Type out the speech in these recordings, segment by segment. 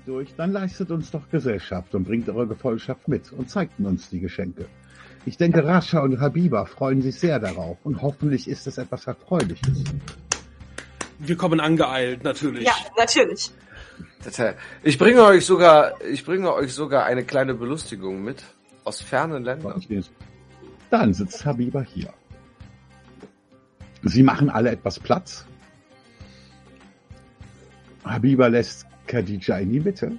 Geht durch, dann leistet uns doch Gesellschaft und bringt eure Gefolgschaft mit und zeigt uns die Geschenke. Ich denke, Rascha und Habiba freuen sich sehr darauf und hoffentlich ist es etwas Erfreuliches. Wir kommen angeeilt, natürlich. Ja, natürlich. Ich bringe euch sogar, ich bringe euch sogar eine kleine Belustigung mit aus fernen Ländern. Dann sitzt Habiba hier. Sie machen alle etwas Platz. Habiba lässt Khadija in die Mitte.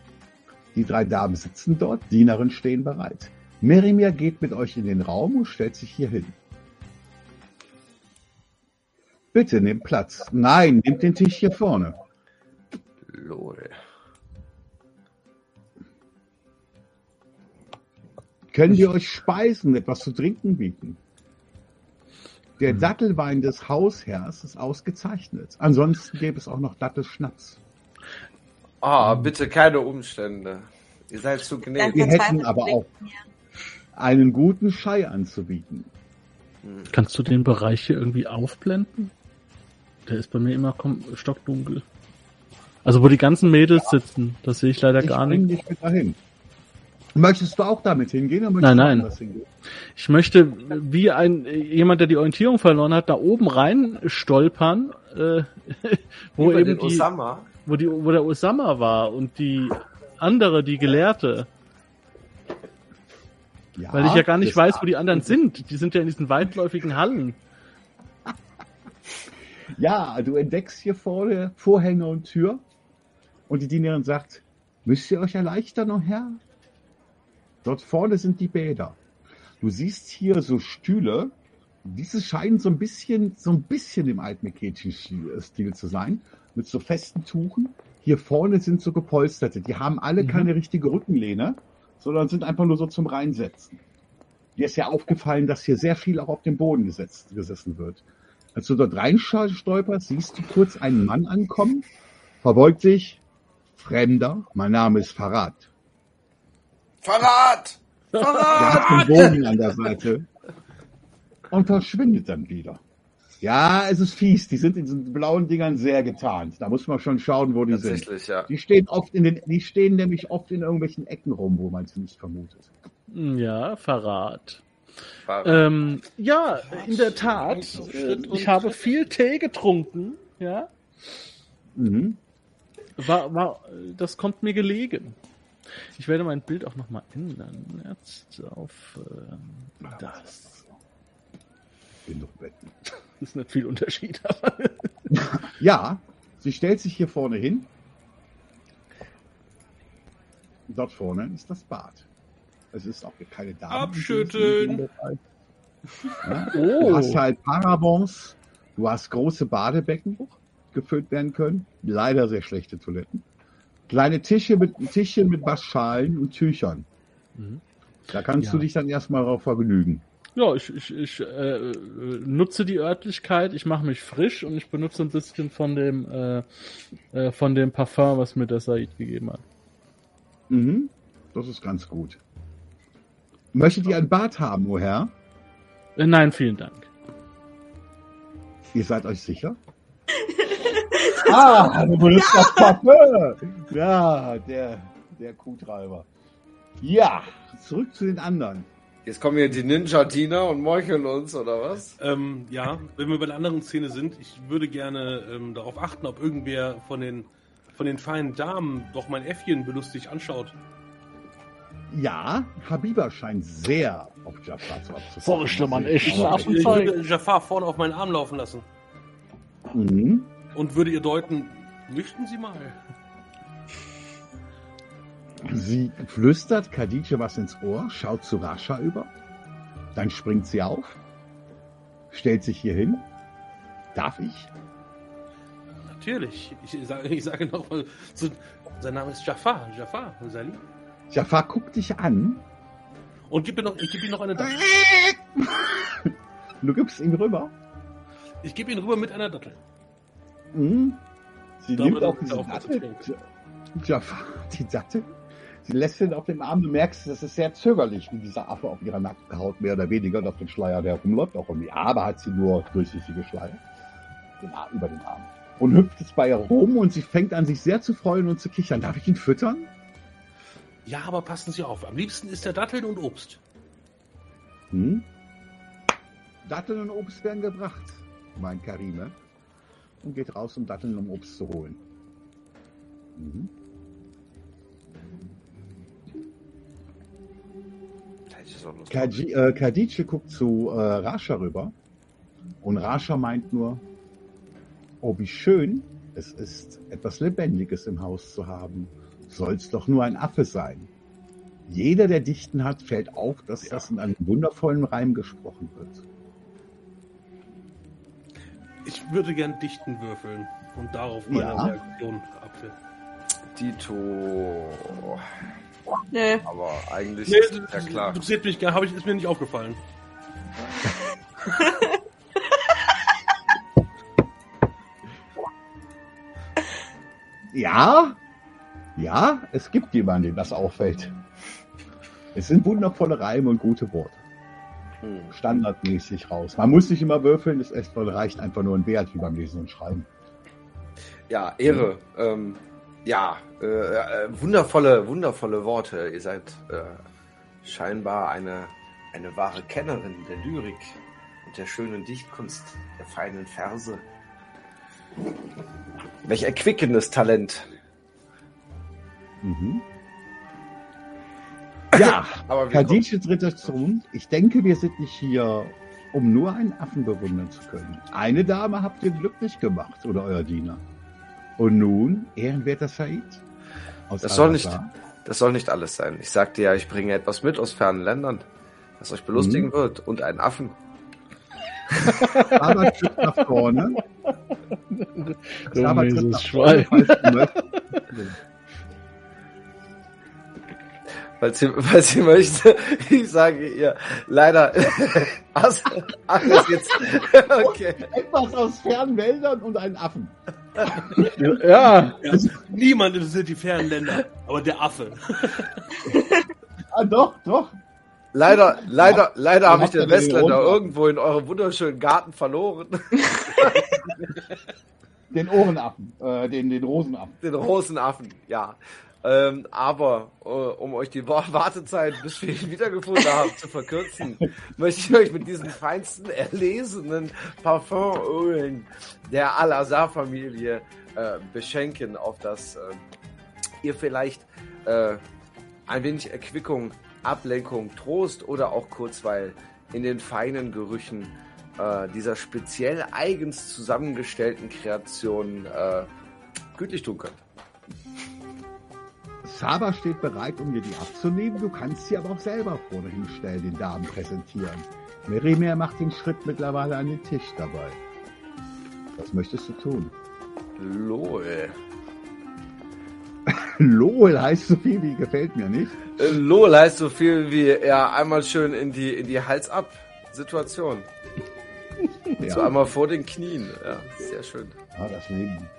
Die drei Damen sitzen dort, Dienerin stehen bereit. Merimir geht mit euch in den Raum und stellt sich hier hin. Bitte nehmt Platz. Nein, nehmt den Tisch hier vorne. Lol. Können wir euch Speisen, etwas zu trinken bieten? Der Dattelwein des Hausherrs ist ausgezeichnet. Ansonsten gäbe es auch noch Dattelschnaps. Ah, bitte keine Umstände. Ihr seid zu gnädig. Wir hätten aber auch einen guten Schei anzubieten. Kannst du den Bereich hier irgendwie aufblenden? Der ist bei mir immer stockdunkel. Also wo die ganzen Mädels sitzen, das sehe ich leider Ich gar bring nicht. dich mit dahin. Möchtest du auch damit hingehen? Oder Nein, nein. Ich möchte wie ein jemand, der die Orientierung verloren hat, da oben rein stolpern, äh, wo Über eben die, Osama. Wo die, wo der Osama war und die andere, die Gelehrte, Ja, weil ich ja gar nicht weiß, wo die anderen sind. Die sind ja in diesen weitläufigen Hallen. Ja, du entdeckst hier vorne Vorhänge und Tür und die Dienerin sagt, müsst ihr euch erleichtern, oh Herr? Dort vorne sind die Bäder. Du siehst hier so Stühle. Diese scheinen so ein bisschen, so ein bisschen im altmeketischen Stil zu sein, mit so festen Tuchen. Hier vorne sind so gepolsterte. Die haben alle Mhm. keine richtige Rückenlehne, sondern sind einfach nur so zum Reinsetzen. Dir ist ja aufgefallen, dass hier sehr viel auch auf dem Boden gesetzt, gesessen wird. Als du dort reinstolperst, siehst du kurz einen Mann ankommen, verbeugt sich, Fremder, mein Name ist Farad. Verrat! Der Verrat! hat den Bogen an der Seite und verschwindet dann wieder. Ja, es ist fies. Die sind in diesen blauen Dingern sehr getarnt. Da muss man schon schauen, wo die sind. Tatsächlich, ja. Die stehen oft in den, die stehen nämlich oft in irgendwelchen Ecken rum, wo man sie nicht vermutet. Ja, Verrat. Verrat. Ähm, ja, in der Tat. Äh, ich habe viel Tee getrunken. Ja, Mhm. war, war, das kommt mir gelegen. Ich werde mein Bild auch nochmal ändern. Jetzt auf ähm, das. Genug Betten. Ist nicht viel Unterschied, aber Ja, Sie stellt sich hier vorne hin. Dort vorne ist das Bad. Es ist auch keine Dame. Abschütteln. Ja? Oh. Du hast halt Parabons, du hast große Badebecken, gefüllt werden können. Leider sehr schlechte Toiletten. Kleine Tische mit, Tischchen mit Waschschalen und Tüchern. Mhm. Da kannst Ja. du dich dann erstmal darauf vergnügen. Ja, ich, ich, ich äh, äh, nutze die Örtlichkeit, ich mache mich frisch und ich benutze ein bisschen von dem äh, äh, von dem Parfum, was mir der Said gegeben hat. Mhm. Das ist ganz gut. Möchtet ihr ein Bad haben, o Herr? Äh, nein, vielen Dank. Ihr seid euch sicher? ah, du benutzt das Parfum. Ja, der, der Kuhtreiber. Ja, zurück zu den anderen. Jetzt kommen hier die Ninja-Diener und meucheln uns, oder was? Ähm, ja, wenn wir bei der anderen Szene sind, ich würde gerne ähm, darauf achten, ob irgendwer von den, von den feinen Damen doch mein Äffchen belustigt anschaut. Ja, Habiba scheint sehr auf Jafar zu abzufahren. Forschle man Ich zeigen. würde Jafar vorne auf meinen Arm laufen lassen Mhm. und würde ihr deuten, möchten Sie mal? Sie flüstert Khadija was ins Ohr, schaut zu Rascha über. Dann springt sie auf, stellt sich hier hin. Darf ich? Natürlich. Ich sage, ich sage noch mal, so, sein Name ist Jafar. Jafar, Salim. Jafar guckt dich an. Und gib mir noch, ich gebe ihm noch eine Dattel. Du gibst ihm rüber. Ich gebe ihn rüber mit einer Dattel. Mhm. Sie Damit nimmt auch diese Dattel. Jafar, die Dattel. Sie lässt ihn auf dem Arm. Du merkst, das ist sehr zögerlich, wie dieser Affe auf ihrer nackten Haut mehr oder weniger und auf den Schleier, der rumläuft. Auch um die Arme hat sie nur durchsichtige Schleier. Den Arm, über den Arm. Und hüpft jetzt bei ihr rum und sie fängt an, sich sehr zu freuen und zu kichern. Darf ich ihn füttern? Ja, aber passen Sie auf. Am liebsten ist der Datteln und Obst. Hm? Datteln und Obst werden gebracht, meint Karime. Und geht raus, um Datteln und Obst zu holen. Mhm. Lust. Kaji, äh, Kadice guckt zu äh, Rascha rüber. Und Rascha meint nur, oh, wie schön es ist, etwas Lebendiges im Haus zu haben. Soll's doch nur ein Affe sein. Jeder, der Dichten hat, fällt auf, dass das in einem wundervollen Reim gesprochen wird. Ich würde gern dichten würfeln und darauf meine Ja. Reaktion abfällt. Dito. Nee. Aber eigentlich Nee, ist ja klar. interessiert mich gar, habe ich, ist mir nicht aufgefallen. Ja, ja, es gibt jemanden, dem das auffällt. Es sind wundervolle Reime und gute Worte. Hm. Standardmäßig raus. Man muss nicht immer würfeln, es es reicht einfach nur ein Wert wie beim Lesen und Schreiben. Ja, Ehre. Ähm, ja, äh, äh, wundervolle, wundervolle Worte. Ihr seid äh, scheinbar eine, eine wahre Kennerin der Lyrik und der schönen Dichtkunst, der feinen Verse. Welch erquickendes Talent. Mhm. Ja, Aber euch zu. Ich denke, wir sind nicht hier, um nur einen Affen bewundern zu können. Eine Dame habt ihr glücklich gemacht, oder euer Diener. Und nun, ehrenwerter Said? Aus Das soll Al-Azhar. das soll nicht alles sein. Ich sagte ja, ich bringe etwas mit aus fernen Ländern, das euch belustigen Mhm. wird. Und einen Affen. Aber tritt nach vorne. Du Aber tritt nach vorne, Schwein. möchtest. Falls sie, falls sie möchte, ich sage ihr, leider, Ach, ach, das jetzt, okay. Etwas aus fernen Wäldern und einen Affen. Ja, Ja, niemand interessiert die fernen Länder, aber der Affe. Ah, doch, doch. Leider, leider, leider habe ich den Westländer irgendwo in eurem wunderschönen Garten verloren. Den Ohrenaffen, äh, den, den Rosenaffen. Den Rosenaffen, ja. Ähm, aber äh, um euch die Wa- Wartezeit, bis wir ihn wiedergefunden haben, zu verkürzen, möchte ich euch mit diesen feinsten erlesenen Parfumölen der Al-Azhar-Familie äh, beschenken, auf das äh, ihr vielleicht äh, ein wenig Erquickung, Ablenkung, Trost oder auch Kurzweil in den feinen Gerüchen äh, dieser speziell eigens zusammengestellten Kreation äh, gütlich tun könnt. Saba steht bereit, um dir die abzunehmen. Du kannst sie aber auch selber vorne hinstellen, den Damen präsentieren. Merimer macht den Schritt mittlerweile an den Tisch dabei. Was möchtest du tun? Lol. LOL heißt so viel wie gefällt mir nicht. Äh, LOL heißt so viel wie ja einmal schön in die in die Hals ab Situation. Ja. So einmal vor den Knien. Ja, sehr schön. Ah, das Leben.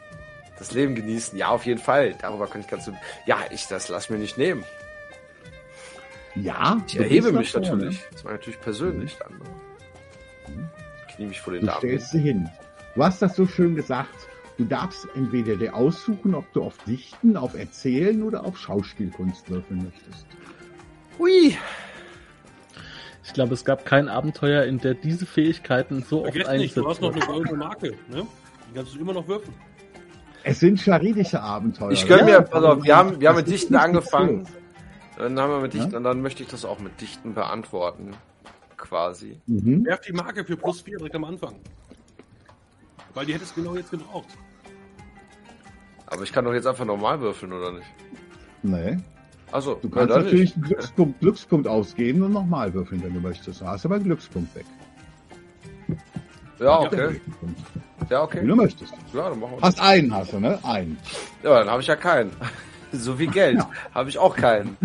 Das Leben genießen. Ja, auf jeden Fall. Darüber kann ich ganz so. Ja, ich das lass mir nicht nehmen. Ja, Ich erhebe mich da vorne. natürlich. Das war natürlich persönlich dann. Ne? Ich knie mich vor den Du Damen. stellst sie hin. Du hast das so schön gesagt. Du darfst entweder dir aussuchen, ob du auf Dichten, auf Erzählen oder auf Schauspielkunst würfeln möchtest. Hui. Ich glaube, es gab kein Abenteuer, in der diese Fähigkeiten so oft Vergiss nicht, du eingesetzt hast noch eine goldene Marke. Ne? Die kannst du immer noch würfeln. Es sind charidische Abenteuer. Ich gönn Ja, mir, pass auf, wir haben, wir haben mit Dichten angefangen. Dann haben wir mit Dichten Ja? und dann möchte ich das auch mit Dichten beantworten. Quasi. Mhm. Werf die Marke für plus 4 direkt am Anfang. Weil die hättest du genau jetzt gebraucht. Aber ich kann doch jetzt einfach normal würfeln, oder nicht? Nee. Achso, Du kannst dann natürlich einen Glückspunkt, Glückspunkt ausgeben und nochmal würfeln, wenn du möchtest. Du hast aber einen Glückspunkt weg. Ja, okay. Ja, Wie okay. du möchtest. Ja, dann machen wir das. Hast einen, hast du, ne? Einen. Ja, dann habe ich ja keinen. So viel Geld habe ich auch keinen.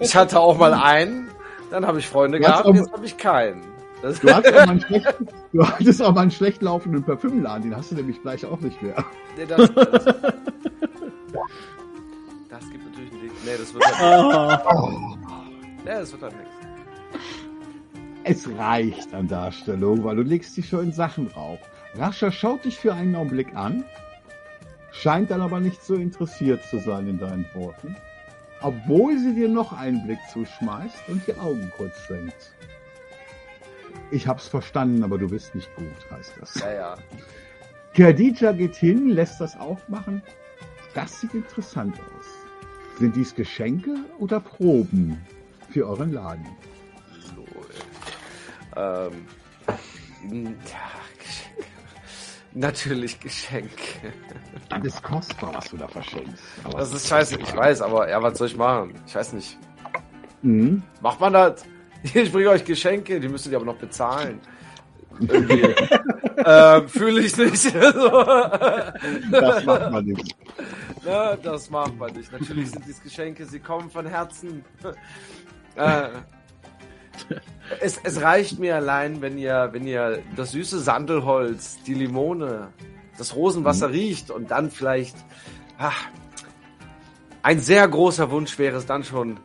Ich hatte auch mal einen, dann habe ich Freunde Du gehabt, auch- jetzt habe ich keinen. Das, Du hattest auch mal einen schlecht, du hattest auch mal einen schlecht laufenden Parfümladen, den hast du nämlich gleich auch nicht mehr. nee, das, das, das gibt natürlich ein Ding. Nee, das wird halt, Ah, nee, das wird halt nichts. Es reicht an Darstellung, weil du legst dich schon in Sachen drauf. Rascha schaut dich für einen Augenblick an, scheint dann aber nicht so interessiert zu sein in deinen Worten, obwohl sie dir noch einen Blick zuschmeißt und die Augen kurz senkt. Ich hab's verstanden, aber du bist nicht gut, heißt das. Ja, ja. Khadija geht hin, lässt das aufmachen. Das sieht interessant aus. Sind dies Geschenke oder Proben für euren Laden? Ähm, ja, Geschenke. Natürlich Geschenke. Das ist kostbar, was du da verschenkst. Aber Das ist scheiße, ich weiß, aber ja, was soll ich machen? Ich weiß nicht. Mhm. Macht man das? Ich bringe euch Geschenke, die müsst ihr aber noch bezahlen. Irgendwie. ähm, Fühle ich nicht. Das macht man nicht. Ne, das macht man nicht. Natürlich sind dies Geschenke, sie kommen von Herzen. äh, es, es reicht mir allein, wenn ihr, wenn ihr das süße Sandelholz, die Limone, das Rosenwasser riecht und dann vielleicht ach, ein sehr großer Wunsch wäre es dann schon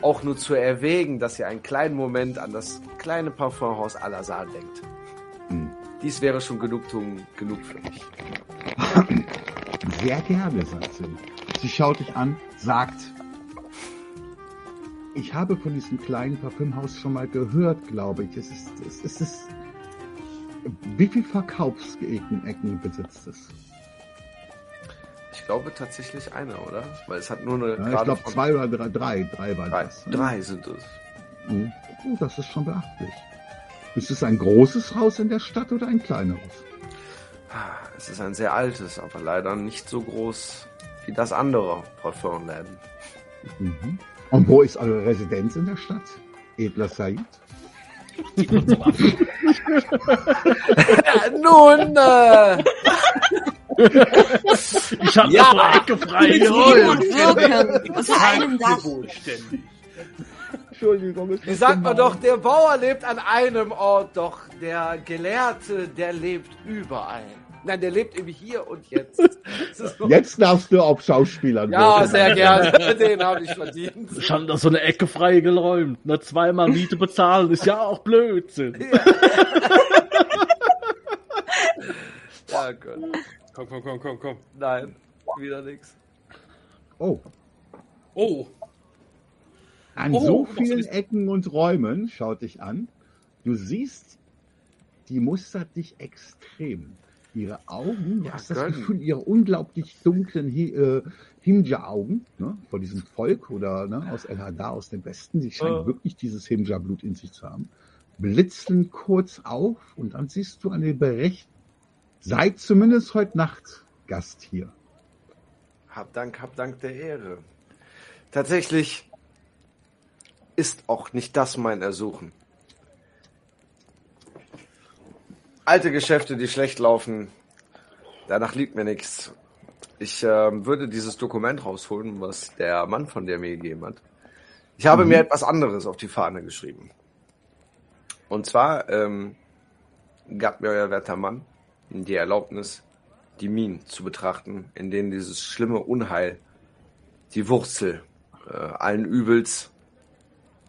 auch nur zu erwägen, dass ihr einen kleinen Moment an das kleine Parfumhaus Al-Azhar denkt. Hm. Dies wäre schon Genugtuung genug für mich. Sehr gerne, sagt sie. Sie schaut dich an, sagt, ich habe von diesem kleinen Parfümhaus schon mal gehört, glaube ich. Es ist, es ist, es ist wie viel Verkaufsecken Ecken besitzt es? Ich glaube tatsächlich eine, oder? Weil es hat nur eine Ja, ich glaube zwei oder drei, drei, drei waren drei, das. ne? drei sind es. Mhm. Oh, das ist schon beachtlich. Ist es ein großes Haus in der Stadt oder ein kleineres? Ah, Es ist ein sehr altes, aber leider nicht so groß wie das andere Parfumläden. Mhm. Und wo ist eure Residenz in der Stadt? Edler Said? Nun, äh, ich habe Ja. eine Ecke frei. Unter einem. Wohlständig. Entschuldigung. wie sagt man gemein. doch, der Bauer lebt an einem Ort, doch der Gelehrte, der lebt überall. Nein, der lebt eben hier und jetzt. So- Jetzt darfst du auf Schauspielern Ja, wirken. sehr gerne. Den habe ich verdient. Schon da so eine Ecke frei geräumt. Nur zweimal Miete bezahlen ist ja auch Blödsinn. Ja, Gott. Komm, komm, komm, komm, komm. Nein, wieder nix. Oh, Oh, an Oh, so vielen Ecken und Räumen, schaut dich an, du siehst, die mustert dich extrem. Ihre Augen, du Ja, hast das. Gefühl, ihre unglaublich dunklen äh, Himja-Augen, ne, von diesem Volk oder ne, aus El Hadar, aus dem Westen, die scheinen Äh. wirklich dieses Himja-Blut in sich zu haben, blitzen kurz auf und dann siehst du eine Bericht, seid zumindest heute Nacht Gast hier. Hab Dank, hab Dank der Ehre. Tatsächlich ist auch nicht das mein Ersuchen. Alte Geschäfte, die schlecht laufen, danach liegt mir nichts. Ich ähm, würde dieses Dokument rausholen, was der Mann von der mir gegeben hat. Ich habe mir etwas anderes auf die Fahne geschrieben. Und zwar ähm, gab mir euer werter Mann die Erlaubnis, die Minen zu betrachten, in denen dieses schlimme Unheil, die Wurzel äh, allen Übels,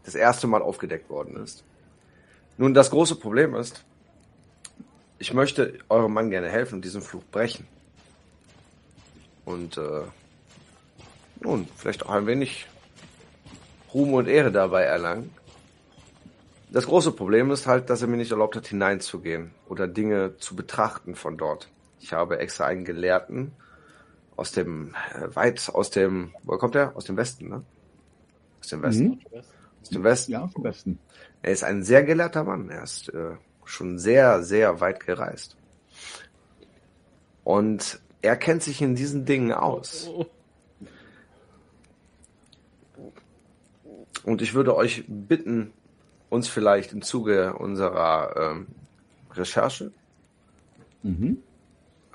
das erste Mal aufgedeckt worden ist. Nun, das große Problem ist, ich möchte eurem Mann gerne helfen und diesen Fluch brechen. Und äh, nun, vielleicht auch ein wenig Ruhm und Ehre dabei erlangen. Das große Problem ist halt, dass er mir nicht erlaubt hat, hineinzugehen oder Dinge zu betrachten von dort. Ich habe extra einen Gelehrten aus dem, äh, weit aus dem, wo kommt er? Aus dem Westen, ne? Aus dem Westen. Mhm. Aus dem Westen. Ja, am besten. Er ist ein sehr gelehrter Mann. Er ist äh, schon sehr, sehr weit gereist. Und er kennt sich in diesen Dingen aus. Und ich würde euch bitten, uns vielleicht im Zuge unserer ähm, Recherche Mhm.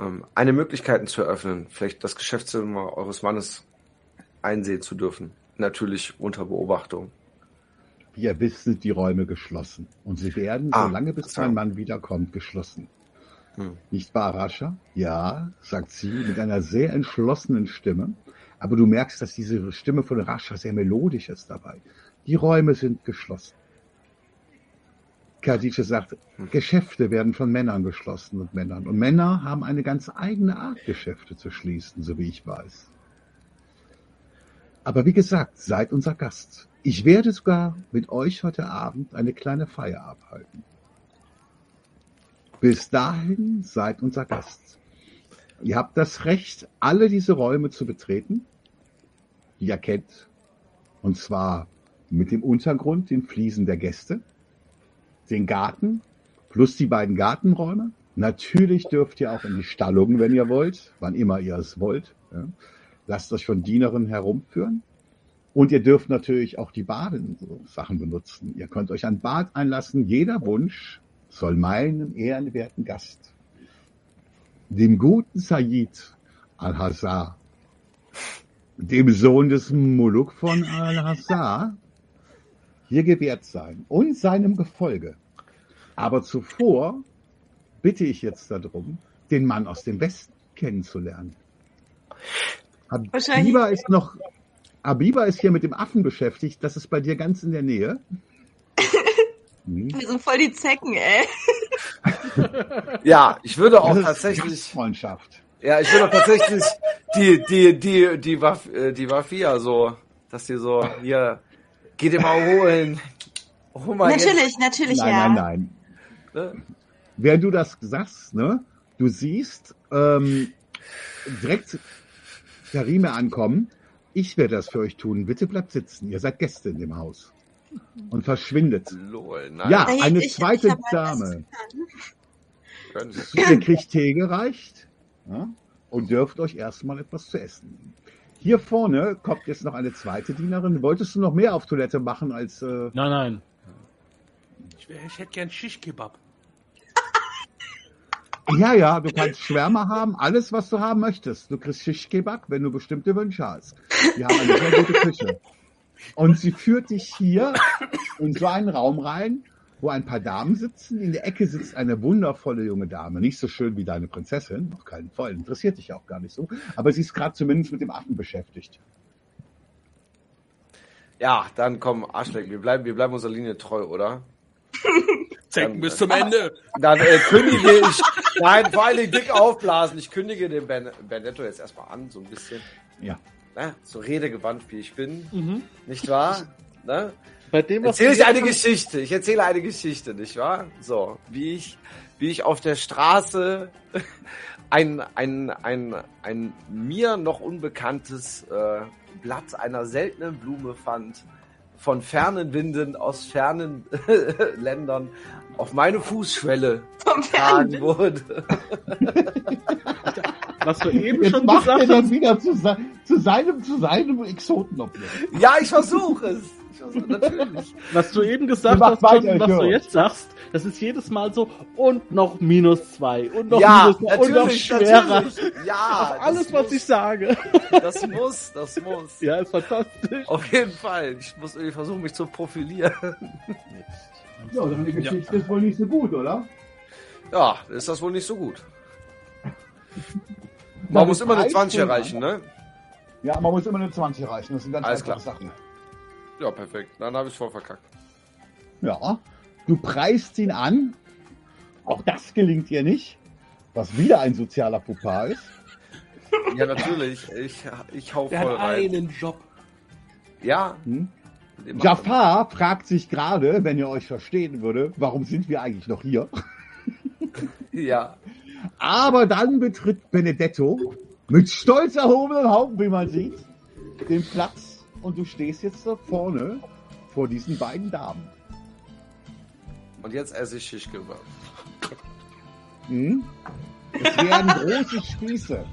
ähm, eine Möglichkeit zu eröffnen, vielleicht das Geschäftszimmer eures Mannes einsehen zu dürfen. Natürlich unter Beobachtung. Wie ihr wisst, sind die Räume geschlossen. Und sie werden, Ah, solange bis so. mein Mann wiederkommt, geschlossen. Hm. Nicht wahr, Rascha? Ja, sagt sie mit einer sehr entschlossenen Stimme. Aber du merkst, dass diese Stimme von Rascha sehr melodisch ist dabei. Die Räume sind geschlossen. Khadija sagt, Geschäfte werden von Männern geschlossen und Männern. Und Männer haben eine ganz eigene Art, Geschäfte zu schließen, so wie ich weiß. Aber wie gesagt, seid unser Gast. Ich werde sogar mit euch heute Abend eine kleine Feier abhalten. Bis dahin seid unser Gast. Ihr habt das Recht, alle diese Räume zu betreten, die ihr kennt. Und zwar mit dem Untergrund, den Fliesen der Gäste, den Garten, plus die beiden Gartenräume. Natürlich dürft ihr auch in die Stallungen, wenn ihr wollt, wann immer ihr es wollt. Ja. Lasst euch von Dienerinnen herumführen. Und ihr dürft natürlich auch die Badesachen benutzen. Ihr könnt euch ein Bad einlassen. Jeder Wunsch soll meinem ehrenwerten Gast, dem guten Said al-Hazar, dem Sohn des Muluk von al-Hazar, hier gewährt sein und seinem Gefolge. Aber zuvor bitte ich jetzt darum, den Mann aus dem Westen kennenzulernen. Wahrscheinlich- Habiba ist noch, Habiba ist hier mit dem Affen beschäftigt. Das ist bei dir ganz in der Nähe. Wir sind voll die Zecken, ey. Ja, ich würde auch Das ist tatsächlich, Freundschaft. ja, ich würde auch tatsächlich die, die, die, die, Waf, äh, die Wafia so, dass die so, hier, geh dir mal holen. Hol mal Natürlich, natürlich, Nein, ja. nein, nein. Jetzt, ne? Während du das sagst, ne, du siehst ähm, direkt Karime ankommen. Ich werde das für euch tun. Bitte bleibt sitzen. Ihr seid Gäste in dem Haus. Und verschwindet. Lol, nein. Ja, Ich- eine ich- ich zweite mein Dame. Ihr kriegt Tee gereicht ja, und dürft euch erstmal etwas zu essen. Hier vorne kommt jetzt noch eine zweite Dienerin. Wolltest du noch mehr auf Toilette machen als... Äh, Nein, nein. Ich, wär- ich hätte gern Shish-Kebab. Ja, ja, du kannst Schwärme haben, alles, was du haben möchtest. Du kriegst Shish-Kebab, wenn du bestimmte Wünsche hast. Die haben eine sehr gute Küche. Und sie führt dich hier in so einen Raum rein, wo ein paar Damen sitzen. In der Ecke sitzt eine wundervolle junge Dame. Nicht so schön wie deine Prinzessin, auf keinen Fall. Interessiert dich auch gar nicht so. Aber sie ist gerade zumindest mit dem Affen beschäftigt. Ja, dann komm, Arschleck, wir bleiben, wir bleiben unserer Linie treu, oder? Zecken bis zum Ende. Dann äh, kündige ich, nein, vor allen Dingen dick aufblasen. Ich kündige den ben, Benetto jetzt erstmal an, so ein bisschen, Ja. ne, so redegewandt wie ich bin, Mhm. nicht wahr? Ne? Bei dem, was Erzähle ich eine Geschichte. Ich erzähle eine Geschichte, nicht wahr? So, wie ich, wie ich auf der Straße ein, ein, ein, ein mir noch unbekanntes äh, Blatt einer seltenen Blume fand, von fernen Winden aus fernen Ländern auf meine Fußschwelle Vom getragen wurde. Was du eben Jetzt schon macht er gesagt das hast. wieder zu, zu seinem, zu seinem Exotenobjekt. Ja, ich versuche es. Ich versuch, natürlich. Was du eben gesagt hast, weiter, was du jetzt sagst, das ist jedes Mal so und noch minus zwei und noch Ja, minus zwei und noch natürlich, schwerer. natürlich. Ja, Auf alles, das was muss, ich sage. Das muss, das muss. Ja, ist fantastisch. Auf jeden Fall. Ich muss irgendwie versuchen, mich zu profilieren. Ja, Geschichte ist wohl nicht so gut, oder? Ja, ist das wohl nicht so gut. Man muss immer eine 13 20 erreichen, ne? Ja, man muss immer eine 20 erreichen. Das sind ganz Alles einfache Sachen. Ja, perfekt. Dann habe ich voll verkackt. Ja, du preist ihn an. Auch das gelingt dir nicht. Was wieder ein sozialer Fauxpas ist. Ja, natürlich. Ich, ich hau Der voll hat rein. einen Job. Ja. Hm? Jafar fragt sich gerade, wenn ihr euch verstehen würde, warum sind wir eigentlich noch hier? er. Ja. Aber dann betritt Benedetto mit stolz erhobenem Haupt, wie man sieht, den Platz und du stehst jetzt da vorne vor diesen beiden Damen. Und jetzt esse ich Schischkebab. Hm? Es werden große Spieße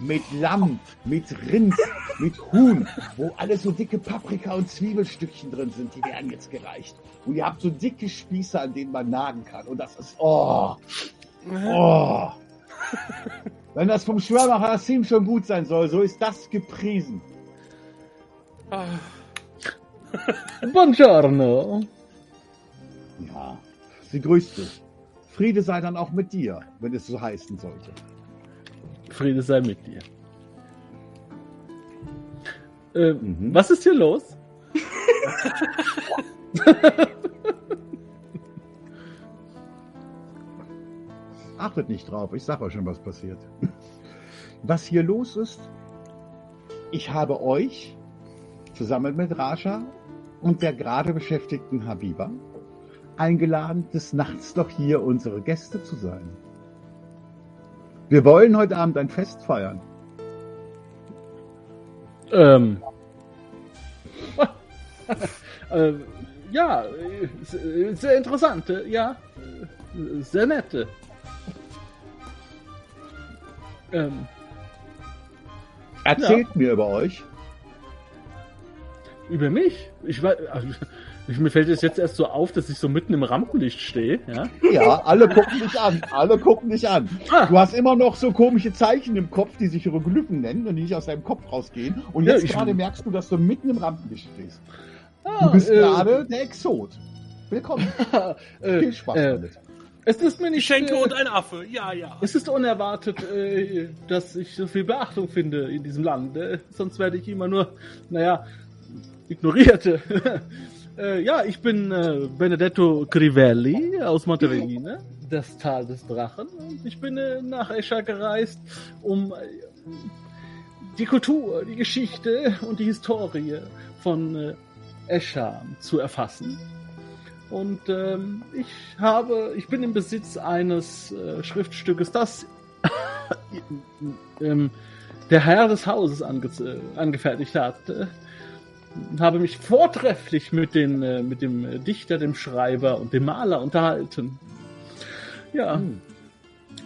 mit Lamm, mit Rind, mit Huhn, wo alle so dicke Paprika und Zwiebelstückchen drin sind, die werden jetzt gereicht. Und ihr habt so dicke Spieße, an denen man nagen kann. Und das ist, oh, oh. Wenn das vom Schwörmacher Hassim schon gut sein soll, so ist das gepriesen. Buongiorno. Ja, sie grüßt dich. Friede sei dann auch mit dir, wenn es so heißen sollte. Friede sei mit dir. Äh, Mhm. Was ist hier los? Achtet nicht drauf, ich sag euch schon, was passiert. Was hier los ist, ich habe euch zusammen mit Raja und der gerade beschäftigten Habiba eingeladen, des Nachts doch hier unsere Gäste zu sein. Wir wollen heute Abend ein Fest feiern. Ähm. äh, ja, äh, se- sehr interessant, äh, ja. äh, Sehr nett. äh. Ähm, Erzählt mir über euch. über mich? Ich weiß, also, ich, mir fällt es jetzt erst so auf, dass ich so mitten im Rampenlicht stehe, ja. Ja, alle gucken dich an. Alle gucken dich an. Ah. Du hast immer noch so komische Zeichen im Kopf, die sich Hieroglyphen nennen und die nicht aus deinem Kopf rausgehen. Und Ja, jetzt gerade merkst du, dass du mitten im Rampenlicht stehst. Ah, Du bist äh, gerade der Exot. Willkommen. äh, Viel Spaß äh, damit. Es ist mir nicht Schenke äh, und ein Affe. Ja, ja. Es ist unerwartet, äh, dass ich so viel Beachtung finde in diesem Land. Äh, sonst werde ich immer nur, naja, ignoriert. Äh, ja, ich bin äh, Benedetto Crivelli aus Monterine, das Tal des Drachen. Und ich bin äh, nach Escher gereist, um äh, die Kultur, die Geschichte und die Historie von äh, Escher zu erfassen. Und ähm, ich habe, ich bin im Besitz eines äh, Schriftstückes, das ähm, der Herr des Hauses ange äh, angefertigt hat. Habe mich vortrefflich mit, den, äh, mit dem äh, Dichter, dem Schreiber und dem Maler unterhalten. Ja, Hm.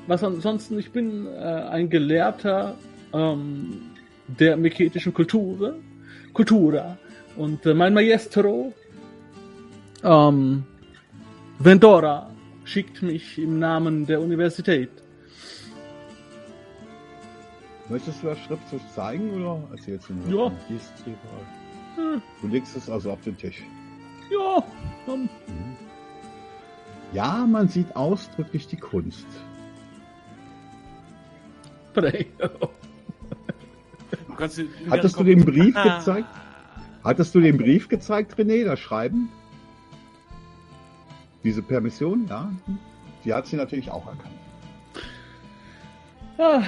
was ansonsten, ich bin äh, ein Gelehrter ähm, der meketischen Kultur, Kultura. Und äh, mein Maestro, ähm, Vendora, schickt mich im Namen der Universität. Möchtest du das Schriftstück zeigen oder erzählst du nur? Ja. Hm, Du legst es also auf den Tisch. ja, ähm, Ja, man sieht ausdrücklich die Kunst. Du Hattest du den Brief gezeigt? Hattest du den Brief gezeigt, René, das Schreiben? Diese Permission, ja? Die hat sie natürlich auch erkannt. Ah,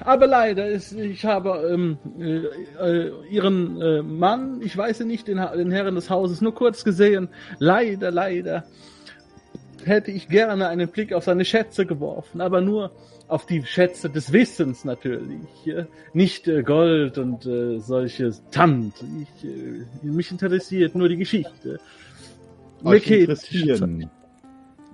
aber leider, ist, ich habe ähm, äh, äh, ihren äh, Mann, ich weiß nicht, den, den Herren des Hauses, nur kurz gesehen. Leider, leider hätte ich gerne einen Blick auf seine Schätze geworfen, aber nur auf die Schätze des Wissens natürlich. Nicht äh, Gold und äh, solches Tand. Ich, äh, mich interessiert nur die Geschichte. Euch interessieren,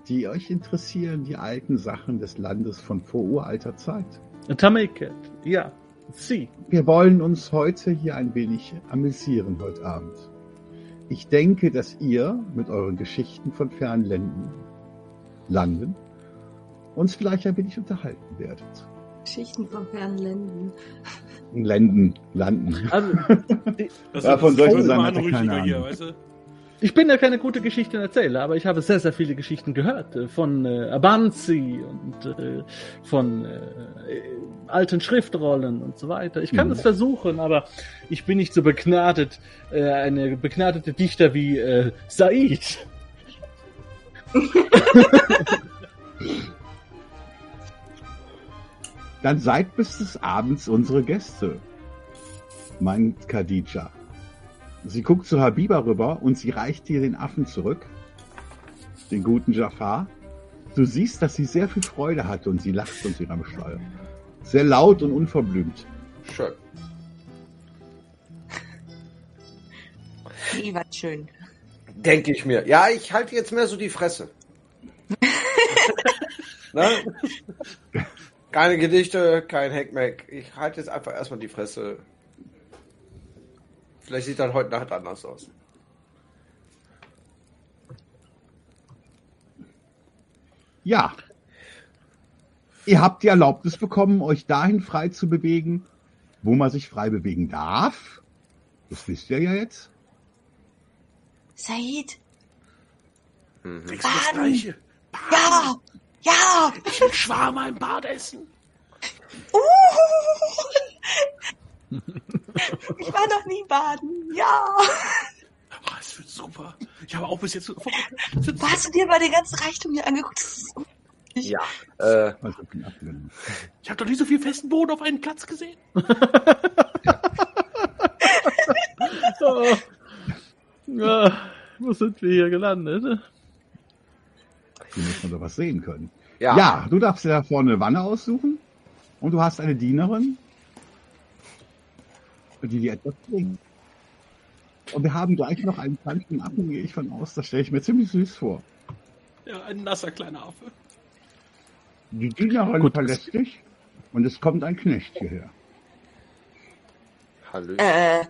die euch interessieren die alten Sachen des Landes von vor uralter Zeit. Tameket, ja. Sie. Wir wollen uns heute hier ein wenig amüsieren heute Abend. Ich denke, dass ihr mit euren Geschichten von fernen Ländern landen uns vielleicht ein wenig unterhalten werdet. Geschichten von fernen Ländern. Landen, landen. Also, Das Davon ist soll ich voll nur sagen, keine hier, Ahnung. weißt du? Ich bin ja keine gute Geschichtenerzähler, aber ich habe sehr, sehr viele Geschichten gehört. äh, Von äh, Abanzi und äh, von äh, äh, alten Schriftrollen und so weiter. Ich kann Mhm. es versuchen, aber ich bin nicht so begnadet, äh, eine begnadete Dichter wie äh, Said. Dann seid bis des Abends unsere Gäste, meint Khadija. Sie guckt zu Habiba rüber und sie reicht dir den Affen zurück, den guten Jafar. Du siehst, dass sie sehr viel Freude hatte und sie lacht unter ihrem Stall. Sehr laut und unverblümt. Schön. Die war schön. Denke ich mir. Ja, ich halte jetzt mehr so die Fresse. ne? Keine Gedichte, kein Hackmack. Ich halte jetzt einfach erstmal die Fresse. Vielleicht sieht das heute Nacht anders aus. Ja. Ihr habt die Erlaubnis bekommen, euch dahin frei zu bewegen, wo man sich frei bewegen darf. Das wisst ihr ja jetzt. Said? Das Baden. Gleiche? Ja! Ja! Ich will Schwarmer im Bad essen. Uh. Ich war noch nie baden. Ja! Ah, es wird super. Ich habe auch bis jetzt... Hast du dir mal den ganzen Reichtum hier angeguckt? Ja. Äh. Ich habe doch nie so viel festen Boden auf einen Platz gesehen. Oh. Ja, wo sind wir hier gelandet? Hier muss man doch was sehen können. ja. Ja, du darfst dir da vorne eine Wanne aussuchen und du hast eine Dienerin, die dir etwas bringt. Und wir haben gleich noch einen kleinen Affen, gehe ich von aus. Das stelle ich mir ziemlich süß vor. Ja, ein nasser kleiner Affe. Die Dienerin Gut. verlässt dich und es kommt ein Knecht hierher. Hallo. Äh,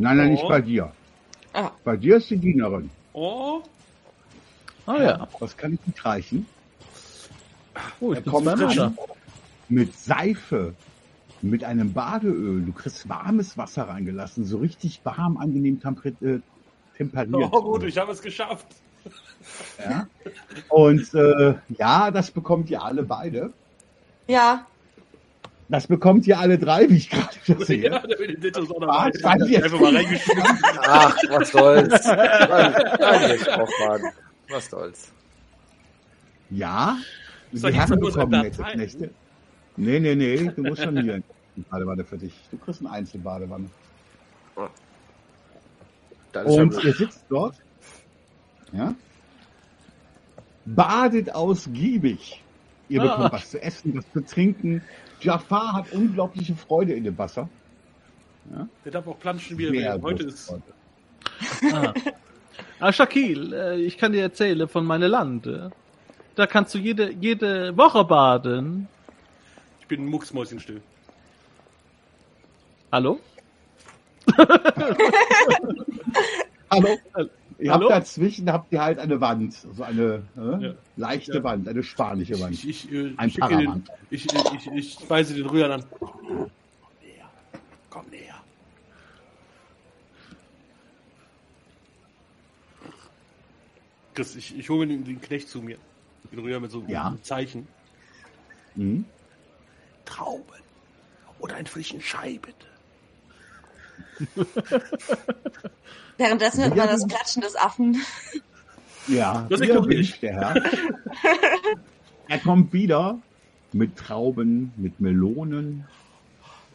Nein, nein, Oh. nicht bei dir. ah, Bei dir ist die Dienerin. Oh, Ah ja. Was kann ich nicht reichen? Oh, ich Er kommt mit Seife, mit einem Badeöl. Du kriegst warmes Wasser reingelassen, so richtig warm, angenehm äh, temperiert. oh gut, ich habe es geschafft. Ja? Und äh, ja, das bekommt ihr alle beide. ja. Das bekommt ihr alle drei, wie ich gerade wieder sehe. Ja, der Benedetto ist auch Ah, das weiß ich jetzt Einfach mal reingeschmissen. Ach, was soll's. Was soll's. Ja, nur so bekommen. Knechte. Nee, nee, nee, du musst schon hier eine Badewanne für dich. Du kriegst eine Einzelbadewanne. Ja Und gut. ihr sitzt dort, ja, badet ausgiebig. Ihr Ah. bekommt was zu essen, was zu trinken. Jafar hat unglaubliche Freude in dem Wasser. Der darf auch planschen, wie er will. Heute ist. Ah. ah, Shakil, äh, ich kann dir erzählen von meinem Land. Da kannst du jede, jede Woche baden. Ich bin mucksmäuschenstill. Hallo? Hallo? Ihr Hallo? habt dazwischen habt ihr halt eine Wand, so eine äh, Ja. leichte Ja. Wand, eine spanische Wand. Ich, ich, äh, Ein Paramount. ich, ich, ich, ich weise den Rührer an. Komm näher. Komm näher. Chris, ich, ich hole mir den, den Knecht zu mir. Den Rührer mit so Ja. einem Zeichen. Mhm. Trauben. Oder einen frischen Schei, bitte. Währenddessen hört man das Klatschen des Affen. Ja, Das hier ignoriere wünscht ich. der Herr. er kommt wieder mit Trauben, mit Melonen,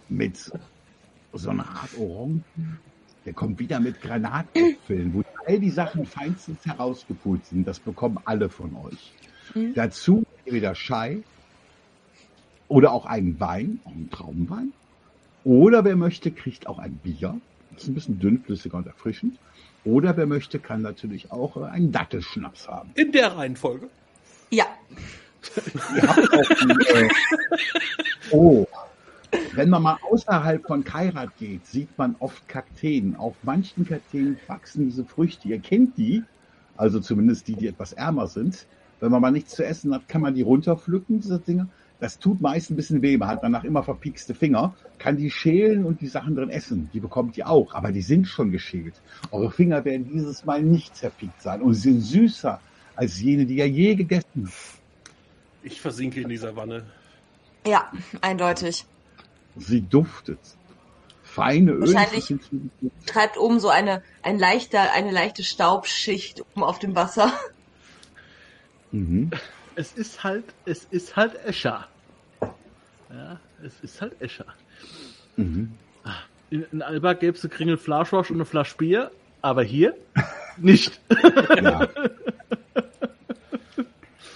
mit so einer Art Orangen. Der kommt wieder mit Granatäpfeln, wo all die Sachen feinstens herausgepult sind. Das bekommen alle von euch. Mhm. Dazu entweder Schei oder auch einen Wein, auch einen Traubenwein. Oder wer möchte, kriegt auch ein Bier. Das ist ein bisschen dünnflüssiger und erfrischend. Oder wer möchte, kann natürlich auch äh, einen Dattelschnaps haben. In der Reihenfolge. Ja. Ihr habt auch die, äh, oh, Wenn man mal außerhalb von Kairat geht, sieht man oft Kakteen. Auf manchen Kakteen wachsen diese Früchte. Ihr kennt die, also zumindest die, die etwas ärmer sind. Wenn man mal nichts zu essen hat, kann man die runterpflücken, diese Dinge. Das tut meist ein bisschen weh. Man hat danach immer verpiekste Finger, kann die schälen und die Sachen drin essen. Die bekommt ihr auch, aber die sind schon geschält. Eure Finger werden dieses Mal nicht zerpiekt sein und sie sind süßer als jene, die ihr je gegessen habt. Ich versinke in dieser Wanne. Ja, eindeutig. Sie duftet. Feine Öle. Wahrscheinlich- Treibt oben so eine, ein leichter, eine leichte Staubschicht oben auf dem Wasser. Mhm. Es ist halt, es ist halt Escher. Ja, es ist halt Escher. Mhm. In, in Alba gäbe es eine Kringel Flaschwasch und eine Flasche Bier, aber hier nicht. Ja.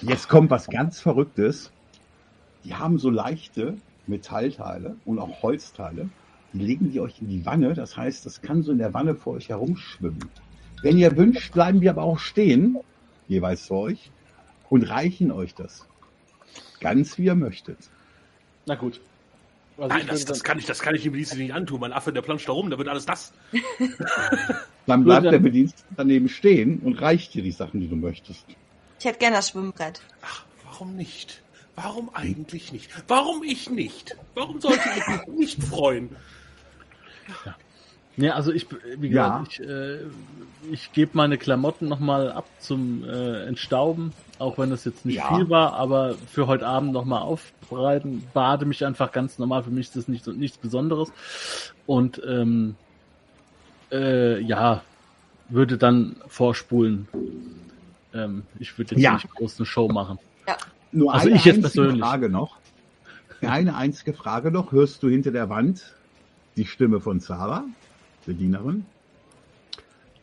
Jetzt kommt was ganz Verrücktes. Die haben so leichte Metallteile und auch Holzteile. Die legen die euch in die Wanne. Das heißt, das kann so in der Wanne vor euch herumschwimmen. Wenn ihr wünscht, bleiben die aber auch stehen, jeweils für euch, und reichen euch das. Ganz wie ihr möchtet. Na gut. Also Nein, ich das, das kann ich, das kann ich dem Bediensteten nicht antun. Mein Affe, der planscht da rum, da wird alles nass. Dann bleibt dann- der Bedienstete daneben stehen und reicht dir die Sachen, die du möchtest. Ich hätte gerne das Schwimmbrett. Ach, warum nicht? Warum eigentlich nicht? Warum ich nicht? Warum sollte ich mich nicht freuen? Ja, also ich, wie Ja. gesagt, ich, äh, ich gebe meine Klamotten nochmal ab zum äh, Entstauben, auch wenn das jetzt nicht Ja. viel war, aber für heute Abend nochmal aufbereiten, bade mich einfach ganz normal, für mich ist das nicht, so- nichts Besonderes und ähm, äh, ja, würde dann vorspulen. Ähm, ich würde jetzt Ja. nicht groß eine Show machen. Nur Also eine ich jetzt einzige persönlich. Frage noch. Eine einzige Frage noch. Hörst du hinter der Wand die Stimme von Zara, der Dienerin?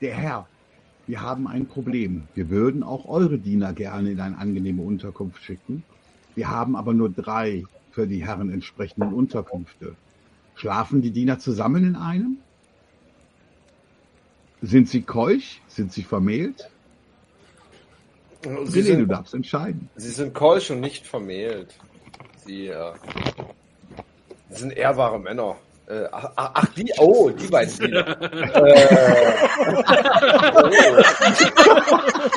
Der Herr, wir haben ein Problem. Wir würden auch eure Diener gerne in eine angenehme Unterkunft schicken. Wir haben aber nur drei für die Herren entsprechenden Unterkünfte. Schlafen die Diener zusammen in einem? Sind sie keusch? Sind sie vermählt? Sie René, du sind, darfst entscheiden. sie sind keusch und nicht vermählt. Sie, äh, sie sind ehrbare Männer. Äh, ach, die, oh, die beiden Diener. äh,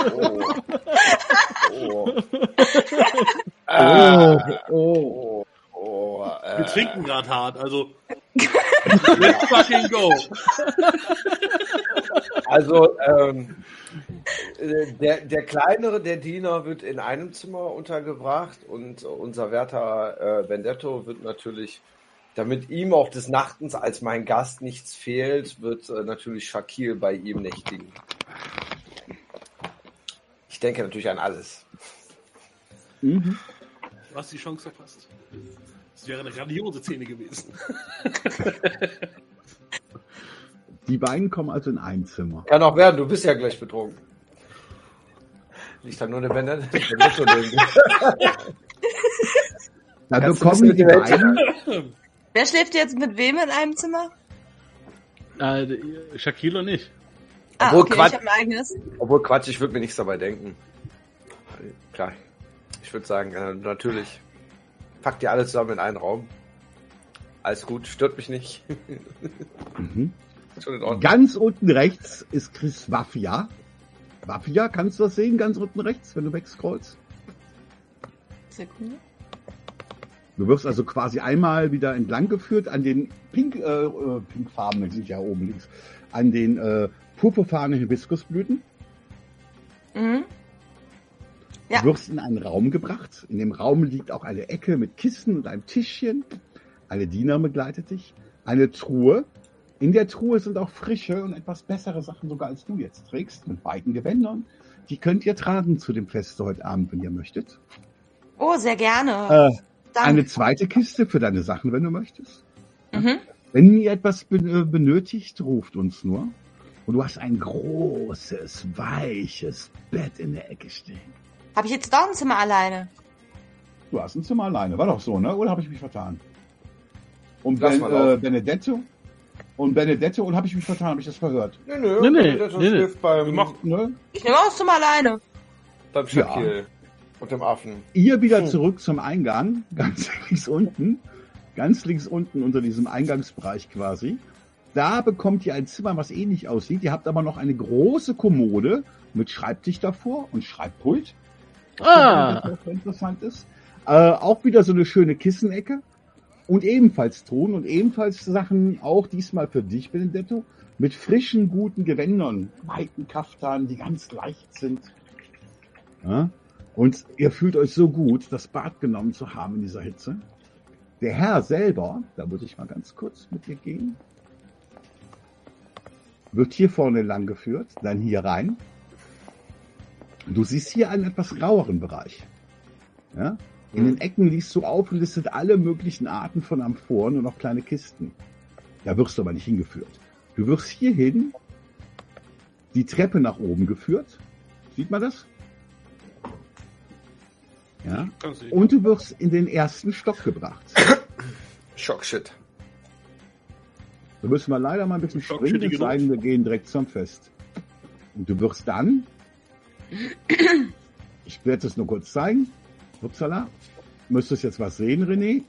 oh, oh, oh. Äh, oh. oh, oh, äh, Wir trinken gerade hart, also let's fucking go. Also, ähm, äh, der, der kleinere der Diener wird in einem Zimmer untergebracht und unser Wärter äh, Vendetto wird natürlich, damit ihm auch des Nachtens als mein Gast nichts fehlt, wird äh, natürlich Shakil bei ihm nächtigen. Ich denke natürlich an alles. Mhm. Du hast die Chance verpasst. Das wäre eine grandiose Szene gewesen. Die beiden kommen also in ein Zimmer. Kann auch werden, du bist ja gleich betrunken. Liegt da nur eine drin. Dann Kannst du bekommen ein die beiden, Wer schläft jetzt mit wem in einem Zimmer? Äh, Shaquille und ich. Ah, Obwohl okay, Quatsch- ich habe ein eigenes. Obwohl Quatsch, ich würde mir nichts dabei denken. Klar. Ich würde sagen, äh, natürlich. Packt ihr alle zusammen in einen Raum. Alles gut, stört mich nicht. Mhm. Schon in Ordnung. Ganz unten rechts ist Chris Waffia. Waffia, kannst du das sehen? Ganz unten rechts, wenn du wegscrollst. Sekunde. Du wirst also quasi einmal wieder entlang geführt an den pink, äh, äh, pinkfarbenen, die sind ja oben links, an den äh, purpurfarbenen Hibiskusblüten. Mhm. Ja. Du wirst in einen Raum gebracht. In dem Raum liegt auch eine Ecke mit Kissen und einem Tischchen. Eine Diener begleitet dich. Eine Truhe. In der Truhe sind auch frische und etwas bessere Sachen sogar als du jetzt trägst. Mit weiten Gewändern. Die könnt ihr tragen zu dem Fest heute Abend, wenn ihr möchtet. Oh, sehr gerne. Äh, Danke. eine zweite Kiste für deine Sachen, wenn du möchtest. Mhm. Wenn ihr etwas äh, benötigt, ruft uns nur. Und du hast ein großes, weiches Bett in der Ecke stehen. Habe ich jetzt doch ein Zimmer alleine? Du hast ein Zimmer alleine. War doch so, ne? Oder habe ich mich vertan? Und ben, äh. Benedetto? Und Benedetto, und habe ich mich vertan? Habe ich das verhört? Nö, nö, Nee, nee, das nee, nee. beim, machen- Ne? Ich nehme auch das Zimmer alleine. beim Shakil und dem Affen. Ihr wieder Hm. zurück zum Eingang, ganz links unten. ganz links unten unter diesem Eingangsbereich quasi. Da bekommt ihr ein Zimmer, was ähnlich aussieht. Ihr habt aber noch eine große Kommode mit Schreibtisch davor und Schreibpult. Ah, was auch interessant ist. Äh, auch wieder so eine schöne Kissenecke und ebenfalls Truhen und ebenfalls Sachen, auch diesmal für dich, Benedetto, mit frischen, guten Gewändern, weiten Kaftan, die ganz leicht sind. Ja? Und ihr fühlt euch so gut, das Bad genommen zu haben in dieser Hitze. Der Herr selber, da würde ich mal ganz kurz mit dir gehen, wird hier vorne lang geführt, dann hier rein. Du siehst hier einen etwas raueren Bereich. Ja? In den Ecken liest du aufgelistet alle möglichen Arten von Amphoren und auch kleine Kisten. Da wirst du aber nicht hingeführt. Du wirst hierhin die Treppe nach oben geführt. Sieht man das? Ja. Du Und du wirst in den ersten Stock gebracht. Schockshit. Da müssen wir leider mal ein bisschen springen, es sei wir gehen direkt zum Fest. Und du wirst dann, ich werde es nur kurz zeigen, upsala, müsstest jetzt was sehen, René,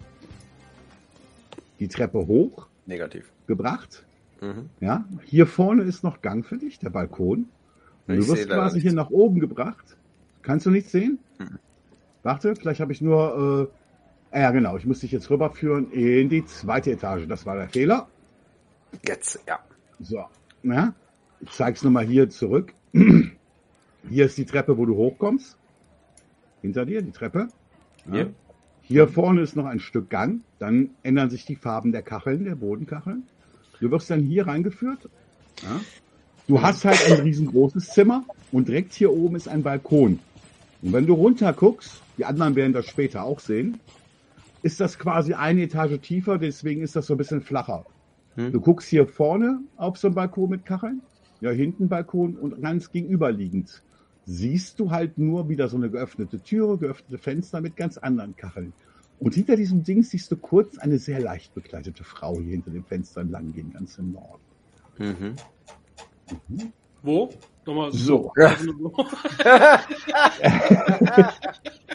die Treppe hoch Negativ. gebracht. Mhm. Ja, hier vorne ist noch Gang für dich, der Balkon. Und Ich du wirst quasi hier nach oben gebracht. Kannst du nichts sehen? Warte, vielleicht habe ich nur, äh, ah ja genau, ich muss dich jetzt rüberführen in die zweite Etage. Das war der Fehler. Jetzt, ja. So, ja, ich zeig's nochmal hier zurück. Hier ist die Treppe, wo du hochkommst. Hinter dir, die Treppe. Ja. Hier. Hier vorne ist noch ein Stück Gang. Dann ändern sich die Farben der Kacheln, der Bodenkacheln. Du wirst dann hier reingeführt. Ja. Du hast halt ein riesengroßes Zimmer und direkt hier oben ist ein Balkon. Und wenn du runter guckst, die anderen werden das später auch sehen, ist das quasi eine Etage tiefer, deswegen ist das so ein bisschen flacher. Hm. Du guckst hier vorne auf so einen Balkon mit Kacheln, ja, hinten Balkon und ganz gegenüberliegend siehst du halt nur wieder so eine geöffnete Türe, geöffnete Fenster mit ganz anderen Kacheln. Und hinter diesem Ding siehst du kurz eine sehr leicht bekleidete Frau hier hinter dem Fenster entlang gehen, ganz im Norden. Mhm. Wo? Nochmal So. so.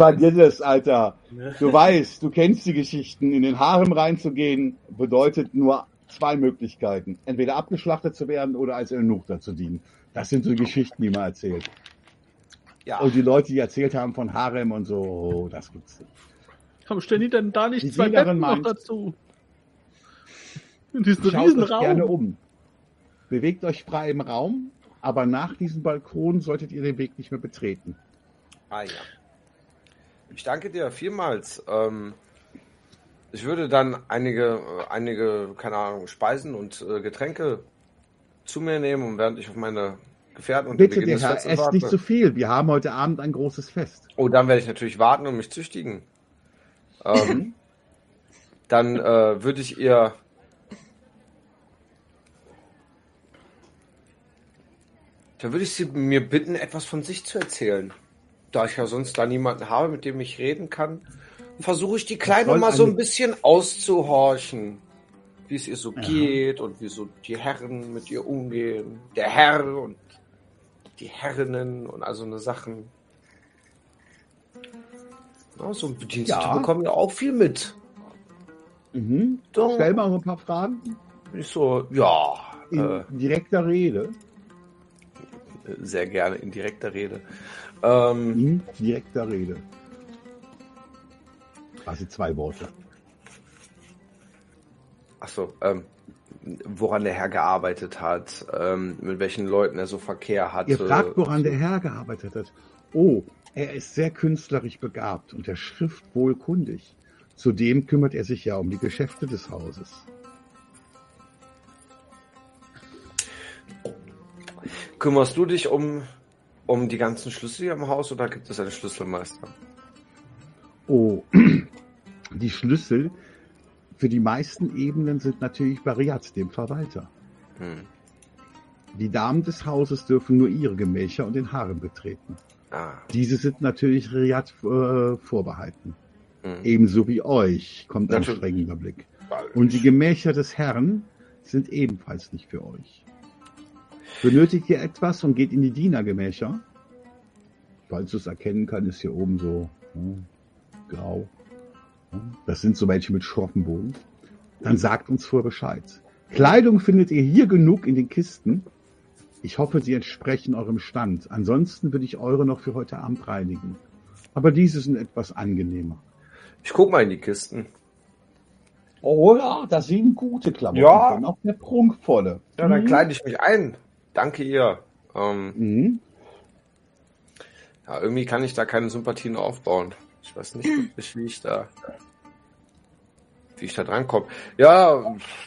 Vergiss es, Alter. Ja. Du weißt, du kennst die Geschichten. In den Harem reinzugehen bedeutet nur zwei Möglichkeiten. Entweder abgeschlachtet zu werden oder als Eunuch zu dienen. Das sind so Geschichten, die man erzählt. Ja. Und die Leute, die erzählt haben von Harem und so, oh, das gibt's nicht. Warum stellen die denn da nicht Die zwei Betten noch meint- dazu? In diesem Schaut euch gerne Riesenraum. um. Bewegt euch frei im Raum, aber nach diesem Balkon solltet ihr den Weg nicht mehr betreten. Ah ja. Ich danke dir vielmals. Ähm, ich würde dann einige, äh, einige, keine Ahnung, Speisen und äh, Getränke zu mir nehmen und während ich auf meine Gefährten und Bitte, der Herr, esst nicht zu viel. Wir haben heute Abend ein großes Fest. Oh, dann werde ich natürlich warten und mich züchtigen. Ähm, dann äh, würde ich ihr. Dann würde ich sie mir bitten, etwas von sich zu erzählen. Da ich ja sonst da niemanden habe, mit dem ich reden kann, versuche ich die Kleine mal so ein bisschen auszuhorchen. Wie es ihr so geht und wie so die Herren mit ihr umgehen. Der Herr und die Herrinnen und all so eine Sachen. Ja, so Bedienstete Ja. bekommen ja auch viel mit. Mhm. Doch. Stell mal so ein paar Fragen Ich so, ja, in äh, direkter Rede. Sehr gerne in direkter Rede. Ähm, In direkter Rede. Quasi zwei Worte. Achso, ähm, woran der Herr gearbeitet hat, ähm, mit welchen Leuten er so Verkehr hatte. Ihr fragt, woran der Herr gearbeitet hat. Oh, er ist sehr künstlerisch begabt und der Schrift wohlkundig. Zudem kümmert er sich ja um die Geschäfte des Hauses. Kümmerst du dich um, um die ganzen Schlüssel hier im Haus oder gibt es einen Schlüsselmeister? Oh, die Schlüssel für die meisten Ebenen sind natürlich bei Riad, dem Verwalter. Hm. Die Damen des Hauses dürfen nur ihre Gemächer und den Harem betreten. Ah, Diese sind natürlich Riad äh, vorbehalten. hm. Ebenso wie euch, kommt ein strenger Blick. Und die Gemächer des Herrn sind ebenfalls nicht für euch. Benötigt ihr etwas und geht in die Dienergemächer? Falls du es erkennen kann, ist hier oben so hm, grau. Das sind so welche mit schroffen Boden. Dann sagt uns vor Bescheid. Kleidung findet ihr hier genug in den Kisten. Ich hoffe, sie entsprechen eurem Stand. Ansonsten würde ich eure noch für heute Abend reinigen. Aber diese sind etwas angenehmer. Ich guck mal in die Kisten. Oh ja, das sind gute Klamotten. Ja. drin, Auch der prunkvolle. Ja, dann Mhm. kleide ich mich ein. Danke ihr. Ähm, Mhm. ja, irgendwie kann ich da keine Sympathien aufbauen. Ich weiß nicht wirklich, wie ich da, wie ich da drankomme. Ja,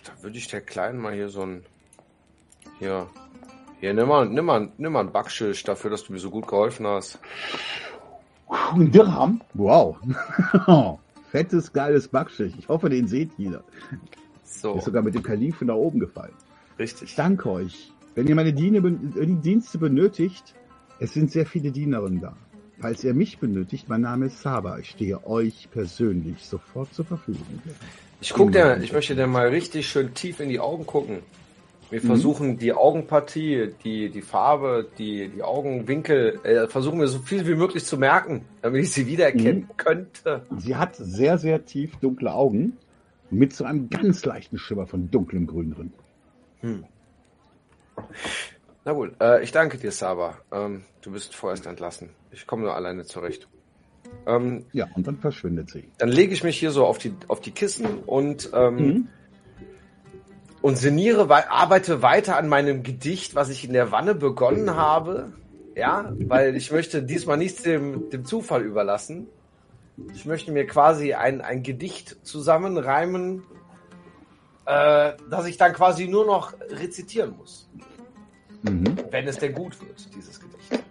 da würde ich der Kleinen mal hier so ein, hier, hier, nimm mal, nimm mal, nimm mal ein Backschild dafür, dass du mir so gut geholfen hast. Ein Dirham? Wow. Fettes, geiles Backschicht. Ich hoffe, den seht jeder. So, Ist sogar mit dem Kalifen da oben gefallen. Ich richtig. danke euch. Wenn ihr meine Diene, äh, die Dienste benötigt, es sind sehr viele Dienerinnen da. Falls ihr mich benötigt, mein Name ist Saba. Ich stehe euch persönlich sofort zur Verfügung. Ich guck dir, ich möchte dir mal richtig schön tief in die Augen gucken. Wir versuchen die Augenpartie, die, die Farbe, die, die Augenwinkel, äh, versuchen wir so viel wie möglich zu merken, damit ich sie wiedererkennen könnte. Sie hat sehr, sehr tief dunkle Augen mit so einem ganz leichten Schimmer von dunklem Grün drin. Na gut, äh, ich danke dir, Saba. Ähm, du bist vorerst entlassen. Ich komme nur alleine zurecht. Ähm, Ja, und dann verschwindet sie. dann lege ich mich hier so auf die, auf die Kissen und, ähm, Mhm. und sinniere, arbeite weiter an meinem Gedicht, was ich in der Wanne begonnen habe. Ja, weil ich möchte diesmal nichts dem, dem Zufall überlassen. Ich möchte mir quasi ein, ein Gedicht zusammenreimen, äh, das ich dann quasi nur noch rezitieren muss. Mhm. Wenn es denn gut wird, dieses Gedicht.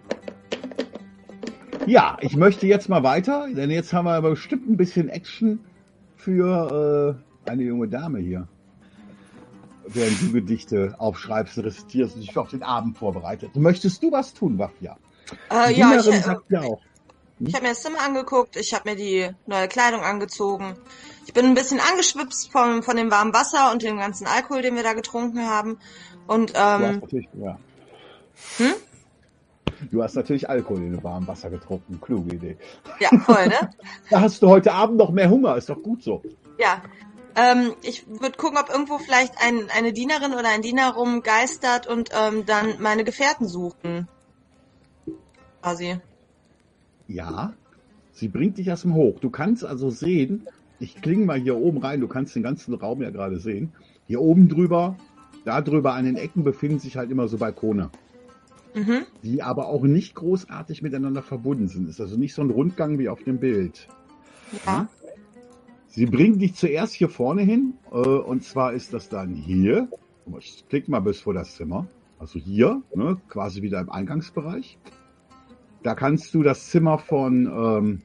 Ja, ich möchte jetzt mal weiter, denn jetzt haben wir aber bestimmt ein bisschen Action für äh, eine junge Dame hier. Während du Gedichte aufschreibst, rezitierst und dich auf den Abend vorbereitet. Möchtest du was tun, Wafja? Äh, Die ja, ich, äh, ja auch. ich habe mir das Zimmer angeguckt, ich habe mir die neue Kleidung angezogen. Ich bin ein bisschen angeschwipst von, von dem warmen Wasser und dem ganzen Alkohol, den wir da getrunken haben. Und Du hast ähm, natürlich, ja. Hm? Du hast natürlich Alkohol in dem warmen Wasser getrunken. Kluge Idee. ja, voll, ne? Da hast du heute Abend noch mehr Hunger. Ist doch gut so. Ja. Ähm, ich würde gucken, ob irgendwo vielleicht ein, eine Dienerin oder ein Diener rumgeistert und ähm, dann meine Gefährten suchen. Quasi. Ja, sie bringt dich erstmal hoch. Du kannst also sehen, ich klinge mal hier oben rein, du kannst den ganzen Raum ja gerade sehen. Hier oben drüber, da drüber an den Ecken befinden sich halt immer so Balkone, Mhm. die aber auch nicht großartig miteinander verbunden sind. Ist also nicht so ein Rundgang wie auf dem Bild. Ja. Sie bringen dich zuerst hier vorne hin, äh, und zwar ist das dann hier. Ich klick mal bis vor das Zimmer. Also hier, ne, quasi wieder im Eingangsbereich. Da kannst du das Zimmer von ähm,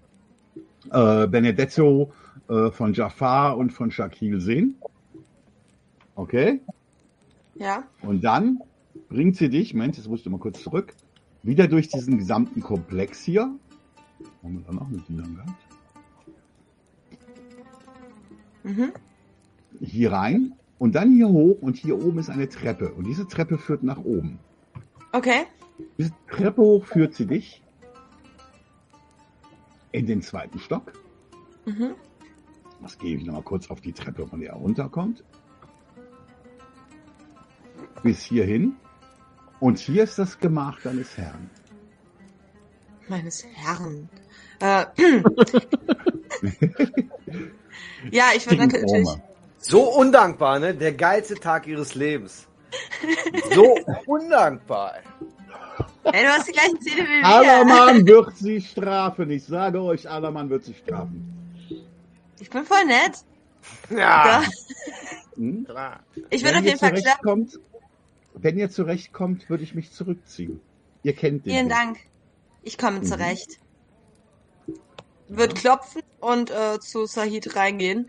äh, Benedetto, äh, von Jafar und von Shakil sehen. Okay. Ja. Und dann bringt sie dich, Moment, jetzt musst du mal kurz zurück, wieder durch diesen gesamten Komplex hier. Haben wir da noch eine Dienerin gehabt? Mhm. hier rein und dann hier hoch und hier oben ist eine Treppe und diese Treppe führt nach oben. Okay. Diese Treppe hoch führt sie dich in den zweiten Stock. Mhm. Das gehe ich nochmal kurz auf die Treppe, von der er runterkommt. Bis hierhin. Und hier ist das Gemach deines Herrn. Meines Herrn. Äh, ja, ich würde natürlich. So undankbar, ne? Der geilste Tag ihres Lebens. So undankbar. Ey, du hast die gleichen Zähne wie wir. Allermann wird sie strafen. Ich sage euch, Allermann wird sie strafen. Ich bin voll nett. Ja, Hm? klar. Ich würde Wenn auf ihr jeden Fall klar. zurechtkommt, wenn ihr zurechtkommt, würde ich mich zurückziehen. Ihr kennt den. Vielen Weg. Dank. Ich komme Mhm. zurecht. Wird klopfen und äh, zu Sahid reingehen.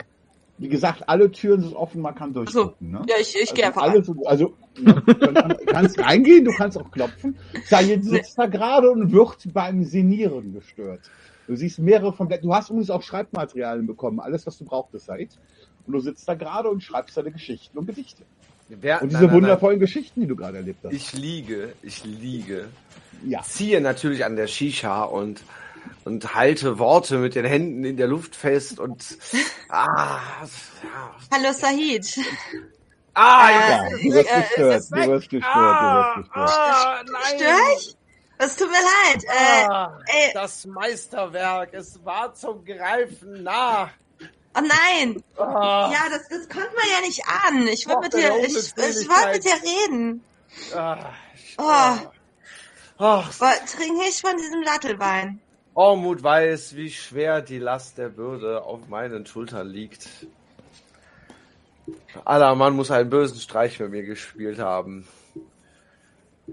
Wie gesagt, alle Türen sind offen, man kann So, durchgucken. Ne? ja, ich, ich gehe Also einfach rein. alles, also ja, du kannst- reingehen, du kannst auch klopfen. Sayed sitzt da gerade und wird beim Senieren gestört. Du siehst mehrere von du hast übrigens auch Schreibmaterialien bekommen, alles was du brauchtest, Sayed. Und du sitzt da gerade und schreibst deine Geschichten und Gedichte. Wer, Und nein, diese nein, wundervollen Geschichten, die du gerade erlebt nein. hast. Ich liege, ich liege. Ja. Ziehe natürlich an der Shisha und und halte Worte mit den Händen in der Luft fest und ah, ja. Hallo Sahid. ah, Äh, jetzt- Du wirst äh, gestört, du wirst gestört, du wirst gestört. ah, nein. Stör ich? Es tut mir leid. Äh, ey. das Meisterwerk, es war zum Greifen nah. oh nein. Ah, Ja, das, das konnte man ja nicht ahnen. Ich wollte mit dir, ich, ich wollte mit dir reden. ah, Oh. Ach, Woll- Trink nicht von diesem Dattelwein. Ormut weiß, wie schwer die Last der Bürde auf meinen Schultern liegt. Aller Mann muss einen bösen Streich mit mir gespielt haben.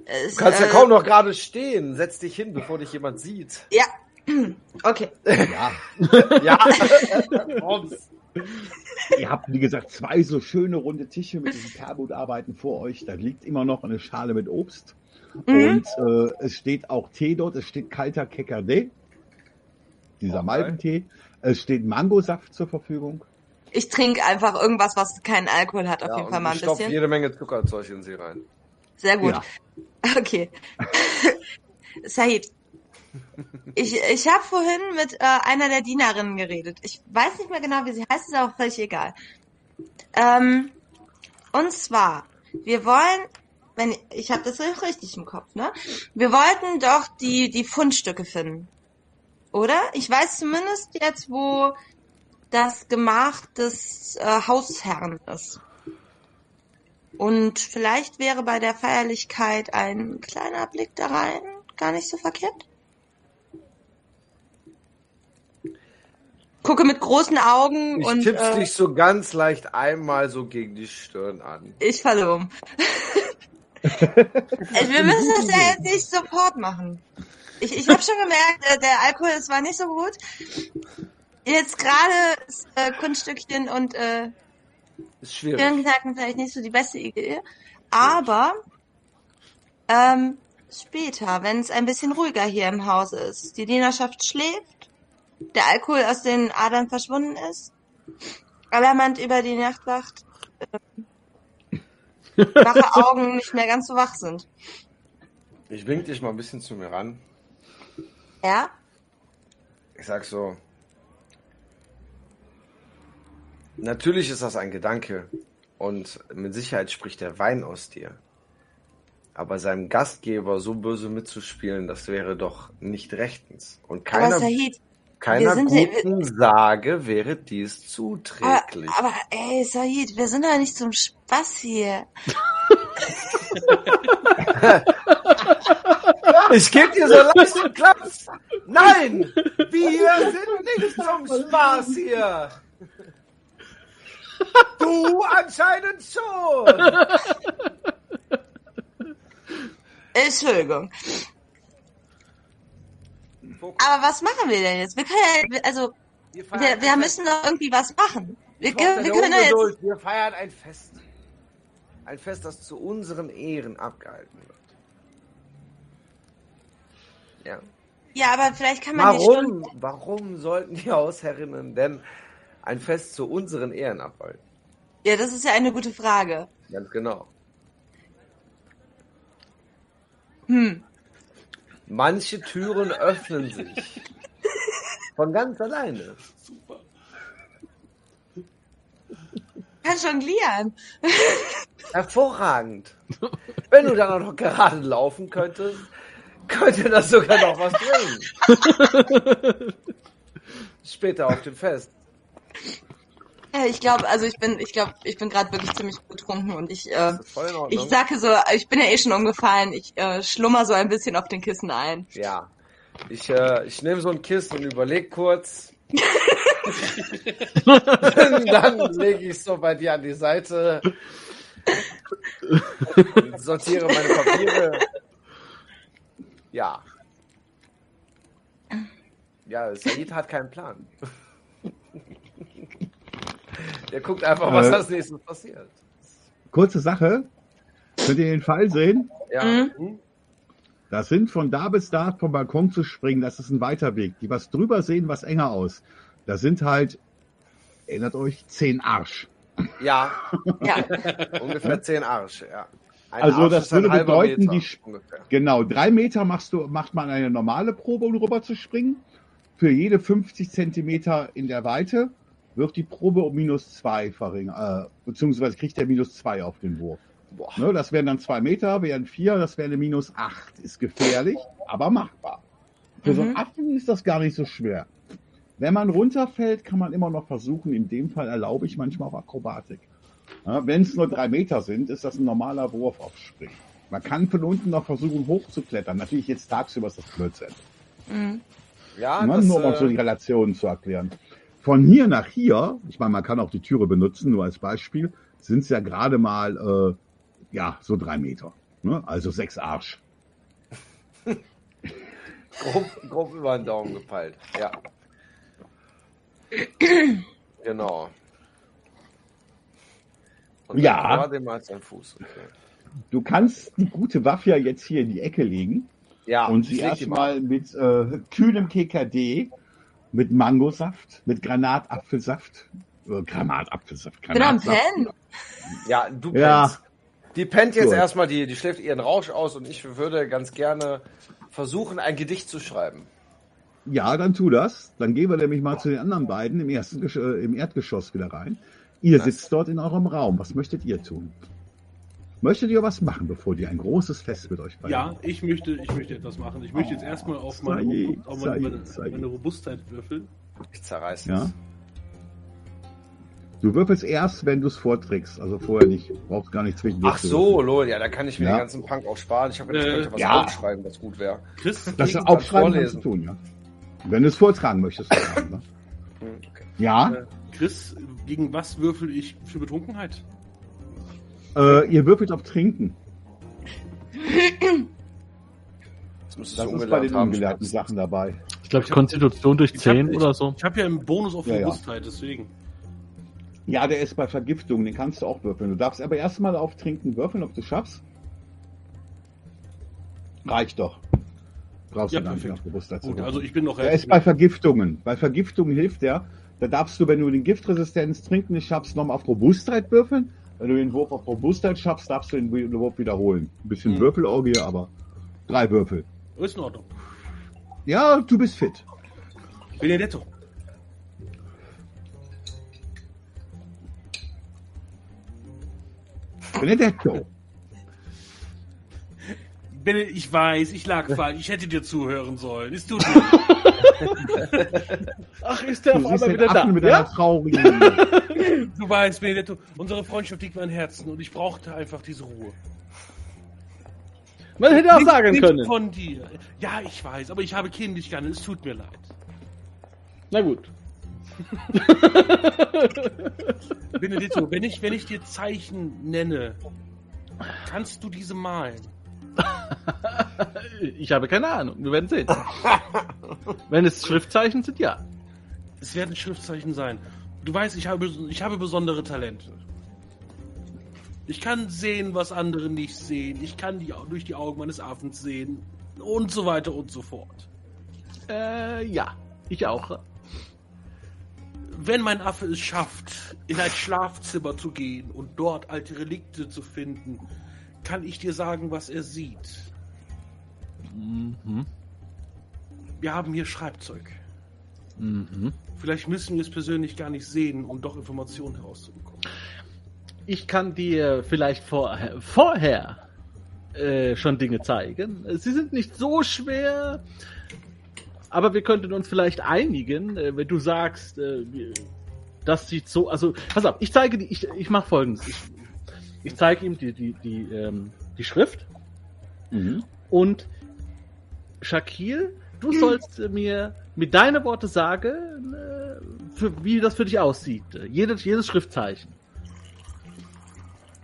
Es, Du kannst ja äh, kaum noch gerade stehen. Setz dich hin, bevor dich jemand sieht. Ja. Okay. Ja, Ja, ihr habt, wie gesagt, zwei so schöne runde Tische mit diesen Perlmutarbeiten vor euch. Da liegt immer noch eine Schale mit Obst. Mhm. Und äh, es steht auch Tee dort. Es steht kalter Kekerde, dieser Okay. Malbentee. Es steht Mangosaft zur Verfügung. Ich trinke einfach irgendwas, was keinen Alkohol hat, auf Ja, jeden Fall mal ich ein bisschen. jede Menge Zuckerzeug in sie rein. Sehr gut. Ja. Okay. Said, ich, ich habe vorhin mit äh, einer der Dienerinnen geredet. Ich weiß nicht mehr genau, wie sie heißt, ist auch völlig egal. Ähm, und zwar, wir wollen, wenn ich habe das richtig im Kopf, ne? Wir wollten doch die die Fundstücke finden, oder? Ich weiß zumindest jetzt, wo das Gemach des äh, Hausherrn ist. Und vielleicht wäre bei der Feierlichkeit ein kleiner Blick da rein gar nicht so verkehrt. Gucke mit großen Augen Ich und tipp's äh, dich so ganz leicht einmal so gegen die Stirn an. ich falle um. Äh, Wir müssen das ja jetzt nicht sofort machen. Ich, ich habe schon gemerkt, äh, der Alkohol, es war nicht so gut. Jetzt gerade ist äh, Kunststückchen und äh, Ist schwierig. Hirnknacken vielleicht nicht so die beste Idee. Aber ähm, später, wenn es ein bisschen ruhiger hier im Haus ist, die Dienerschaft schläft, der Alkohol aus den Adern verschwunden ist, Allermand über die Nacht wacht, äh, wache Augen nicht mehr ganz so wach sind. Ich wink dich mal ein bisschen zu mir ran. Ja? Ich sag so. Natürlich ist das ein Gedanke und mit Sicherheit spricht der Wein aus dir. Aber seinem Gastgeber so böse mitzuspielen, das wäre doch nicht rechtens. Und Aber keiner, Sahid, keiner sind ja- guten Sage wäre dies aber, zuträglich. aber ey, Sahid, wir sind doch nicht zum Spaß hier. Ich geb dir so leicht einen Klaps. Nein, wir sind nicht zum Spaß hier. Du anscheinend schon. Entschuldigung. Aber was machen wir denn jetzt? Wir können ja, also, wir, wir müssen doch irgendwie was machen. Wir, können- wir können jetzt, wir feiern ein Fest. Ein Fest, das zu unseren Ehren abgehalten wird. Ja. ja, aber vielleicht kann man die Stunden, Warum, warum sollten die Hausherrinnen denn ein Fest zu unseren Ehren abhalten? Ja, das ist ja eine gute Frage. Ganz genau. Hm. Manche Türen öffnen sich. Von ganz alleine. Kann jonglieren. Hervorragend. Wenn du dann auch noch gerade laufen könntest, könnte das sogar noch was bringen. Später auf dem Fest. Ich glaube, also ich bin, ich glaube, ich bin gerade wirklich ziemlich betrunken und ich, äh, ich sage so, ich bin ja eh schon umgefallen. Ich äh, schlummer so ein bisschen auf den Kissen ein. Ja. Ich, äh, ich nehme so ein Kissen und überleg kurz. Dann lege ich so bei dir an die Seite. Und sortiere meine Papiere. Ja. Ja, Said hat keinen Plan. Der guckt einfach, was Äh. als nächstes passiert. Kurze Sache. Könnt ihr den Fall sehen? Ja. Mhm. Hm? Das sind von da bis da vom Balkon zu springen, das ist ein weiter Weg. Die was drüber sehen, was enger aus. Das sind halt, erinnert euch, zehn Arsch. Ja, Ja. ungefähr 10 Arsch, ja. Ein Also Arsch das würde bedeuten, Meter, die ungefähr. Genau, drei Meter machst du, macht man eine normale Probe, um rüber zu springen. für jede 50 Zentimeter in der Weite wird die Probe um minus zwei verringert, äh, beziehungsweise kriegt er minus zwei auf den Wurf. Boah. Ne, das wären dann zwei Meter, wären vier, das wäre eine minus acht. Ist gefährlich, aber machbar. Für so einen Mhm. Affen ist das gar nicht so schwer. Wenn man runterfällt, kann man immer noch versuchen. In dem Fall erlaube ich manchmal auch Akrobatik. Ja, Wenn es nur drei Meter sind, ist das ein normaler Wurf auf Springen. Man kann von unten noch versuchen hochzuklettern. Natürlich jetzt tagsüber ist das Blödsinn. Mhm. Ja, Ne, das, nur um so die äh, Relationen zu erklären. Von hier nach hier, ich meine, man kann auch die Türe benutzen, nur als Beispiel, sind es ja gerade mal äh, ja so drei Meter. Ne? Also sechs Arsch. grob, grob über den Daumen gepeilt. Ja. genau. Und Ja. Fuß. Okay. Du kannst die gute Waffe ja jetzt hier in die Ecke legen Ja, und sie erstmal mit äh, kühlem KKD, mit Mangosaft, mit Granatapfelsaft, äh, Granatapfelsaft, Granatsaft. Pennen. Ja, du pennst. Ja. Die pennt jetzt Gut. erstmal, die, die schläft ihren Rausch aus und ich würde ganz gerne versuchen, ein Gedicht zu schreiben. Ja, dann tu das. Dann gehen wir nämlich mal zu den anderen beiden im ersten Gesch äh, im Erdgeschoss wieder rein. Ihr sitzt dort in eurem Raum. Was möchtet ihr tun? Möchtet ihr was machen, bevor die ein großes Fest mit euch feiern? Ja, ich möchte, ich möchte etwas machen. Ich möchte jetzt erstmal auf meine, Said, auf meine, meine, Said, meine Robustheit würfeln. Ich zerreiß Ja. es. Du würfelst erst, wenn du es vorträgst. Also vorher nicht. Brauchst gar nicht zwischen Ach so, lol, ja, da kann ich mir Ja. den ganzen Punk auch sparen. Ich habe jetzt Äh, könnte was ja. aufschreiben, was gut wäre. Chris, Das aufschreiben kannst du vorlesen. tun, ja. Wenn du es vortragen möchtest. vortragen, ne? Hm, okay. Ja, äh, Chris, gegen was würfel ich für Betrunkenheit? Äh, ihr würfelt auf Trinken. Das Das ist bei den ungelernten Sachen dabei. Ich glaube, Konstitution durch Ich 10 hab- ich, oder so. Ich habe ja einen Bonus auf Ja, ja. Robustheit, deswegen. Ja, der ist bei Vergiftung, den kannst du auch würfeln. Du darfst aber erstmal auf Trinken würfeln, ob du schaffst. Reicht doch. Brauchst Ja, du gar nicht perfekt. zu Gut, also ich bin noch Der ist bei Vergiftungen. Bei Vergiftungen hilft der. Da darfst du, wenn du den Giftresistenz Trinken nicht schaffst, nochmal auf Robustheit würfeln. Wenn du den Wurf auf Robustheit schaffst, darfst du den Wurf wiederholen. Ein bisschen Hm. Würfelorgie, aber drei Würfel. Ist in Ordnung. Ja, du bist fit. Benedetto. Benedetto. Bene, ich weiß, ich lag falsch. Ich hätte dir zuhören sollen. Es tut mir. Ach, ist der Du auf einmal wieder da? Affen mit Ja? einer traurigen. Du weißt, Benedetto, unsere Freundschaft liegt mir am Herzen und ich brauchte einfach diese Ruhe. Man hätte auch Nicht- sagen nicht können. von dir. Ja, ich weiß, aber ich habe kindisch gerne. Es tut mir leid. Na gut. Benedetto, wenn ich, wenn ich dir Zeichen nenne, kannst du diese malen? Ich habe keine Ahnung. Wir werden sehen. Wenn es Schriftzeichen sind, ja. Es werden Schriftzeichen sein. Du weißt, ich habe, ich habe besondere Talente. Ich kann sehen, was andere nicht sehen. Ich kann die, durch die Augen meines Affens sehen. Und so weiter und so fort. Äh, ja. Ich auch. Wenn mein Affe es schafft, in ein Schlafzimmer zu gehen und dort alte Relikte zu finden, kann ich dir sagen, was er sieht. Mhm. Wir haben hier Schreibzeug. Mhm. Vielleicht müssen wir es persönlich gar nicht sehen, um doch Informationen herauszubekommen. Ich kann dir vielleicht vor, vorher äh, schon Dinge zeigen. Sie sind nicht so schwer, aber wir könnten uns vielleicht einigen, äh, wenn du sagst, äh, das sieht so. Also, pass auf, ich zeige die, ich, ich mache folgendes. Ich, ich zeige ihm die, die, die, ähm, die Schrift Mhm. und Shakil, du sollst äh, mir mit deinen Worte sagen, äh, für, wie das für dich aussieht. Jedes, jedes Schriftzeichen.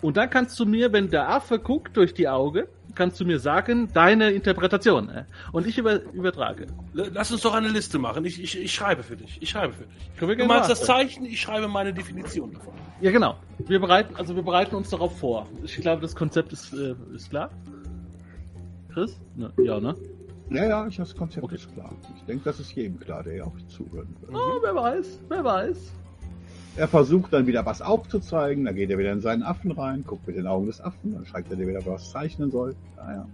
Und dann kannst du mir, wenn der Affe guckt durch die Augen, kannst du mir sagen, deine Interpretation. äh. Und ich über, übertrage. Lass uns doch eine Liste machen. Ich, ich, ich schreibe für dich. Ich schreibe für dich. Du malst das. Zeichen, ich schreibe meine Definition davon. Ja, genau. Wir bereiten, also wir bereiten uns darauf vor. Ich glaube, das Konzept ist, äh, ist klar. Chris? Ne, ja, ne? Ja, ja, ich, das Konzept Okay. ist klar. Ich denke, das ist jedem klar, der ja auch zuhören will. Oh, wer weiß, wer weiß. Er versucht dann wieder was aufzuzeigen, dann geht er wieder in seinen Affen rein, guckt mit den Augen des Affen, dann zeigt er dir wieder, was zeichnen soll. Ja, ja.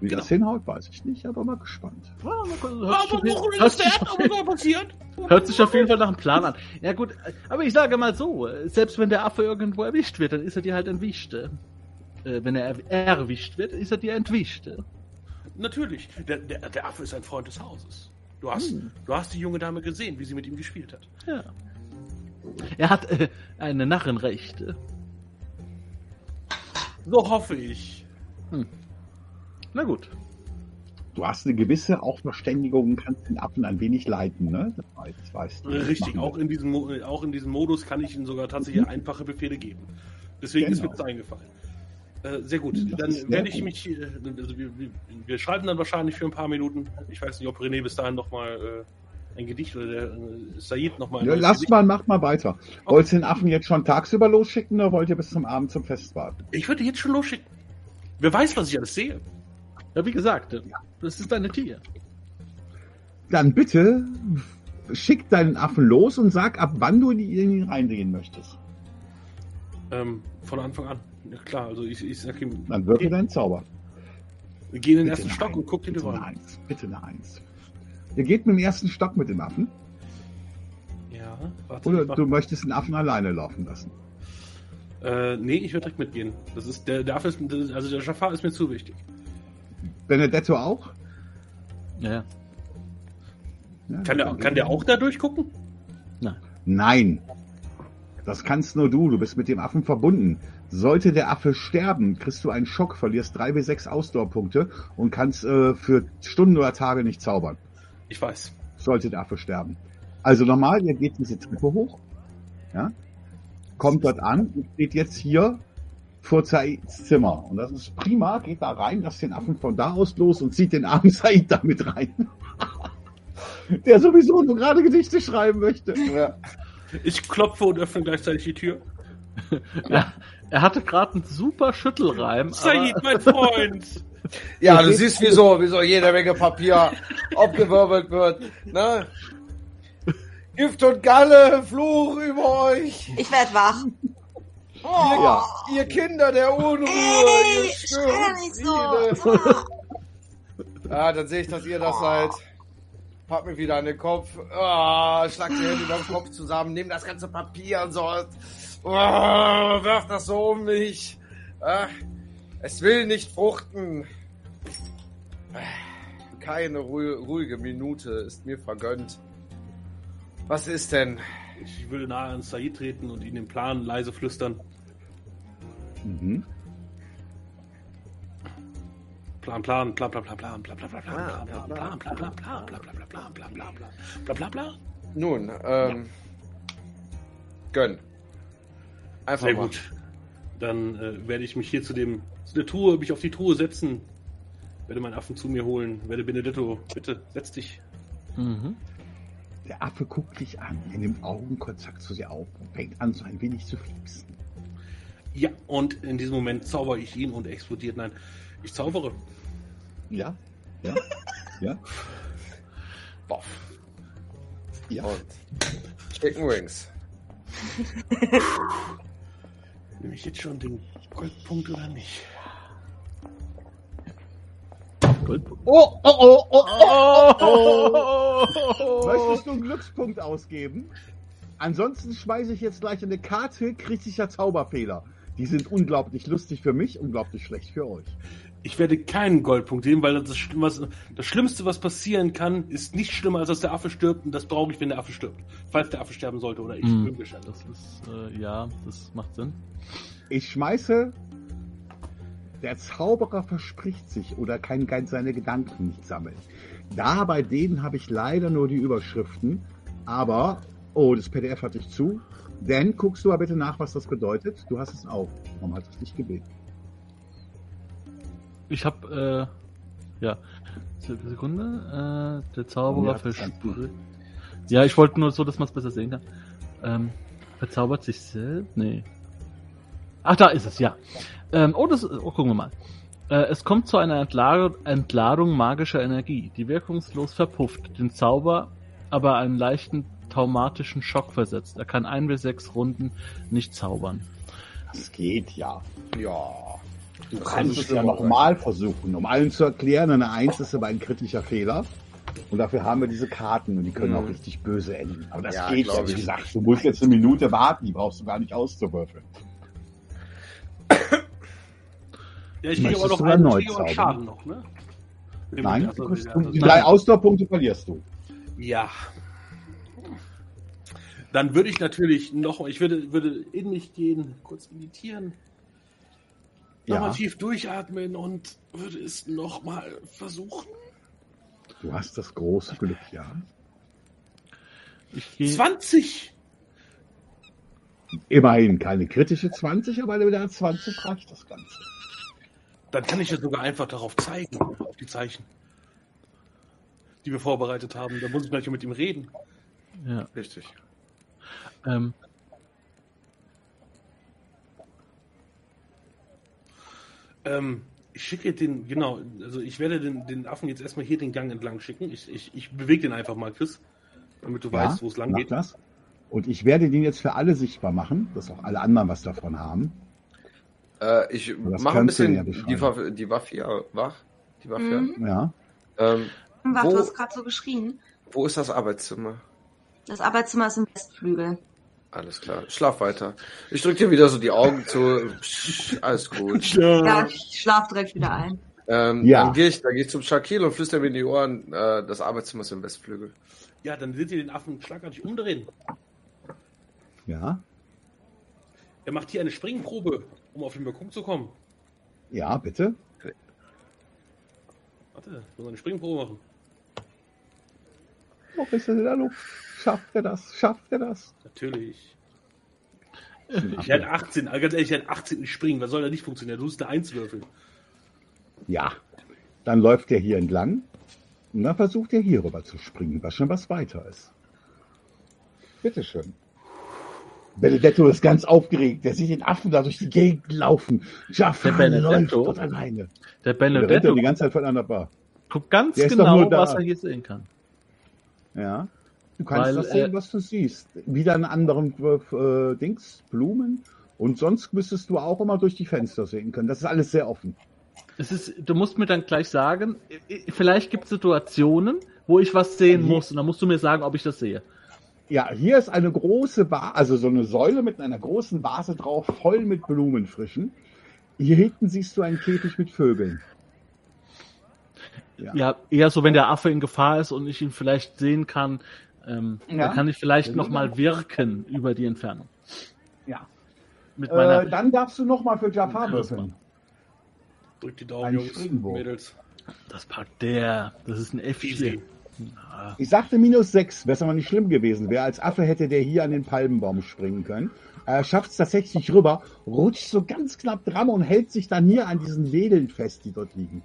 Wie Genau. das hinhaut, weiß ich nicht, aber mal gespannt. Ja, hört sich Aber auf jeden- hört sich auf Fall nach einem Plan an. Ja gut, aber ich sage mal so, selbst wenn der Affe irgendwo erwischt wird, dann ist er dir halt entwischt. Äh, wenn er er- erwischt wird, ist er dir entwischt. Natürlich. Der, der, der Affe ist ein Freund des Hauses. Du hast, du hast die junge Dame gesehen, wie sie mit ihm gespielt hat. Ja. Er hat äh, eine Narrenrecht. So hoffe ich. Na gut. Du hast eine gewisse auch Verständigung, kannst den Affen ein wenig leiten, ne? Das weiß, das weißt du. Richtig, auch in, diesem, äh, auch in diesem Modus kann ich Ihnen sogar tatsächlich einfache Befehle geben. Deswegen ist mir Genau. das eingefallen. Äh, sehr gut, dann sehr werde ich mich, äh, also wir, wir, schreiben dann wahrscheinlich für ein paar Minuten. Ich weiß nicht, ob René bis dahin nochmal äh, ein Gedicht oder der äh, Said nochmal ein Ja, neues lass Gedicht. mal, mach mal weiter. Wollt ihr den Affen jetzt schon tagsüber losschicken oder wollt ihr bis zum Abend zum Fest warten? Ich würde jetzt schon losschicken. Wer weiß, was ich alles sehe. Ja, wie gesagt, äh, das ist deine Tier. Dann bitte schick deinen Affen los und sag, ab wann du in ihn reingehen möchtest. Ähm, von Anfang an. Ja, klar, also ich, ich sag ihm, Dann wirke geh, dein Zauber. geh in den Bitte ersten Stock Eins, und guck in die bitte eine. Eins, bitte eine Eins. Ihr geht mit dem ersten Stock mit dem Affen Ja, warte. oder du möchtest den Affen alleine laufen lassen. Äh, nee, ich würde direkt mitgehen. Das ist, der, der Affe ist, also der Jafar ist mir zu wichtig. Benedetto auch? Ja, ja. Kann der, kann der auch da durchgucken? Nein. Das kannst nur du. Du bist mit dem Affen verbunden. Sollte der Affe sterben, kriegst du einen Schock, verlierst drei bis sechs Ausdauerpunkte und kannst äh, für Stunden oder Tage nicht zaubern. Ich weiß. Sollte der Affe sterben. Also normal, ihr geht diese Treppe hoch, ja, kommt dort an und steht jetzt hier vor Saids Zimmer. Und das ist prima, geht da rein, lasst den Affen von da aus los und zieht den armen Said damit rein. Der sowieso nur gerade Gedichte schreiben möchte. Ja. Ich klopfe und öffne gleichzeitig die Tür. Er, er hatte gerade einen super Schüttelreim. Said, aber, mein Freund! Ja, du siehst, wieso, wieso jede Menge Papier abgewirbelt wird. Ne? Gift und Galle, Fluch über euch. Ich werd wach. Ihr, Ja. ihr Kinder der Unruhe, Ey, ihr nicht so. Ja, dann sehe ich, dass ihr das seid. Pack mir wieder an den Kopf. Ah, schlag die Hände über den Kopf zusammen. Nimm das ganze Papier und so. Ah, werf das so um mich. Ah, es will nicht fruchten. Ah, Keine ruhige, Minute ist mir vergönnt. Was ist denn? Ich würde nahe an Said treten und ihm den Plan leise flüstern. Mhm. Plan, Plan, Plan, Plan, Plan, Plan, Plan, Plan, Plan, Plan, Ah, Plan, Plan, Plan, Plan, Plan, Plan, Plan, Plan, Plan, Plan, Plan, Plan, Plan, Plan, Plan. Nun, ähm, gönn. Einfach Sehr mal. gut. Dann äh, werde ich mich hier zu dem, zu der Truhe, mich auf die Truhe setzen, werde meinen Affen zu mir holen, werde Benedetto, bitte, setz dich. Mhm. Der Affe guckt dich an, er nimmt Augenkontakt zu dir auf und fängt an, so ein wenig zu fliepsen. Ja, und in diesem Moment zaubere ich ihn und er explodiert. Nein, ich zaubere. Ja? Ja? Ja? Boff. Ja. Und Chicken Wings. Nehme ich jetzt schon den Goldpunkt oder nicht? Goldpunkt. Oh, oh, oh, oh, oh, Oh, oh. Möchtest du einen Glückspunkt ausgeben? Ansonsten schmeiße ich jetzt gleich eine Karte kritischer Zauberfehler. Die sind unglaublich lustig für mich, unglaublich schlecht für euch. Ich werde keinen Goldpunkt nehmen, weil das, was, das Schlimmste, was passieren kann, ist nicht schlimmer, als dass der Affe stirbt. Und das brauche ich, wenn der Affe stirbt. Falls der Affe sterben sollte oder ich. Mhm. Das ist, äh, ja, das macht Sinn. Ich schmeiße. Der Zauberer verspricht sich oder kann kann seine Gedanken nicht sammeln. Da bei denen habe ich leider nur die Überschriften. Aber, oh, das PDF hatte ich zu. Denn guckst du mal bitte nach, was das bedeutet. Du hast es auf. Warum hat es dich gebeten? Ich habe, äh, ja, Se- Sekunde, äh, der Zauberer Ja, verspricht. Ja, ich wollte nur so, dass man es besser sehen kann. Ähm, verzaubert sich selbst? Nee. Ach, da ist es, ja. Ähm, oh, das, oh, gucken wir mal. Äh, es kommt zu einer Entladung, Entladung magischer Energie, die wirkungslos verpufft, den Zauber aber einen leichten traumatischen Schock versetzt. Er kann ein bis sechs Runden nicht zaubern. Das geht ja. Ja. Du Das kannst es ja nochmal versuchen, um allen zu erklären, eine Eins ist aber ein kritischer Fehler. Und dafür haben wir diese Karten und die können Mhm. auch richtig böse enden. Aber das Ja, geht ja, wie ich. gesagt. Du musst jetzt eine Minute warten, die brauchst du gar nicht auszuwürfeln. Ja, ich kriege aber noch einen aber zaubern? Schaden noch, ne? Nein, Achso, du kriegst, ja, die drei Ausdauerpunkte verlierst du. Ja. Dann würde ich natürlich noch, ich würde, würde in mich gehen, kurz meditieren, nochmal Ja, tief durchatmen und würde es nochmal versuchen. du hast das große Glück, ja. Ich gehe. 20! Immerhin keine kritische 20, aber mit einer 20 reicht das Ganze. Dann kann ich ja sogar einfach darauf zeigen, auf die Zeichen, die wir vorbereitet haben. Da muss ich gleich mit ihm reden. Ja, Richtig. ähm, Ähm, ich schicke den, genau, also ich werde den, den Affen jetzt erstmal hier den Gang entlang schicken. Ich, ich, ich bewege den einfach mal, Chris, damit du Ja, weißt, wo es lang geht. das. Und ich werde den jetzt für alle sichtbar machen, dass auch alle anderen was davon haben. Äh, ich mache ein bisschen ja die. Waffe, die Waffe ja, wach. Die Waffe. ja. Mhm. Ja. Ähm, Warte, Wo- du hast gerade so geschrien. wo ist das Arbeitszimmer? Das Arbeitszimmer ist im Westflügel. Alles klar. Schlaf weiter. Ich drück dir wieder so die Augen zu. Psch, alles gut. Ja, ich schlaf direkt wieder ein. Ähm, Ja. Dann gehe ich, dann geh ich zum Shakil und flüster mir in die Ohren, äh, das Arbeitszimmer ist im Westflügel. Ja, dann seht ihr den Affen schlagartig umdrehen. Ja. Er macht hier eine Springprobe, um auf den Balkon zu kommen. Ja, bitte. Warte, ich muss eine Springprobe machen. Noch ist er in der Luft. Schafft er das? Schafft er das? Natürlich. Ich hätte 18, also ganz ehrlich, ich hätte 18 nicht springen. Was soll da nicht funktionieren? Du musst eine 1 würfeln. Ja. Dann läuft er hier entlang. Und dann versucht er hier rüber zu springen, was schon was weiter ist. Bitteschön. Benedetto ist ganz aufgeregt. Der sieht den Affen da durch die Gegend laufen. Benedetto? läuft dort alleine. der Der rennt Benedetto die ganze Zeit voneinander bar. guckt ganz Der genau, was er hier sehen kann. Ja. Du kannst Weil, das sehen, äh, was du siehst. Wieder einen anderen äh, Dings, Blumen. Und sonst müsstest du auch immer durch die Fenster sehen können. Das ist alles sehr offen. Es ist, du musst mir dann gleich sagen, vielleicht gibt es Situationen, wo ich was sehen muss. Und dann musst du mir sagen, ob ich das sehe. Ja, hier ist eine große Vase, also so eine Säule mit einer großen Vase drauf, voll mit Blumenfrischen. Hier hinten siehst du einen Käfig mit Vögeln. Ja. Ja, eher so, wenn der Affe in Gefahr ist und ich ihn vielleicht sehen kann, ähm, Ja. dann kann ich vielleicht nochmal wirken über die Entfernung. Ja. Mit meiner, Äh, dann darfst du nochmal für Jafar würfeln. Drückt die Daumen, Jungs. Mädels. das packt der. Das ist ein Easy. F4. Ja. Ich sagte minus sechs, wäre aber nicht schlimm gewesen. Wer als Affe hätte der hier an den Palmenbaum springen können. Er schafft es tatsächlich rüber, rutscht so ganz knapp dran und hält sich dann hier an diesen Wedeln fest, die dort liegen.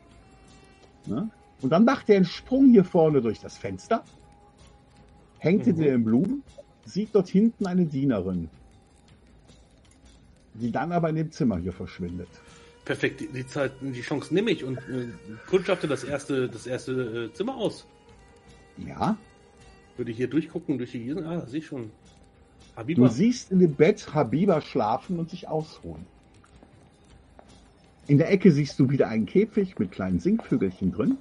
Ne? Und dann macht er einen Sprung hier vorne durch das Fenster, hängt hinter den Blumen, sieht dort hinten eine Dienerin, die dann aber in dem Zimmer hier verschwindet. Perfekt, die, die Zeit, die Chance nehme ich und äh, kundschafte das erste, das erste äh, Zimmer aus. Ja, Würde hier durchgucken, durch die Giesen. Ah, sehe ich schon. Habiba. Du siehst in dem Bett Habiba schlafen und sich ausruhen. In der Ecke siehst du wieder einen Käfig mit kleinen Singvögelchen drin.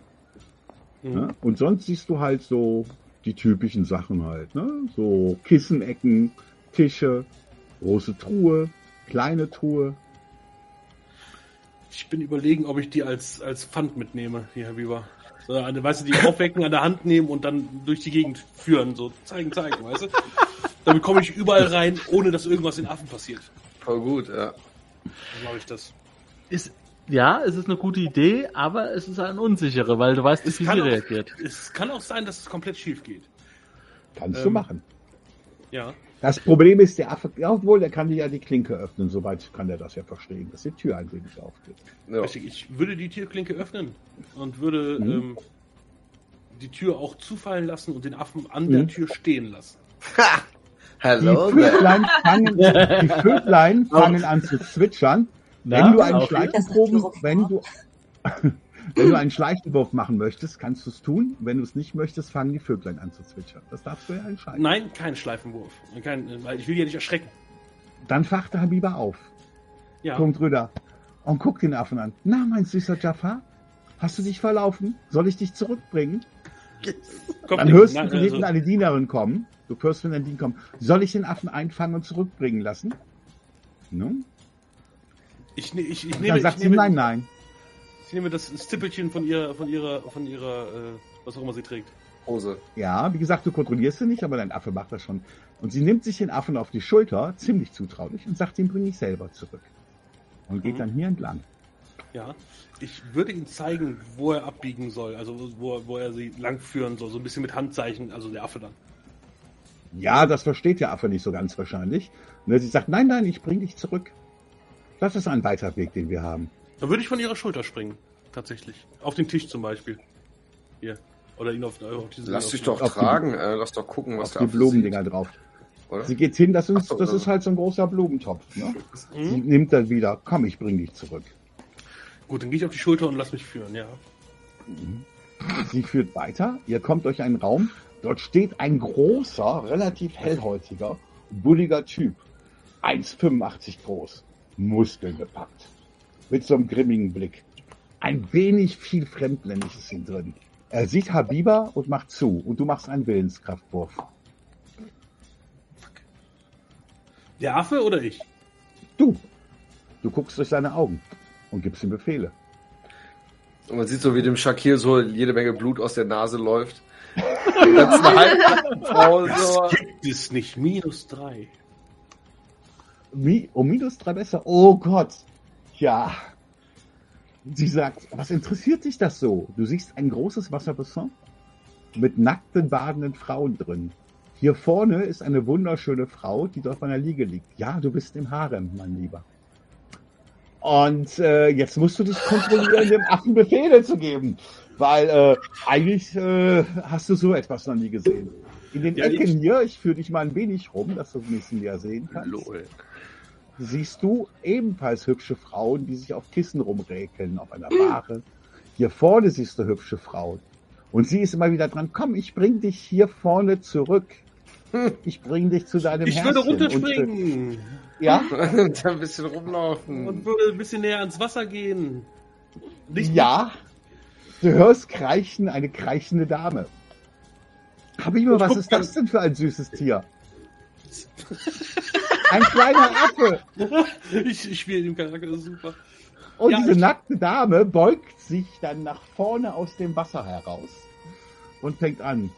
Mhm. Ne? Und sonst siehst du halt so die typischen Sachen halt. Ne? So Kissenecken, Tische, große Truhe, kleine Truhe. Ich bin überlegen, ob ich die als, als Pfand mitnehme, die Habiba. So, eine, weißt du, die aufwecken, an der Hand nehmen und dann durch die Gegend führen. So zeigen, zeigen, weißt du? Damit komme ich überall rein, ohne dass irgendwas den Affen passiert. Voll gut, ja. Dann mache ich das. Ist, ja, es ist eine gute Idee, aber es ist eine unsichere, weil du weißt nicht, wie sie auch- reagiert. Es kann auch sein, dass es komplett schief geht. Kannst du Ähm. machen. Ja. Das Problem ist, der Affe, ja, obwohl, der kann dir ja die Klinke öffnen. Soweit kann er das ja verstehen, dass die Tür ein wenig aufgeht. ja. Ich würde die Türklinke öffnen und würde Mhm. ähm, die Tür auch zufallen lassen und den Affen an Mhm. der Tür stehen lassen. Die Hello there. Vöglein fangen, die Vöglein fangen an zu zwitschern. Na, wenn du einen Schleichenproben, wenn du, wenn du einen Schleichenwurf machen möchtest, kannst du es tun. Wenn du es nicht möchtest, fangen die Vöglein an zu zwitschern. Das darfst du ja entscheiden. Nein, kein Schleifenwurf. Kein, weil ich will ja nicht erschrecken. Dann fachte Habiba auf. Ja. Punkt Rüder. und guckt den Affen an. Na, mein süßer Jafar, hast du dich verlaufen? Soll ich dich zurückbringen? Kommt Dann nicht. hörst du von also, hinten eine Dienerin kommen. Du hörst von der Dienerin kommen. Soll ich den Affen einfangen und zurückbringen lassen? Nun? Ich, ne- ich, ich, Dann nehme, sagt ich, sie, nehme, nein, nein. ich nehme das Stippelchen von ihrer, von ihrer, von ihrer, äh, was auch immer sie trägt. Hose. Ja, wie gesagt, du kontrollierst sie nicht, aber dein Affe macht das schon. Und sie nimmt sich den Affen auf die Schulter, ziemlich zutraulich, und sagt, den bringe ich selber zurück. Und geht Mhm. dann hier entlang. Ja. Ich würde ihm zeigen, wo er abbiegen soll, also wo, wo er sie langführen soll, so ein bisschen mit Handzeichen, also der Affe dann. Ja, das versteht der Affe nicht so ganz wahrscheinlich. Und sie sagt, nein, nein, ich bring dich zurück. Das ist ein weiter Weg, den wir haben. Dann würde ich von ihrer Schulter springen, tatsächlich. Auf den Tisch zum Beispiel. Hier. Oder ihn auf, auf diese Lass dich doch auf die- tragen. äh, lass doch gucken, was Auf der die Blumendinger sieht, drauf. oder? Sie geht hin, das ist, so, das ist halt so ein großer Blumentopf. Ne? Sie Mhm. nimmt dann wieder, komm, ich bring dich zurück. Gut, dann gehe ich auf die Schulter und lass mich führen, ja. Sie führt weiter, ihr kommt durch einen Raum, dort steht ein großer, relativ hellhäutiger, bulliger Typ. 1,85 groß, Muskeln gepackt, mit so einem grimmigen Blick. Ein wenig viel Fremdländisches in drin. Er sieht Habiba und macht zu und du machst einen Willenskraftwurf. Der Affe oder ich? Du, du guckst durch seine Augen und gibst ihm Befehle. Und man sieht so, wie dem Shakir so jede Menge Blut aus der Nase läuft. Die ganzen Halbfrau so. Gibt es nicht minus drei? Mi um minus drei besser. Oh Gott. Ja. Sie sagt, was interessiert dich das so? Du siehst ein großes Wasserbassin mit nackten, badenden Frauen drin. Hier vorne ist eine wunderschöne Frau, die dort auf einer Liege liegt. Ja, du bist im Harem, mein Lieber. Und äh, jetzt musst du dich kontrollieren, dem Affen Befehle zu geben. Weil äh, eigentlich äh, hast du so etwas noch nie gesehen. In den Ja, Ecken ich- hier, ich führe dich mal ein wenig rum, dass du es bisschen näher sehen kannst Lol. Siehst du ebenfalls hübsche Frauen, die sich auf Kissen rumräkeln, auf einer Bahre. Hier vorne siehst du hübsche Frauen. Und sie ist immer wieder dran, komm, ich bring dich hier vorne zurück. Ich bring dich zu deinem Ich Herrchen. würde Und, runterspringen äh, ja, Und ein bisschen rumlaufen. und würde ein bisschen näher ans Wasser gehen. Nicht ja. Du hörst kreichen, eine kreichende Dame. Habiba, was guck ist das denn für ein süßes Tier? Ein kleiner Affe. Ich, ich spiele den Charakter, das ist super. Und Ja, diese ich- nackte Dame beugt sich dann nach vorne aus dem Wasser heraus und fängt an.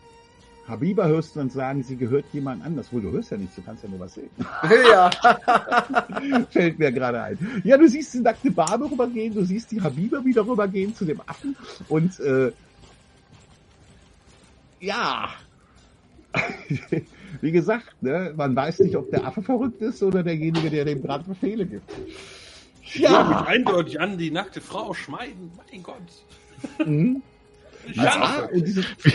Habiba hörst du dann sagen, sie gehört jemand anders. Wohl, du hörst ja nichts, du kannst ja nur was sehen. ja. Fällt mir gerade ein. Ja, du siehst die nackte Dame rübergehen, du siehst die Habiba wieder rübergehen zu dem Affen und äh, ja. Wie gesagt, ne, man weiß nicht, ob der Affe verrückt ist oder derjenige, der dem gerade Befehle gibt. Ich würde mich eindeutig an die nackte Frau schmeiden. Mein Gott. Mhm. Ja, Ja, diese Wie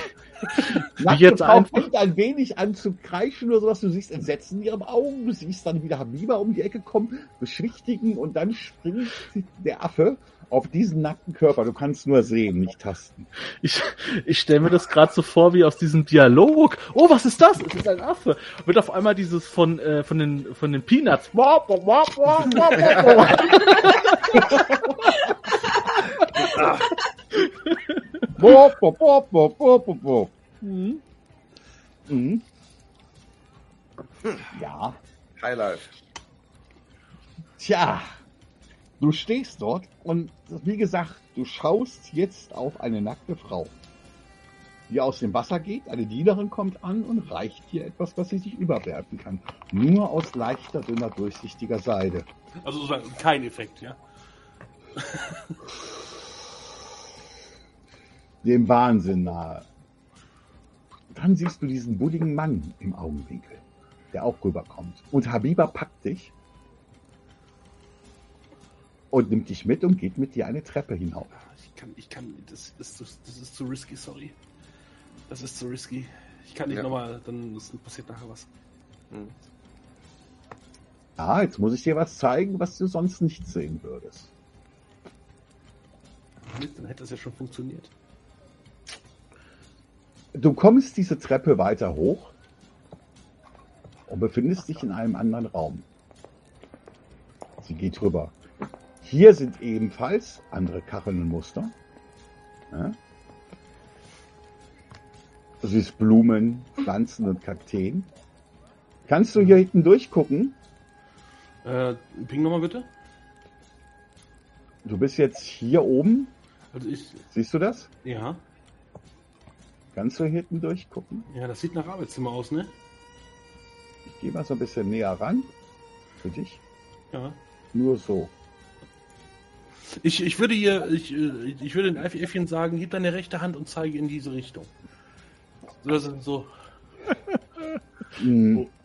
nackte Frau fängt ein wenig an zu kreischen oder sowas. Du siehst Entsetzen in ihren Augen. Du siehst dann wieder Habiba um die Ecke kommen, beschwichtigen und dann springt der Affe auf diesen nackten Körper. Du kannst nur sehen, nicht tasten. Ich, ich stelle mir das gerade so vor wie aus diesem Dialog. Oh, was ist das? Es ist ein Affe. Wird auf einmal dieses von, äh, von, den, von den Peanuts. Wop, wop, wop, wop, wop, wop. Wop, wop, wop, wop, wop, wop, Mhm. Mhm. Ja, Highlife. tja. Du stehst dort und wie gesagt, du schaust jetzt auf eine nackte Frau, die aus dem Wasser geht. Eine Dienerin kommt an und reicht dir etwas, was sie sich überwerfen kann. Nur aus leichter, dünner, durchsichtiger Seide. also sozusagen kein Effekt, ja. Dem Wahnsinn nahe. Dann siehst du diesen bulligen Mann im Augenwinkel, der auch rüberkommt. Und Habiba packt dich und nimmt dich mit und geht mit dir eine Treppe hinauf. Ich kann, ich kann, das ist, zu- das ist zu risky, sorry. Das ist zu risky. Ich kann nicht Ja. nochmal, dann ist, passiert nachher was. Hm. Ah, jetzt muss ich dir was zeigen, was du sonst nicht sehen würdest. Dann hätte das ja schon funktioniert. Du kommst diese Treppe weiter hoch und befindest dich in einem anderen Raum. Sie geht rüber. Hier sind ebenfalls andere Kacheln und Muster. Ja. Du siehst Blumen, Pflanzen und Kakteen. Kannst du hier hinten durchgucken? Äh, ping nochmal bitte. Du bist jetzt hier oben. Also ich, Siehst du das? ja, Kannst du hier hinten durchgucken? ja, das sieht nach Arbeitszimmer aus, ne? Ich gehe mal so ein bisschen näher ran. Für dich. Ja. Nur so. Ich, ich würde hier, ich, äh, ich würde den Äffchen sagen, gib deine rechte Hand und zeige in diese Richtung. So, so. Mm.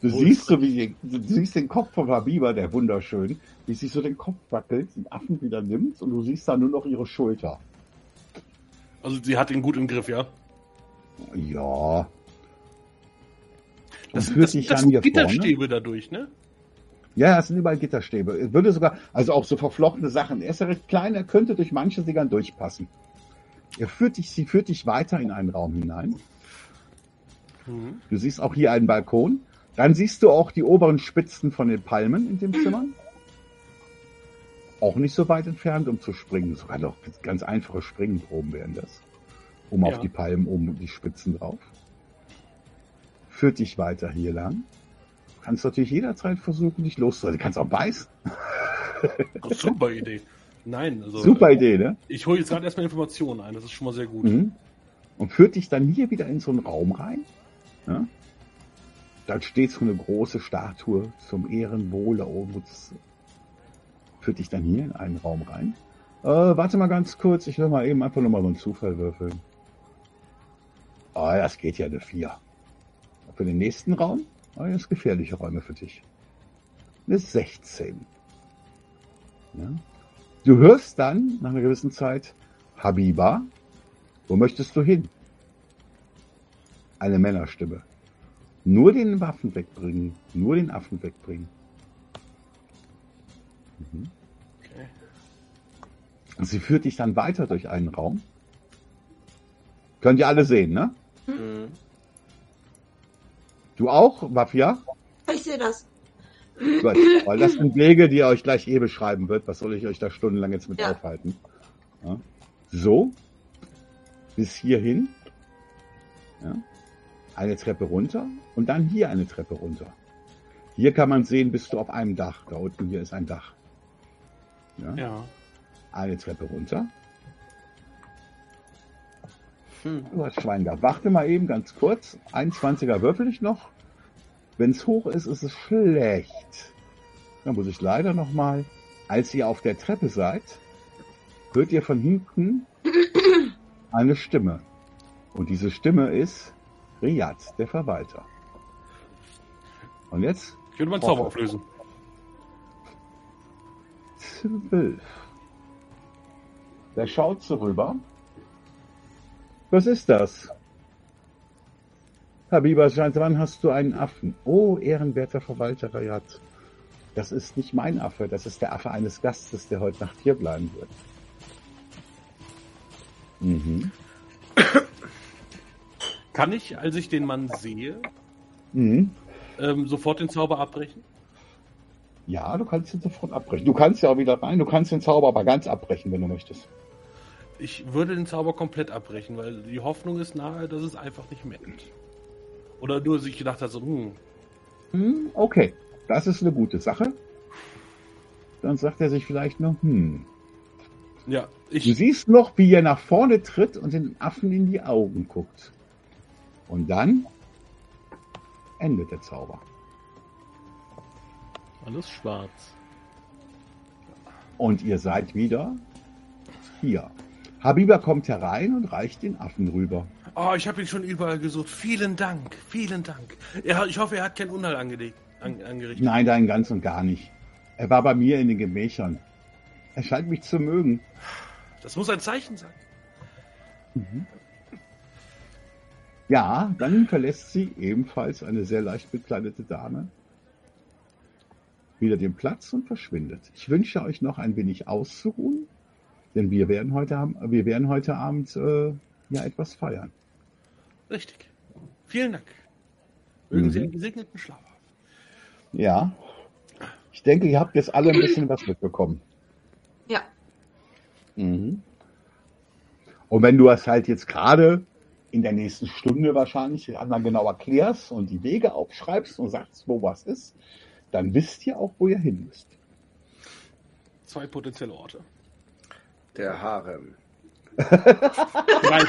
Du Wo siehst so, wie du siehst den Kopf von Habiba, der wunderschön, wie sich so den Kopf wackelt, den Affen wieder nimmt und du siehst da nur noch ihre Schulter. Also sie hat ihn gut im Griff, ja. Ja. Und Das, führt das, dich das an sind hier vorne. Gitterstäbe dadurch, ne? Ja, es sind überall Gitterstäbe. Es Würde sogar, also auch so verflochtene Sachen. Er ist ja recht klein, er könnte durch manche Singern durchpassen. Er führt dich, sie führt dich weiter in einen Raum hinein. Mhm. Du siehst auch hier einen Balkon. Dann siehst du auch die oberen Spitzen von den Palmen in dem Zimmer. Auch nicht so weit entfernt, um zu springen. Sogar noch ganz einfache Springproben wären das. Um auf Ja. die Palmen, um die Spitzen drauf. Führt dich weiter hier lang. Du kannst natürlich jederzeit versuchen, dich loszuhalten. Du kannst auch beißen. Super Idee. Nein, also Super Idee, ne? ich hole jetzt gerade erstmal Informationen ein, das ist schon mal sehr gut. Mhm. Und führt dich dann hier wieder in so einen Raum rein. Ja? Dann steht so eine große Statue zum Ehrenwohle Omuts. Führt dich dann hier in einen Raum rein. Äh, warte mal ganz kurz, ich will mal eben einfach nur mal so einen Zufall würfeln. Ah, das geht ja eine 4. Für den nächsten Raum? Ah, das ist gefährliche Räume für dich. Eine 16. Ja? Du hörst dann nach einer gewissen Zeit, Habiba, wo möchtest du hin? Eine Männerstimme. Nur den Waffen wegbringen. Nur den Affen wegbringen. Mhm. Okay. Und sie führt dich dann weiter durch einen Raum. Könnt ihr alle sehen, ne? Mhm. Du auch, Mafia? Ich sehe das. Gut, weil das sind Wege, die er euch gleich eh beschreiben wird. Was soll ich euch da stundenlang jetzt mit Ja. aufhalten? Ja. So. Bis hierhin. Ja. Eine Treppe runter und dann hier eine Treppe runter. Hier kann man sehen, bist du auf einem Dach. Da unten hier ist ein Dach. Ja. Ja. Eine Treppe runter. Hm. Du hast Schwein gehabt. Warte mal eben ganz kurz. 21er würfel ich noch. Wenn es hoch ist, ist es schlecht. Dann muss ich leider noch mal. Als ihr auf der Treppe seid, hört ihr von hinten eine Stimme. Und diese Stimme ist Riyad, der Verwalter. Und jetzt Ich würde meinen Zauber auflösen. zwölf. Der schaut so rüber. Was ist das? Habiba, wann hast du einen Affen? Oh, ehrenwerter Verwalter Rayat. Das ist nicht mein Affe, das ist der Affe eines Gastes, der heute Nacht hier bleiben wird. Mhm. Kann ich, als ich den Mann sehe, Mhm. ähm, sofort den Zauber abbrechen? Ja, du kannst ihn sofort abbrechen. Du kannst ja auch wieder rein, du kannst den Zauber aber ganz abbrechen, wenn du möchtest. Ich würde den Zauber komplett abbrechen, weil die Hoffnung ist nahe, dass es einfach nicht merkt. Oder nur sich gedacht hat, so, hm, Hm, okay, das ist eine gute Sache. Dann sagt er sich vielleicht noch, hm, ja, Du ich, siehst noch, wie er nach vorne tritt und den Affen in die Augen guckt. Und dann endet der Zauber. Alles schwarz. Und ihr seid wieder hier. Habiba kommt herein und reicht den Affen rüber. oh, ich habe ihn schon überall gesucht. Vielen Dank, vielen Dank. Er, ich hoffe, er hat kein Unheil angelegt, an, angerichtet. Nein, nein, ganz und gar nicht. Er war bei mir in den Gemächern. Er scheint mich zu mögen. Das muss ein Zeichen sein. Ja, dann verlässt sie ebenfalls eine sehr leicht bekleidete Dame wieder den Platz und verschwindet. Ich wünsche euch noch ein wenig auszuruhen, denn wir werden heute, Abend- wir werden heute Abend äh, ja etwas feiern. Richtig. Vielen Dank. Mögen Sie Mhm. einen gesegneten Schlaf haben. Ja, ich denke, ihr habt jetzt alle ein bisschen was mitbekommen. Mhm. Und wenn du das halt jetzt gerade in der nächsten Stunde wahrscheinlich einmal genau erklärst und die Wege aufschreibst und sagst, wo was ist, dann wisst ihr auch, wo ihr hin müsst. Zwei potenzielle Orte. Der Harem. Der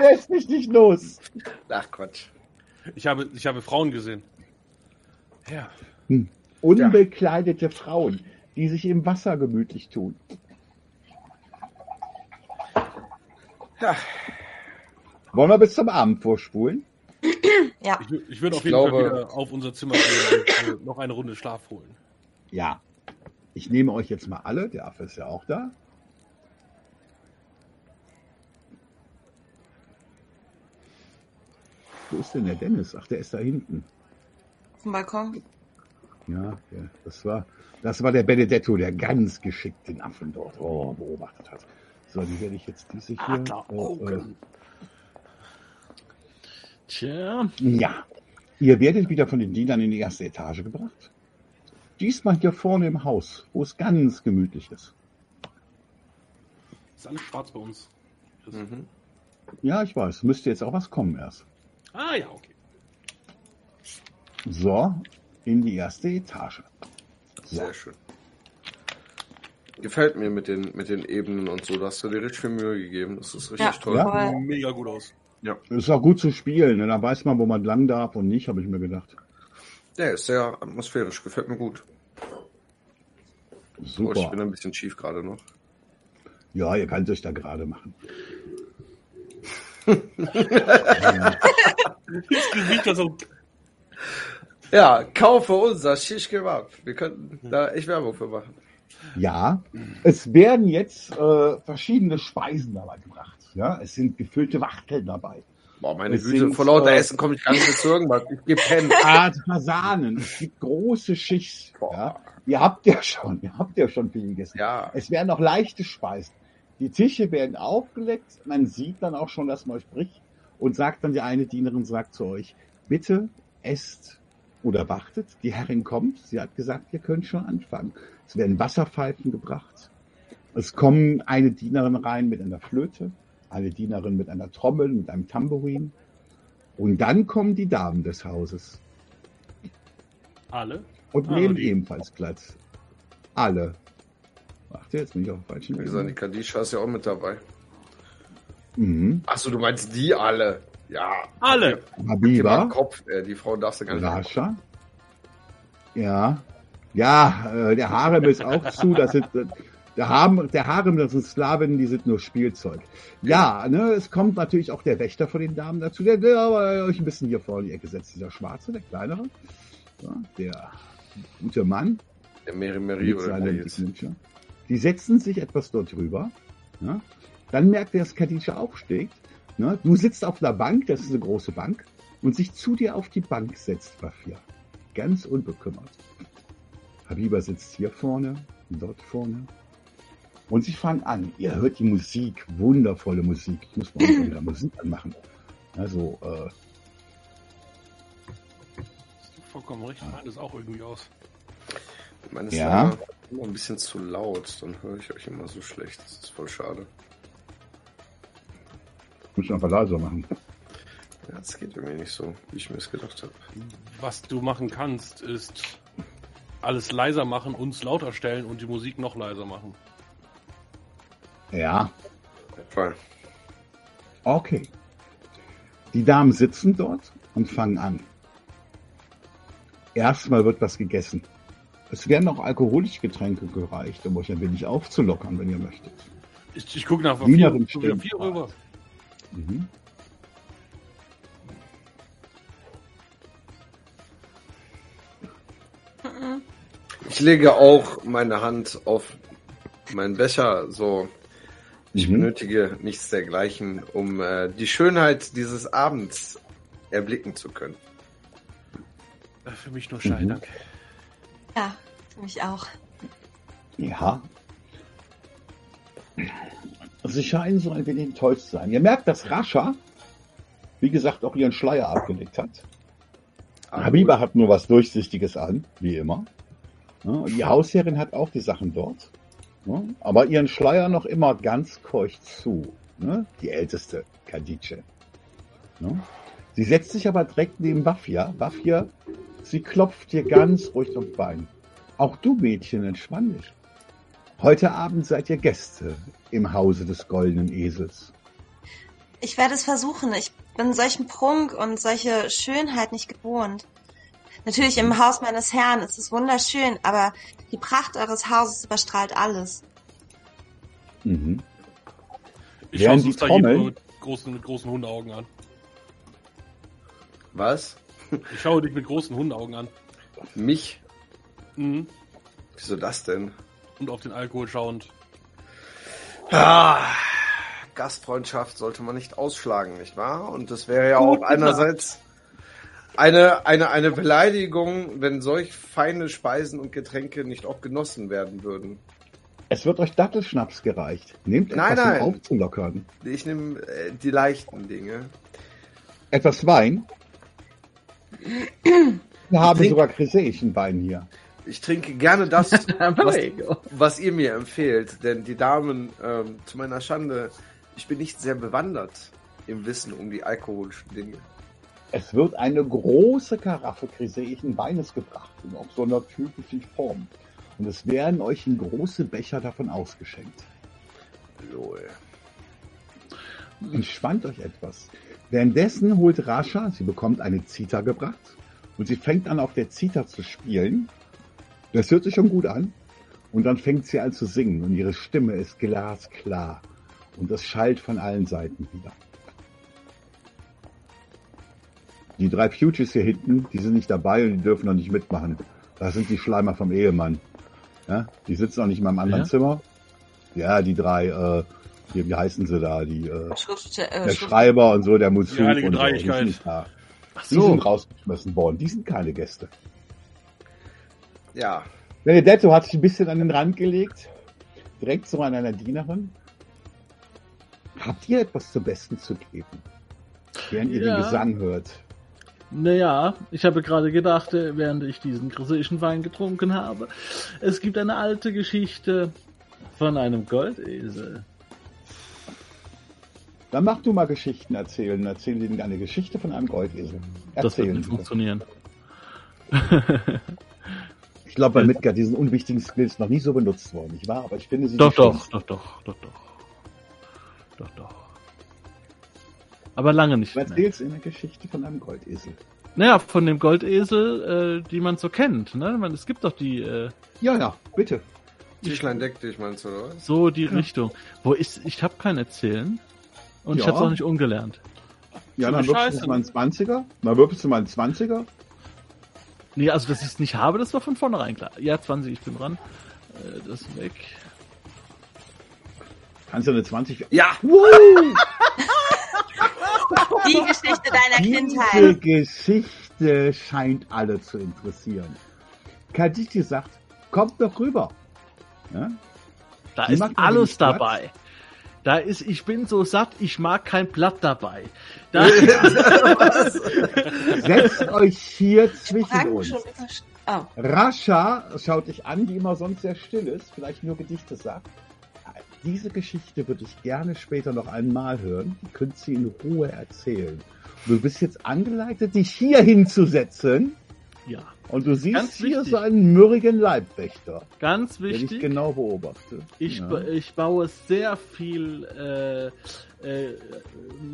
lässt mich nicht los. Ach Quatsch. Ich habe, ich habe Frauen gesehen. Ja. Unbekleidete Frauen, die sich im Wasser gemütlich tun. Ja, Wollen wir bis zum Abend vorspulen? Ja. Ich, ich würde auf Ich jeden Fall glaube- wieder auf unser Zimmer gehen und äh, noch eine Runde Schlaf holen. Ja. Ich nehme euch jetzt mal alle. Der Affe ist ja auch da. Wo ist denn der Dennis? Ach, der ist da hinten. Auf dem Balkon. Ja, der, das war, das war der Benedetto, der ganz geschickt den Affen dort oh, beobachtet hat. So, die werde ich jetzt diese hier. Äh, äh, Adleraugen. Tja, ja. Ihr werdet wieder von den Dienern in die erste Etage gebracht. Diesmal hier vorne im Haus, wo es ganz gemütlich ist. Ist alles schwarz bei uns. Mhm. Ja, ich weiß. Müsste jetzt auch was kommen erst. Ah ja, okay. So, in die erste Etage. So. Sehr schön. Gefällt mir mit den, mit den Ebenen und so. Da hast du dir richtig viel Mühe gegeben. Das ist richtig Ja. toll. Ja. Mega gut aus. Ist auch gut zu spielen, ne? da weiß man, wo man lang darf und nicht, habe ich mir gedacht. Der ist sehr atmosphärisch. Gefällt mir gut. Oh, ich Super. bin ein bisschen schief gerade noch. Ja, ihr könnt euch da gerade machen. Das Gesicht, Ja, kaufe unser Shish Kebab. Wir könnten da echt Werbung für machen. Ja, es werden jetzt äh, verschiedene Speisen dabei gebracht. Ja, es sind gefüllte Wachteln dabei. Boah, meine Es Güte, sind, vor lauter äh, Essen komme ich gar nicht zu irgendwas. Ich pennen. Art Fasanen, es gibt große Schichts. Ja. Ihr habt ja schon, ihr habt ja schon viel gegessen. Ja, Es werden auch leichte Speisen. Die Tische werden aufgeleckt. Man sieht dann auch schon, dass man euch bricht und sagt dann die eine Dienerin sagt zu euch, bitte esst oder wartet. Die Herrin kommt. Sie hat gesagt, ihr könnt schon anfangen. Es werden Wasserpfeifen gebracht. Es kommen eine Dienerin rein mit einer Flöte, eine Dienerin mit einer Trommel, mit einem Tambourin. Und dann kommen die Damen des Hauses alle. und Ah, nehmen die- ebenfalls Platz. Alle. Warte, jetzt bin ich auf dem falschen wie gesagt, die Kadisha ist ja auch mit dabei. Mhm. Achso, du meinst die alle. Ja. Alle. Habiba, Kopf. Äh, die Frau darfst du gar nicht. Rascha. Ja. Ja, äh, der Harem ist auch zu. Das sind, äh, der, Harem, der Harem, das sind Slawinnen, die sind nur Spielzeug. Ja, ne, es kommt natürlich auch der Wächter von den Damen dazu, der, der aber euch ein bisschen hier vor die Ecke setzt. Dieser Schwarze, der kleinere. Ja, der gute Mann. Der Mary Mary mit oder wie jetzt. Dickmütze. Die setzen sich etwas dort drüber. Ja? Dann merkt er, dass Khadija aufsteht. Ne? Du sitzt auf einer Bank, das ist eine große Bank, und sich zu dir auf die Bank setzt, Bafir. Ganz unbekümmert. Habiba sitzt hier vorne, dort vorne. Und sie fangen an. Ihr hört die Musik, wundervolle Musik. Ich muss mal wieder Musik anmachen. Also, äh, Vollkommen recht. Meint es auch irgendwie aus. Meine Ja. leider immer ein bisschen zu laut. Dann höre ich euch immer so schlecht. Das ist voll schade. muss ich einfach leiser machen. Ja, das geht irgendwie nicht so, wie ich mir es gedacht habe. Was du machen kannst, ist alles leiser machen, uns lauter stellen und die Musik noch leiser machen. Ja, Voll. Okay. Die Damen sitzen dort und fangen an. Erstmal wird was gegessen. Es werden auch alkoholische Getränke gereicht, um euch ein wenig aufzulockern, wenn ihr möchtet. Ich, ich gucke nach vier, stimmt. vier rüber. Mhm. Ich lege auch meine Hand auf meinen Becher, so. Ich Mhm. benötige nichts dergleichen, um äh, die Schönheit dieses Abends erblicken zu können. Für mich nur Schein, Mhm. danke. Ja, mich auch. Ja. Sie scheinen so ein wenig enttäuscht zu sein. Ihr merkt, dass Rascha, wie gesagt, auch ihren Schleier abgelegt hat. Ah, Habiba hat nur was Durchsichtiges an, wie immer. Ja, die Hausherrin hat auch die Sachen dort. Aber ihren Schleier noch immer ganz keucht zu. Ne? Die älteste, Kadice. Ne? Sie setzt sich aber direkt neben Wafia. Wafia, sie klopft dir ganz ruhig ums Bein. Auch du, Mädchen, entspann dich. Heute Abend seid ihr Gäste im Hause des goldenen Esels. Ich werde es versuchen. Ich bin solchen Prunk und solche Schönheit nicht gewohnt. Natürlich im Haus meines Herrn ist es wunderschön, aber die Pracht eures Hauses überstrahlt alles. Mhm. Ich schaue Said nur Trommeln- mit großen, mit großen Hundeaugen an. Was? Ich schaue dich mit großen Hundeaugen an. Mich? Mhm. Wieso das denn? Und auf den Alkohol schauend. Ah, Gastfreundschaft sollte man nicht ausschlagen, nicht wahr? Und das wäre ja auch einerseits eine, eine, eine Beleidigung, wenn solch feine Speisen und Getränke nicht auch genossen werden würden. Es wird euch Dattelschnaps gereicht. Nehmt Nein, etwas, nein. um aufzulockern. Ich nehme äh, die leichten Dinge. Etwas Wein. Wir haben trink- sogar kriseischen Wein hier. Ich trinke gerne das, was, was ihr mir empfehlt, denn die Damen, ähm, zu meiner Schande, ich bin nicht sehr bewandert im Wissen um die alkoholischen Dinge. Es wird eine große Karaffe kriseischen Weines gebracht, in auch so einer typischen Form. Und es werden euch in große Becher davon ausgeschenkt. Lol. Entspannt euch etwas. Währenddessen holt Rasha, sie bekommt eine Zither gebracht und sie fängt an auf der Zither zu spielen. Das hört sich schon gut an. Und dann fängt sie an zu singen und ihre Stimme ist glasklar. Und das schallt von allen Seiten wieder. Die drei Fugees hier hinten, die sind nicht dabei und die dürfen noch nicht mitmachen. Das sind die Schleimer vom Ehemann. Ja, die sitzen noch nicht mal im anderen Ja? Zimmer. Ja, die drei, äh, wie, wie heißen sie da? Die, äh, Schrift, äh, der Schrift, Schreiber und so, der Musik und so, die sind nicht da. Ach Die so. sind rausgeschmissen worden, die sind keine Gäste. Ja, Benedetto hat sich ein bisschen an den Rand gelegt, direkt zu einer Dienerin. Habt ihr etwas zum Besten zu geben? Während ihr Ja. den Gesang hört. Naja, ich habe gerade gedacht, äh, während ich diesen griechischen Wein getrunken habe, es gibt eine alte Geschichte von einem Goldesel. Dann mach du mal Geschichten erzählen. Erzähl ihnen eine Geschichte von einem Goldesel. Das wird Erzählen nicht Sie. funktionieren. Ich glaube, bei Midgard diesen unwichtigen Skills noch nie so benutzt worden, nicht wahr? Aber ich finde sie Doch, doch, doch, doch, doch, doch. Doch, doch. Aber lange nicht Du mehr. erzählst in der Geschichte von einem Goldesel. Naja, von dem Goldesel, äh, die man so kennt, ne? Man, es gibt doch die, äh, Ja, ja, bitte. Tischlein deck dich, meinst du, oder was? so die Richtung. Wo ist, ich habe kein Erzählen. Und ich Ja. habe es auch nicht ungelernt. Ja, dann würfelst du mal einen 20er. Dann würfelst du mal einen 20er. Nee, also dass ich es nicht habe, das war von vornherein klar. Ja, 20, ich bin dran. Äh, das ist weg. Kannst du eine 20... Ja! die Geschichte deiner Diese Kindheit. Geschichte scheint alle zu interessieren. Kaditi sagt, kommt doch rüber. Ja? Da Die ist alles dabei. Da ist, ich bin so satt, ich mag kein Blatt dabei. Da Setzt euch hier zwischen uns. Oh, Rascha schaut dich an, die immer sonst sehr still ist, vielleicht nur Gedichte sagt. Diese Geschichte würde ich gerne später noch einmal hören. Die könnt sie in Ruhe erzählen. Du bist jetzt angeleitet, dich hier hinzusetzen. ja, Und du siehst Ganz hier wichtig. so einen mürrigen Leibwächter, ganz der dich wichtig. genau beobachtet. Ich, Ja. ba- ich baue sehr viel äh, äh,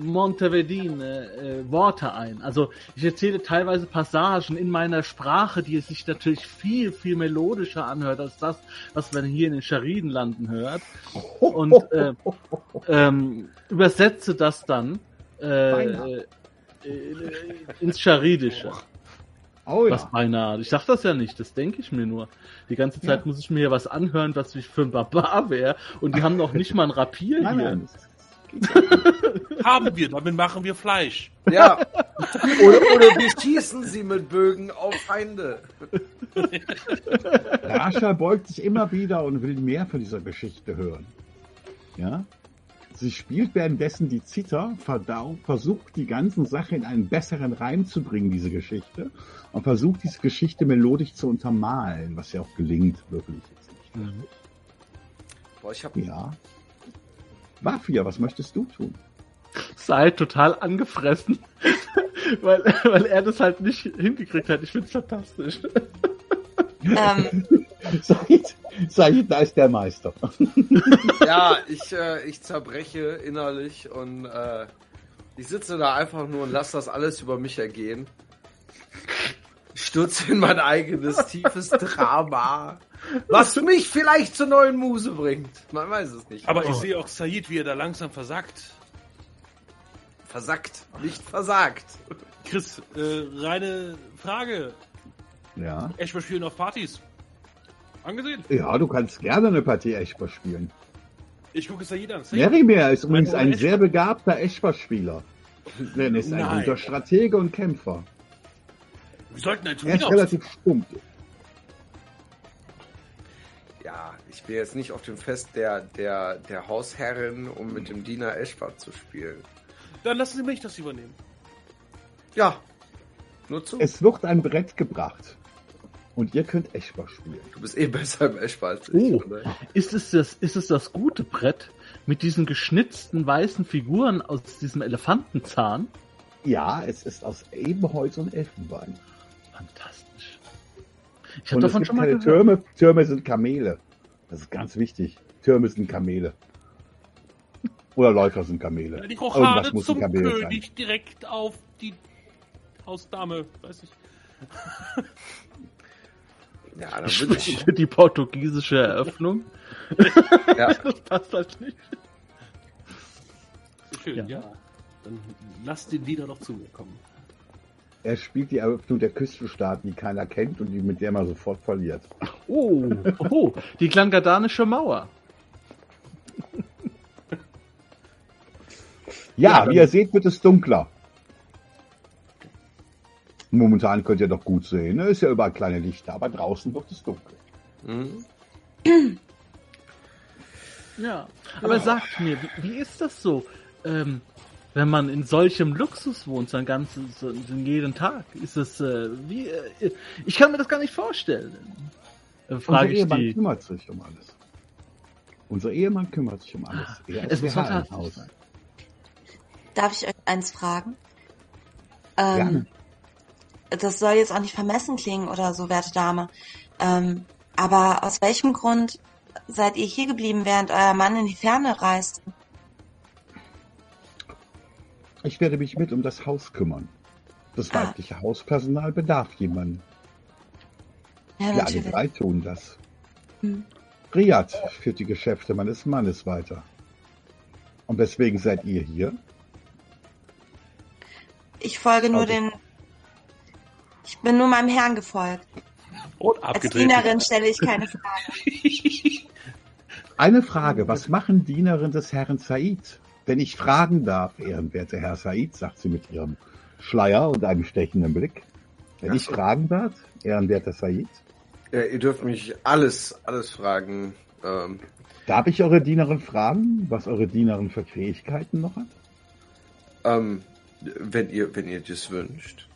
Montevedine äh, Worte ein. Also ich erzähle teilweise Passagen in meiner Sprache, die sich natürlich viel, viel melodischer anhört als das, was man hier in den Scharidenlanden hört. Und äh, ähm, übersetze das dann äh, äh, ins Scharidische. Oh ja. Was beinahe. Ich sag das ja nicht, das denke ich mir nur. Die ganze Zeit Ja. muss ich mir hier was anhören, was ich für ein Barbar wäre. Und die haben noch nicht mal ein Rapier Nein, hier. nein. Haben wir, damit machen wir Fleisch. Ja! Oder, oder wir schießen sie mit Bögen auf Feinde. Rascha beugt sich immer wieder und will mehr von dieser Geschichte hören. Ja? Sie spielt währenddessen die Zither, verdau, versucht die ganzen Sache in einen besseren Reim zu bringen, diese Geschichte, und versucht diese Geschichte melodisch zu untermalen, was ja auch gelingt, wirklich jetzt nicht. Boah, ich hab, Ja. Mafia, was möchtest du tun? Sei total angefressen, weil, weil er das halt nicht hingekriegt hat. Ich find's fantastisch. Ähm, Said, Said, da ist der Meister. ja, ich, äh, ich zerbreche innerlich und äh, ich sitze da einfach nur und lasse das alles über mich ergehen. Stürze in mein eigenes tiefes Drama, was mich vielleicht zur neuen Muse bringt. Man weiß es nicht. Aber ich sehe auch Said, wie er da langsam versackt. versackt, nicht versagt. Chris, äh, reine Frage. Ja. Eschber spielen auf Partys. Angesehen? Ja, du kannst gerne eine Partie Eschber spielen. Ich gucke Said an. Said, Merimir ist übrigens ein sehr begabter Eschber-Spieler. Denn er ist ein guter Stratege und Kämpfer. wir sollten ein Er Turnier ist aus. relativ stumpf. Ja, ich bin jetzt nicht auf dem Fest der, der, der Hausherrin, um mit dem Diener Eschbart zu spielen. Dann lassen Sie mich das übernehmen. Ja, nur zu. Es wird ein Brett gebracht. Und ihr könnt Eschber spielen. Du bist eh besser im Eschbart als ich. Oh. oder? Ist es das, ist es das gute Brett mit diesen geschnitzten weißen Figuren aus diesem Elefantenzahn? Ja, es ist aus Ebenholz und Elfenbein. Fantastisch. Ich habe Und es davon gibt schon mal keine gehört. Türme. Türme sind Kamele. Das ist ganz wichtig. Türme sind Kamele. Oder Läufer sind Kamele. Die Irgendwas muss ein zum Kamel sein. König direkt auf die Hausdame, weiß ich. Ja, dann würde ich. Die portugiesische Eröffnung. Ja, Das passt halt nicht. Schön, Ja. ja. Dann lass den Diener doch zu mir kommen. Er spielt die Eröffnung der Küstenstaaten, die keiner kennt und die, mit der man sofort verliert. Oh, oh, die klangadanische Mauer. Ja, Ja, wie ihr seht, wird es dunkler. Momentan könnt ihr doch gut sehen. Ne? Ist ja überall kleine Lichter, aber draußen wird es dunkel. mhm. Ja. Aber sagt mir, wie, wie ist das so, ähm, wenn man in solchem Luxus wohnt, sein ganzes, so, jeden Tag? Ist das, äh, wie, äh, ich kann mir das gar nicht vorstellen. Äh, Unser Frage ich Ehemann die. kümmert sich um alles. Unser Ehemann kümmert sich um alles. Er Es ist muss Haus. sein. darf ich euch eins fragen? Ähm, Gerne. Das soll jetzt auch nicht vermessen klingen oder so, werte Dame. Ähm, aber aus welchem Grund seid ihr hier geblieben, während euer Mann in die Ferne reist? Ich werde mich mit um das Haus kümmern. Das Ah. weibliche Hauspersonal bedarf jemanden. Ja, Wir alle drei tun das. Hm. Riyad führt die Geschäfte meines Mannes weiter. Und weswegen seid ihr hier? Ich folge nur Okay. den. Ich bin nur meinem Herrn gefolgt. Und Als abgedreht. Dienerin stelle ich keine Frage. Eine Frage, was machen Dienerinnen des Herrn Said? Wenn ich fragen darf, ehrenwerter Herr Said, sagt sie mit ihrem Schleier und einem stechenden Blick. Wenn ich fragen darf, ehrenwerter Said, ja, ihr dürft mich alles, alles fragen. Ähm, darf ich eure Dienerin fragen, was eure Dienerin für Fähigkeiten noch hat? ähm, wenn ihr, wenn ihr das wünscht.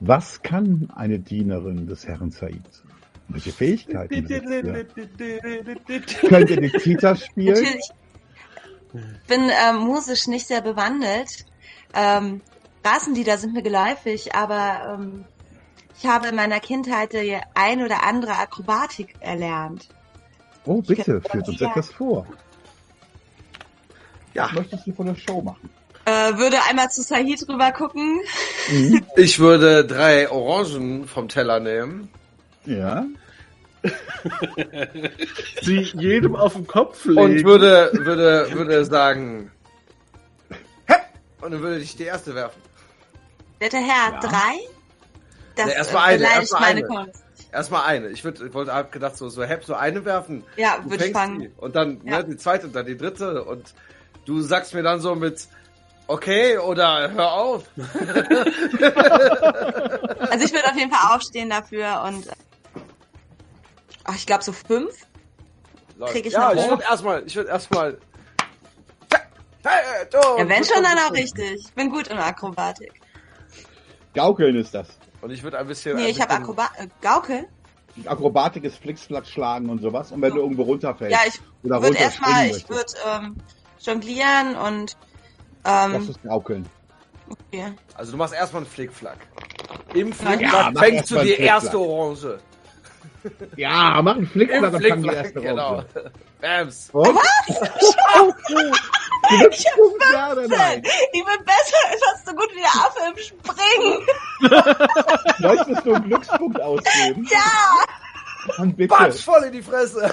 Was kann eine Dienerin des Herrn Said? Welche Fähigkeiten? Könnt ihr die Zither spielen? Natürlich. Ich bin ähm, musisch nicht sehr bewandelt. Ähm, Straßenlieder sind mir geläufig, aber ähm, ich habe in meiner Kindheit die ein oder andere Akrobatik erlernt. Oh, bitte, führt uns Ja. etwas vor. Ja, Was möchtest du von der Show machen? Äh, würde einmal zu Sahid rüber gucken. Mhm. ich würde drei Orangen vom Teller nehmen. Ja. Sie jedem auf den Kopf legen. Und würde, würde, würde sagen, Hepp! Und dann würde ich die erste werfen. Werter Herr, Ja. drei? Das Ja, äh, erst mal eine, beleidigt erst mal meine eine. Kunst. Erstmal eine. Ich, würd, ich wollte, hab gedacht, so, so, Hepp, so eine werfen. Ja, würde ich fangen. die. Und dann Ja. ne, die zweite und dann die dritte. Und du sagst mir dann so mit, okay, oder hör auf. Also ich würde auf jeden Fall aufstehen dafür und äh, ach, ich glaube so fünf. Krieg ich ja, noch ich hoch? würde erstmal, ich würde erstmal. Ja, wenn schon, dann auch richtig. Ich bin gut in Akrobatik. Gaukeln ist das. Und ich würde ein bisschen. Nee, ein ich habe bisschen- Akrobat... Äh, Gaukel? Akrobatik ist Flixflack schlagen und sowas. Und wenn du irgendwo runterfällst Ja, ich würde erstmal, ich würde ähm, jonglieren und lass ähm, es gaukeln. okay. Also du machst erstmal einen Flickflack. Im Ja, Flickflack mach fängst du die erste. Orange. Ja, mach einen Flickflack und fang die erste genau. Runde. Bams. Und? Glückspunkt, ja oder nein? Ich bin besser, fast so gut wie der Affe im Springen. Möchtest du einen Glückspunkt ausgeben? Ja! Dann bitte. Batsch, voll in die Fresse.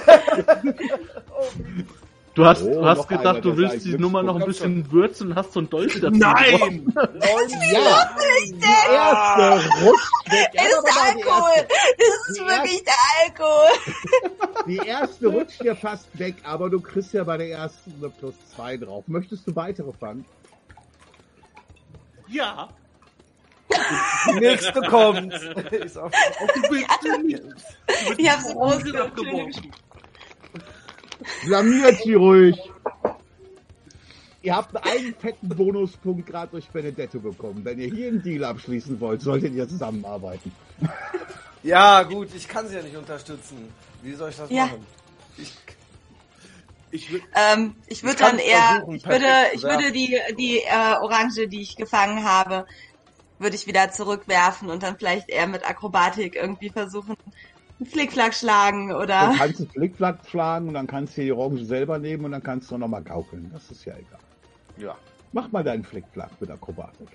Du hast, Oh, du hast noch einer, gedacht, du willst die Nummer noch ein bisschen würzen und hast so einen Dolch dazu. Nein! Ja, die erste rutscht weg. Ja, Das ist die Alkohol. Das ist die wirklich der Alkohol. erste- Die erste rutscht dir fast weg, aber du kriegst ja bei der ersten eine plus zwei drauf. Möchtest du weitere fangen? Ja. Die nächste kommt. Ich sag, Du willst nicht. Ich Orange abgeworfen. Blamiert sie ruhig. Ihr habt einen fetten Bonuspunkt gerade durch Benedetto bekommen. Wenn ihr hier einen Deal abschließen wollt, solltet ihr zusammenarbeiten. Ja, gut, ich kann sie ja nicht unterstützen. Wie soll ich das Ja. machen? Ich, Ich Ähm, ich würde dann eher, ich würde, ich würde die, die äh, Orange, die ich gefangen habe, würde ich wieder zurückwerfen und dann vielleicht eher mit Akrobatik irgendwie versuchen, einen Flickflack schlagen Du oder. kannst einen Flickflack schlagen und dann kannst du die Orange selber nehmen und dann kannst du nochmal gaukeln. Das ist ja egal. ja. Mach mal deinen Flickflack mit Akrobatik.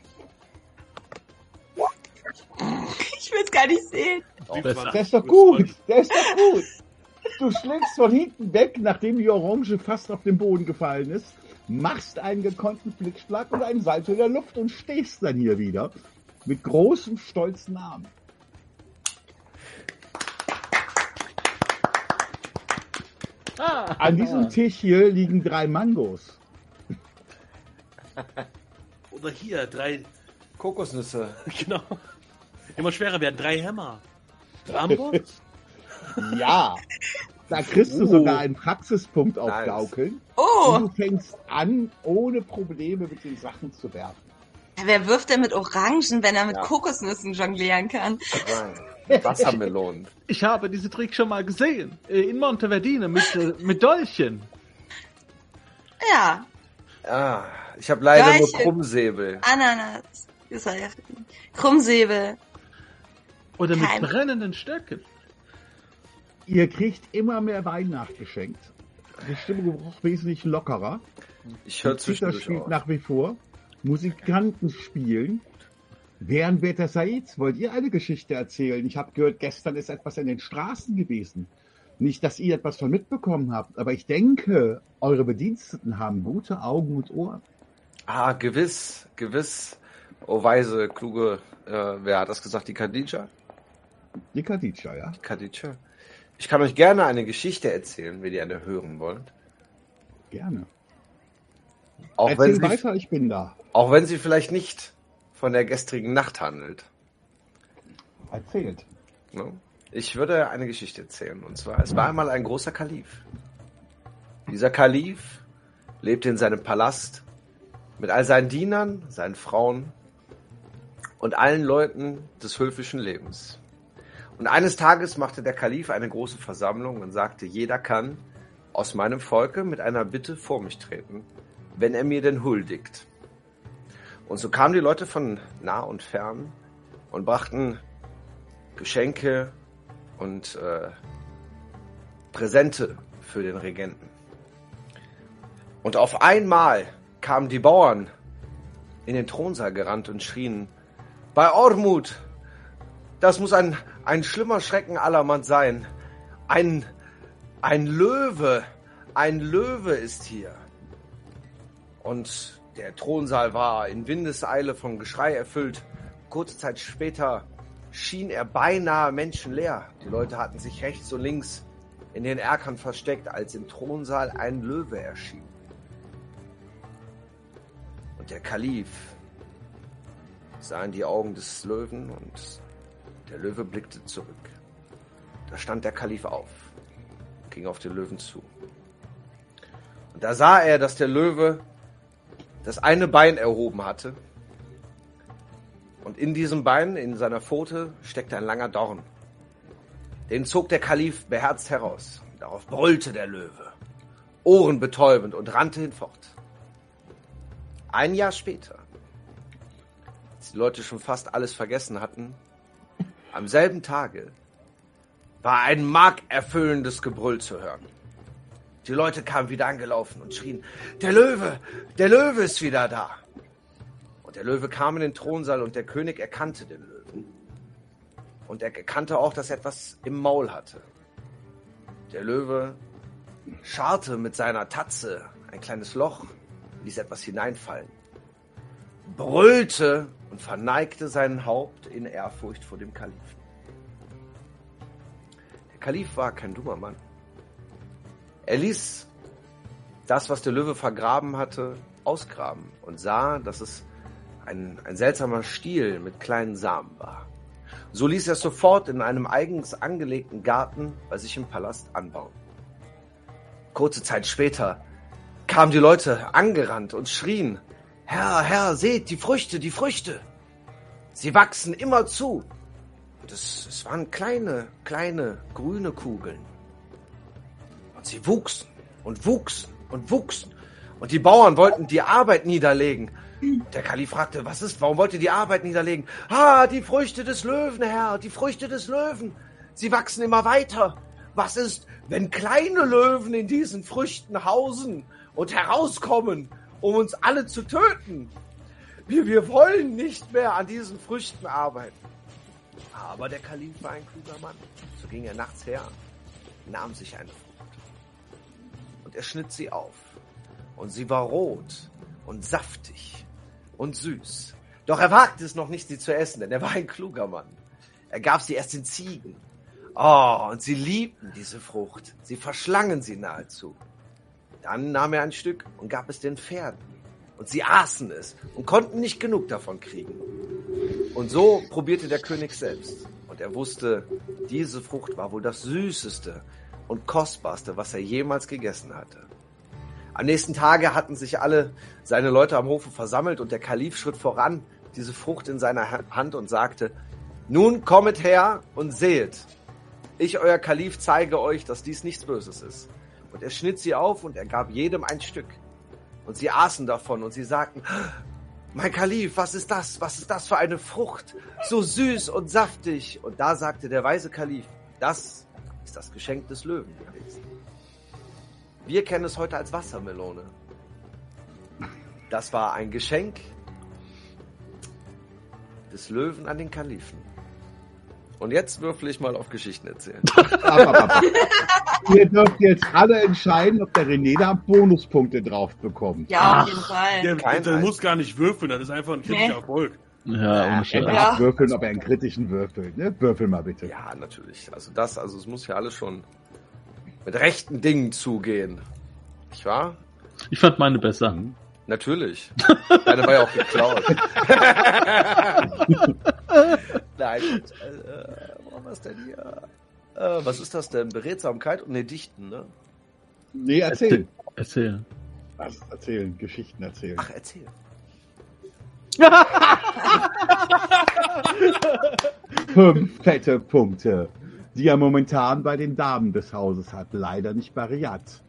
Ich will es gar nicht sehen. Besser. Der ist doch gut. Der ist doch gut. Du schlägst von hinten weg, nachdem die Orange fast auf den Boden gefallen ist, machst einen gekonnten Flickschlag und einen Salto in der Luft und stehst dann hier wieder mit großem, stolzen Armen. An diesem Tisch hier liegen drei Mangos. oder hier, drei, Kokosnüsse. genau. Immer schwerer werden, drei Hämmer. Rambo? Ja, da kriegst du Oh. sogar einen Praxispunkt auf Nice. Gaukeln. Und Oh, du fängst an, ohne Probleme mit den Sachen zu werfen. Wer wirft denn mit Orangen, wenn er mit Ja. Kokosnüssen jonglieren kann? Nein. Wassermelonen. ich habe diese Trick schon mal gesehen. Äh, In Monteverdine mit, äh, mit Dolchen. Ja, Ah, ich habe leider nur Gleiche. Krummsäbel. Ananas. Das Krummsäbel. Oder mit Kein- brennenden Stöcken. Ihr kriegt immer mehr Wein nachgeschenkt. Die Stimmung braucht wesentlich lockerer. Ich höre zwischendurch spielt auf. nach wie vor. Musikanten spielen. Während Said, wollt ihr eine Geschichte erzählen? Ich habe gehört, gestern ist etwas in den Straßen gewesen. Nicht, dass ihr etwas von mitbekommen habt, aber ich denke, eure Bediensteten haben gute Augen und Ohren. Ah, gewiss, gewiss. Oh, weise, kluge, äh, wer hat das gesagt? Die Khadija? Die Khadija, ja? Khadija. Ich kann euch gerne eine Geschichte erzählen, wenn ihr eine hören wollt. Gerne. Auch Erzähl wenn, sie, weiter, ich bin da. auch wenn sie vielleicht nicht von der gestrigen Nacht handelt. Erzählt. Ich würde eine Geschichte erzählen. Und zwar, es war einmal ein großer Kalif. Dieser Kalif lebte in seinem Palast mit all seinen Dienern, seinen Frauen und allen Leuten des höfischen Lebens. Und eines Tages machte der Kalif eine große Versammlung und sagte, jeder kann aus meinem Volke mit einer Bitte vor mich treten, wenn er mir denn huldigt. Und so kamen die Leute von nah und fern und brachten Geschenke und äh, Präsente für den Regenten. Und auf einmal kamen die Bauern in den Thronsaal gerannt und schrien, bei Ormut, das muss ein, ein schlimmer Schrecken allermann sein. Ein, ein Löwe, ein Löwe ist hier. Und der Thronsaal war in Windeseile von Geschrei erfüllt. Kurze Zeit später schien er beinahe menschenleer. Die Leute hatten sich rechts und links in den Erkern versteckt, als im Thronsaal ein Löwe erschien. Und der Kalif sah in die Augen des Löwen und der Löwe blickte zurück. Da stand der Kalif auf, ging auf den Löwen zu. Und da sah er, dass der Löwe das eine Bein erhoben hatte. Und in diesem Bein, in seiner Pfote, steckte ein langer Dorn. Den zog der Kalif beherzt heraus. Darauf brüllte der Löwe, ohrenbetäubend und rannte hinfort. Ein Jahr später, als die Leute schon fast alles vergessen hatten, am selben Tage war ein markerfüllendes Gebrüll zu hören. Die Leute kamen wieder angelaufen und schrien, der Löwe, der Löwe ist wieder da. Und der Löwe kam in den Thronsaal und der König erkannte den Löwen. Und er erkannte auch, dass er etwas im Maul hatte. Der Löwe scharrte mit seiner Tatze ein kleines Loch, ließ etwas hineinfallen, brüllte und verneigte sein Haupt in Ehrfurcht vor dem Kalifen. Der Kalif war kein dummer Mann. Er ließ das, was der Löwe vergraben hatte, ausgraben und sah, dass es ein, ein seltsamer Stiel mit kleinen Samen war. So ließ er es sofort in einem eigens angelegten Garten bei sich im Palast anbauen. Kurze Zeit später kamen die Leute angerannt und schrien, Herr, Herr, seht die Früchte, die Früchte. Sie wachsen immer zu. Und es, es waren kleine, kleine, grüne Kugeln. Und sie wuchsen und wuchsen und wuchsen. Und die Bauern wollten die Arbeit niederlegen. Der Kalif fragte, was ist, warum wollt ihr die Arbeit niederlegen? Ah, die Früchte des Löwen, Herr, die Früchte des Löwen. Sie wachsen immer weiter. Was ist, wenn kleine Löwen in diesen Früchten hausen und herauskommen, um uns alle zu töten? Wir, wir wollen nicht mehr an diesen Früchten arbeiten. Aber der Kalif war ein kluger Mann. So ging er nachts her, nahm sich eine er schnitt sie auf. Und sie war rot und saftig und süß. Doch er wagte es noch nicht, sie zu essen, denn er war ein kluger Mann. Er gab sie erst den Ziegen. Oh, und sie liebten diese Frucht. Sie verschlangen sie nahezu. Dann nahm er ein Stück und gab es den Pferden. Und sie aßen es und konnten nicht genug davon kriegen. Und so probierte der König selbst. Und er wusste, diese Frucht war wohl das Süßeste und Kostbarste, was er jemals gegessen hatte. Am nächsten Tage hatten sich alle seine Leute am Hofe versammelt und der Kalif schritt voran, diese Frucht in seiner Hand und sagte, nun kommet her und sehet. Ich, euer Kalif, zeige euch, dass dies nichts Böses ist. Und er schnitt sie auf und er gab jedem ein Stück. Und sie aßen davon und sie sagten, mein Kalif, was ist das? Was ist das für eine Frucht? So süß und saftig. Und da sagte der weise Kalif, das ist das Geschenk des Löwen gewesen. Wir kennen es heute als Wassermelone. Das war ein Geschenk des Löwen an den Kalifen. Und jetzt würfel ich mal auf Geschichten erzählen. Ihr dürft jetzt alle entscheiden, ob der René da Bonuspunkte drauf bekommt. Ja, auf jeden Fall. Der, Kein der muss gar nicht würfeln, das ist einfach ein kritischer Nee. Erfolg. Ja, ohne Scheiß. Ja. würfeln, ob er einen kritischen würfelt. Ne? Würfel mal bitte. Ja, natürlich. Also das, also es muss ja alles schon mit rechten Dingen zugehen. Nicht wahr? Ich fand meine besser. Natürlich. Deine war ja auch geklaut. Nein. gut. Äh, wo haben wir es denn hier? Äh, was ist das denn? Beredsamkeit und ne Dichten, ne? Nee, erzähl. Erzähl. Was erzählen? Geschichten erzählen. Ach, erzähl. Fünf fette Punkte, die er momentan bei den Damen des Hauses hat. Leider nicht bei Riyadh.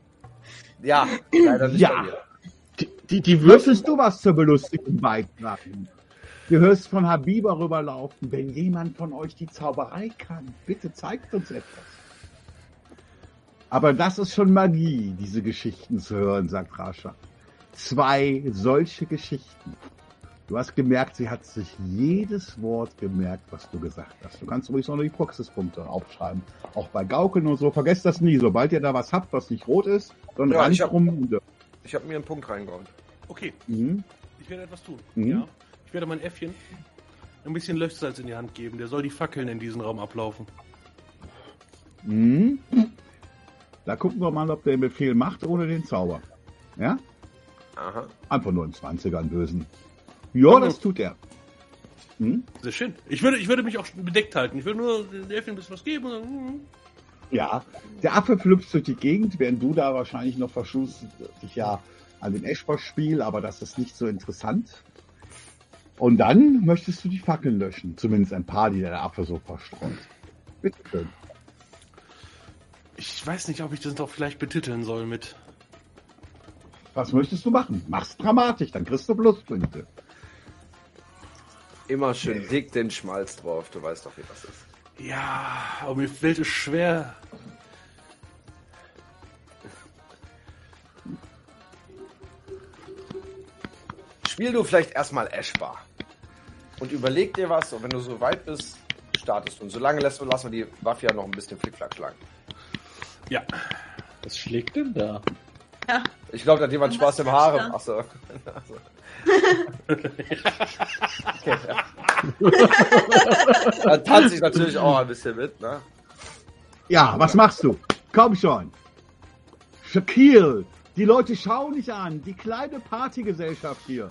Ja, leider nicht Ja. Die, die, die Würfel. Du was zur Belustigung beitragen? Du hörst von Habiba rüberlaufen. Wenn jemand von euch die Zauberei kann, bitte zeigt uns etwas. Aber das ist schon Magie, diese Geschichten zu hören, sagt Rascha. Zwei solche Geschichten. Du hast gemerkt, sie hat sich jedes Wort gemerkt, was du gesagt hast. Du kannst übrigens auch noch die Praxispunkte aufschreiben. Auch bei Gaukeln und so. Vergesst das nie. Sobald ihr da was habt, was nicht rot ist, dann Ja, ich hab- drum. und- Ich habe mir einen Punkt reingehauen. Okay, Mhm. ich werde etwas tun. Mhm. Ja. Ich werde mein Äffchen ein bisschen Löschsalz in die Hand geben. Der soll die Fackeln in diesen Raum ablaufen. Mhm. Da gucken wir mal, ob der den Befehl macht ohne den Zauber. Ja? Aha. Einfach nur einen 20er einen bösen. Ja, das tut er. Hm? Sehr schön. Ich würde, ich würde mich auch bedeckt halten. Ich würde nur dem Äffchen ein bisschen was geben. Dann, mm. Ja. Der Affe flüpft durch die Gegend, während du da wahrscheinlich noch verschust dich ja an dem Eschbosch-Spiel, aber das ist nicht so interessant. Und dann möchtest du die Fackeln löschen. Zumindest ein paar, die der Affe so verstreut. Bitte schön. Ich weiß nicht, ob ich das doch vielleicht betiteln soll mit. Was möchtest du machen? Mach's dramatisch, dann kriegst du Pluspunkte. Immer schön dick den Schmalz drauf. Du weißt doch, wie das ist. Ja, aber mir fällt es schwer. Spiel du vielleicht erstmal Eschbar. Und überleg dir was, und wenn du so weit bist, startest du. Und solange lässt, lassen wir die Waffe ja noch ein bisschen Flickflack schlagen. Ja. Was schlägt denn da? Ja. Ich glaube, da hat jemand Spaß im Haaren. kannst Achso. okay, ja. Dann tanze ich natürlich auch ein bisschen mit, ne? Ja, was machst du? Komm schon. Shaquille, die Leute schauen dich an. Die kleine Partygesellschaft hier.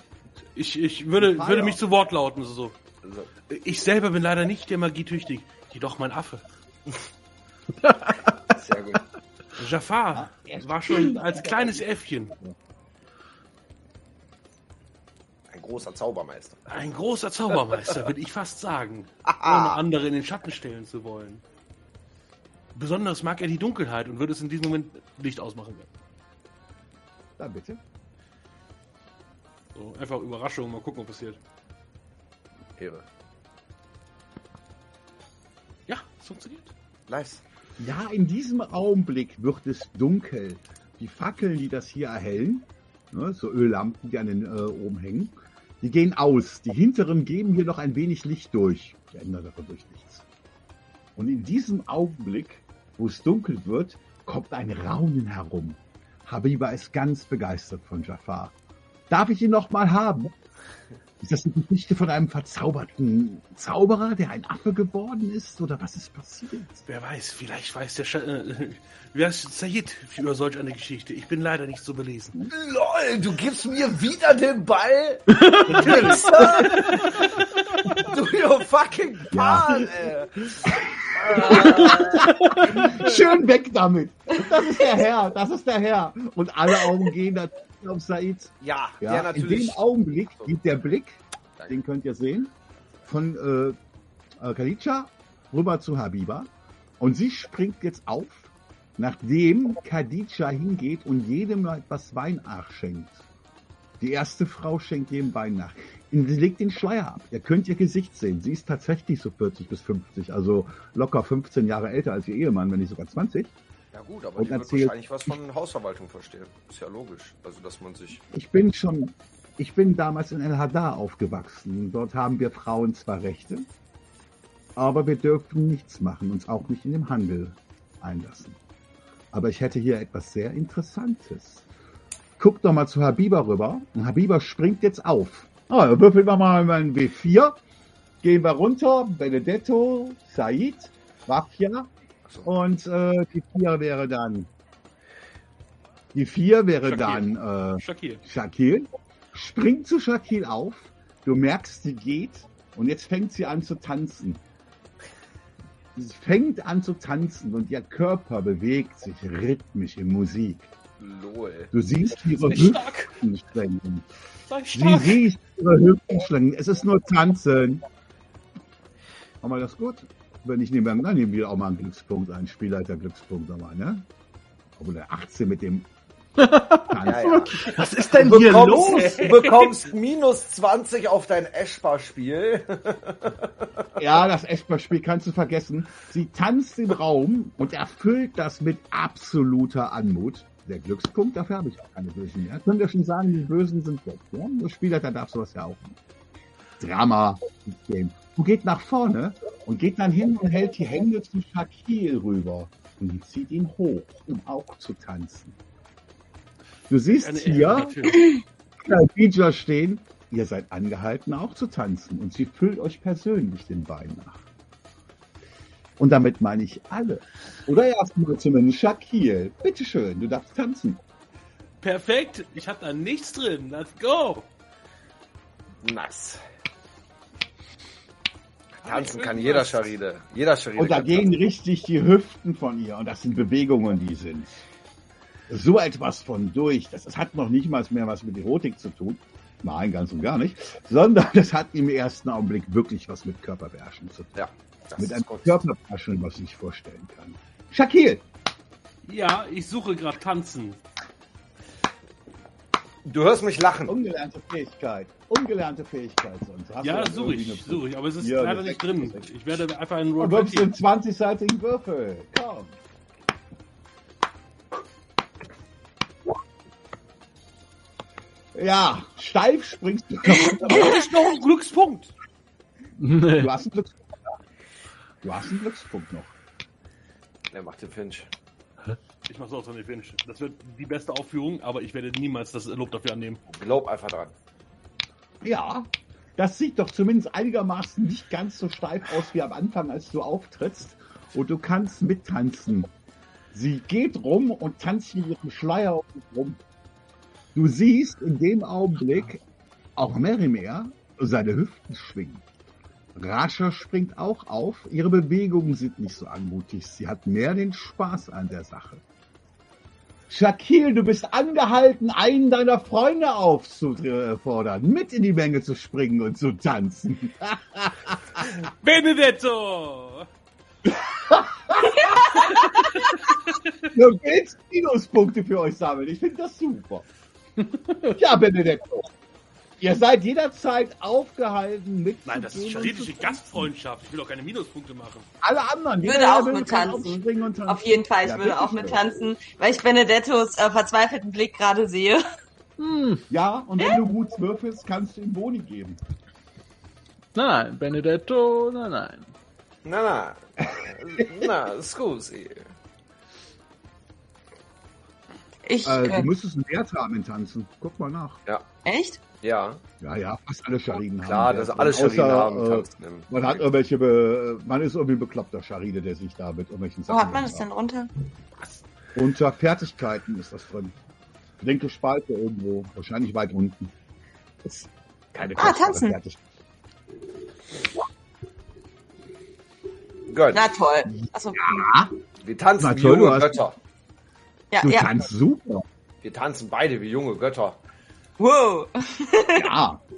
Ich, ich würde, würde mich zu Wort lauten. So. Also, Ich selber bin leider nicht der Magietüchtig, jedoch mein Affe. sehr gut. Jafar war schon als kleines Äffchen Ein großer Zaubermeister. ein großer Zaubermeister, würde ich fast sagen, ohne andere in den Schatten stellen zu wollen. Besonders mag er die Dunkelheit und würde es in diesem Moment Licht ausmachen. Da bitte. So, einfach Überraschung, mal gucken, was passiert. Ehre. Ja, es funktioniert. Nice. Ja, in diesem Augenblick wird es dunkel. Die Fackeln, die das hier erhellen, ne, so Öllampen, die an den äh, oben hängen, die gehen aus. Die hinteren geben hier noch ein wenig Licht durch. Die ändern dadurch nichts. Und in diesem Augenblick, wo es dunkel wird, kommt ein Raunen herum. Habiba ist ganz begeistert von Jafar. Darf ich ihn noch mal haben? Ist das eine Geschichte von einem verzauberten Zauberer, der ein Affe geworden ist? Oder was ist passiert? Wer weiß, vielleicht weiß der Sch äh, wer ist Said über solch eine Geschichte. Ich bin leider nicht so belesen. LOL, du gibst mir wieder den Ball? Wichser! du your fucking Ball, ey. Schön weg damit. Das ist der Herr, das ist der Herr. Und alle Augen gehen auf Said. Ja, Ja, ja, in natürlich. dem Augenblick geht der Blick, Danke. den könnt ihr sehen, von äh, Khadija rüber zu Habiba. Und sie springt jetzt auf, nachdem Khadija hingeht und jedem etwas Wein nachschenkt. Die erste Frau schenkt jedem Wein nach. Und Sie legt den Schleier ab. Ihr könnt ihr Gesicht sehen. Sie ist tatsächlich so 40 bis 50, also locker 15 Jahre älter als ihr Ehemann, wenn nicht sogar 20. Ja gut, aber Und die wird erzählt- wahrscheinlich was von Hausverwaltung verstehen. Ist ja logisch. Also, dass man sich... Ich bin schon, ich bin damals in El Hadar aufgewachsen. Dort haben wir Frauen zwar Rechte, aber wir dürfen nichts machen, uns auch nicht in den Handel einlassen. Aber ich hätte hier etwas sehr Interessantes. Guck doch mal zu Habiba rüber. Und Habiba springt jetzt auf. Ah, dann würfeln wir mal ein W4. Gehen wir runter. Benedetto, Said, Wafia. Achso. Und äh, die vier wäre dann. Die vier wäre Shakir. dann äh, Shakir. Shaquille. Springt zu Shaquille auf. Du merkst, sie geht. Und jetzt fängt sie an zu tanzen. Sie fängt an zu tanzen und ihr Körper bewegt sich rhythmisch in Musik. Lol. Du siehst ihre. Hüften schwenken. Sie siehst ihre Hüften schwenken. Es ist nur tanzen. Haben wir das gut? Wenn ich nehme, dann nehmen wir auch mal einen Glückspunkt, einen Spielleiter Glückspunkt nochmal, ne? Obwohl der 18 mit dem Ja, ja. Was ist denn Du hier bekommst, los? du bekommst minus 20 auf dein Eschbar-Spiel. Ja, das Eschbar-Spiel kannst du vergessen. Sie tanzt im Raum und erfüllt das mit absoluter Anmut. Der Glückspunkt, dafür habe ich auch keine Bösen mehr. Könnt ihr schon sagen, die Bösen sind weg. Ja? Der Spielleiter darf sowas ja auch nicht. Drama, Game. Du geht nach vorne und geht dann hin und hält die Hände zu Shaquille rüber. Und die zieht ihn hoch, um auch zu tanzen. Du siehst Eine hier, DJ stehen, ihr seid angehalten auch zu tanzen und sie füllt euch persönlich den Bein nach. Und damit meine ich alle. Oder erstmal zumindest Shaquille. Bitteschön, du darfst tanzen. Perfekt. Ich hab da nichts drin. Let's go. Nice. Tanzen kann jeder Scharide. Jeder Scharide Und da kann gehen tanzen. richtig die Hüften von ihr. Und das sind Bewegungen, die sind so etwas von durch. Das, das hat noch nicht mal mehr was mit Erotik zu tun. Nein, ganz und gar nicht. Sondern das hat im ersten Augenblick wirklich was mit Körperbeherrschung zu tun. Ja. Mit einem. Körperbeherrschung, was ich vorstellen kann. Shaquille, Ja, ich suche gerade tanzen. Du hörst mich lachen. Ungelernte Fähigkeit. Ungelernte Fähigkeit sonst. Hast Ja, du suche ich, suche ich, aber es ist Ja, leider nicht drin. Ich werde einfach einen Roll Und wirfst 20. den 20-seitigen Würfel. Komm. Ja, steif springst du. Das ist noch ein Glückspunkt. Du hast einen Glückspunkt. Du hast einen Glückspunkt noch. Er macht den Finch. Ich mach's auch so nicht Finish. Das wird die beste Aufführung, aber ich werde niemals das Lob dafür annehmen. Lob einfach dran. Ja, das sieht doch zumindest einigermaßen nicht ganz so steif aus wie am Anfang, als du auftrittst. Und du kannst mittanzen. Sie geht rum und tanzt mit ihrem Schleier um rum. Du siehst in dem Augenblick auch Merimer seine Hüften schwingen. Rascha springt auch auf. Ihre Bewegungen sind nicht so anmutig. Sie hat mehr den Spaß an der Sache. Shaquille, du bist angehalten, einen deiner Freunde aufzufordern, mit in die Menge zu springen und zu tanzen. Benedetto! Du willst Minuspunkte für euch sammeln. Ich finde das super. Ja, Benedetto. Ihr seid jederzeit aufgehalten, mit Nein, das ist charetische Gastfreundschaft. Ich will doch keine Minuspunkte machen. Alle anderen. Ich würde auch mit tanzen. tanzen. Auf jeden Fall, ich Ja, würde auch mit tanzen, weil ich Benedettos äh, verzweifelten Blick gerade sehe. Hm, Ja, und wenn du gut würfelst, kannst du ihm Boni geben. nein, nein, Benedetto, nein, nein. Na, na. Na, scusi. Ich, Äh, äh, du müsstest einen Wert haben in Tanzen. Guck mal nach. echt? Ja, Ja, ja, fast alle Schariden haben. klar, dass alle Und außer, Scharinen haben. äh, Man hat irgendwelche, Be man ist irgendwie ein bekloppter Scharide, der sich da mit irgendwelchen Wo hat man das denn runter? Unter Fertigkeiten ist das drin. Linke Spalte irgendwo, wahrscheinlich weit unten. Das ist keine Ah, tanzen. Gut, Na toll. Also, wir tanzen Na wie toll, du junge Götter. ja, Du ja. tanzt super. Wir tanzen beide wie junge Götter. Wow. Ja.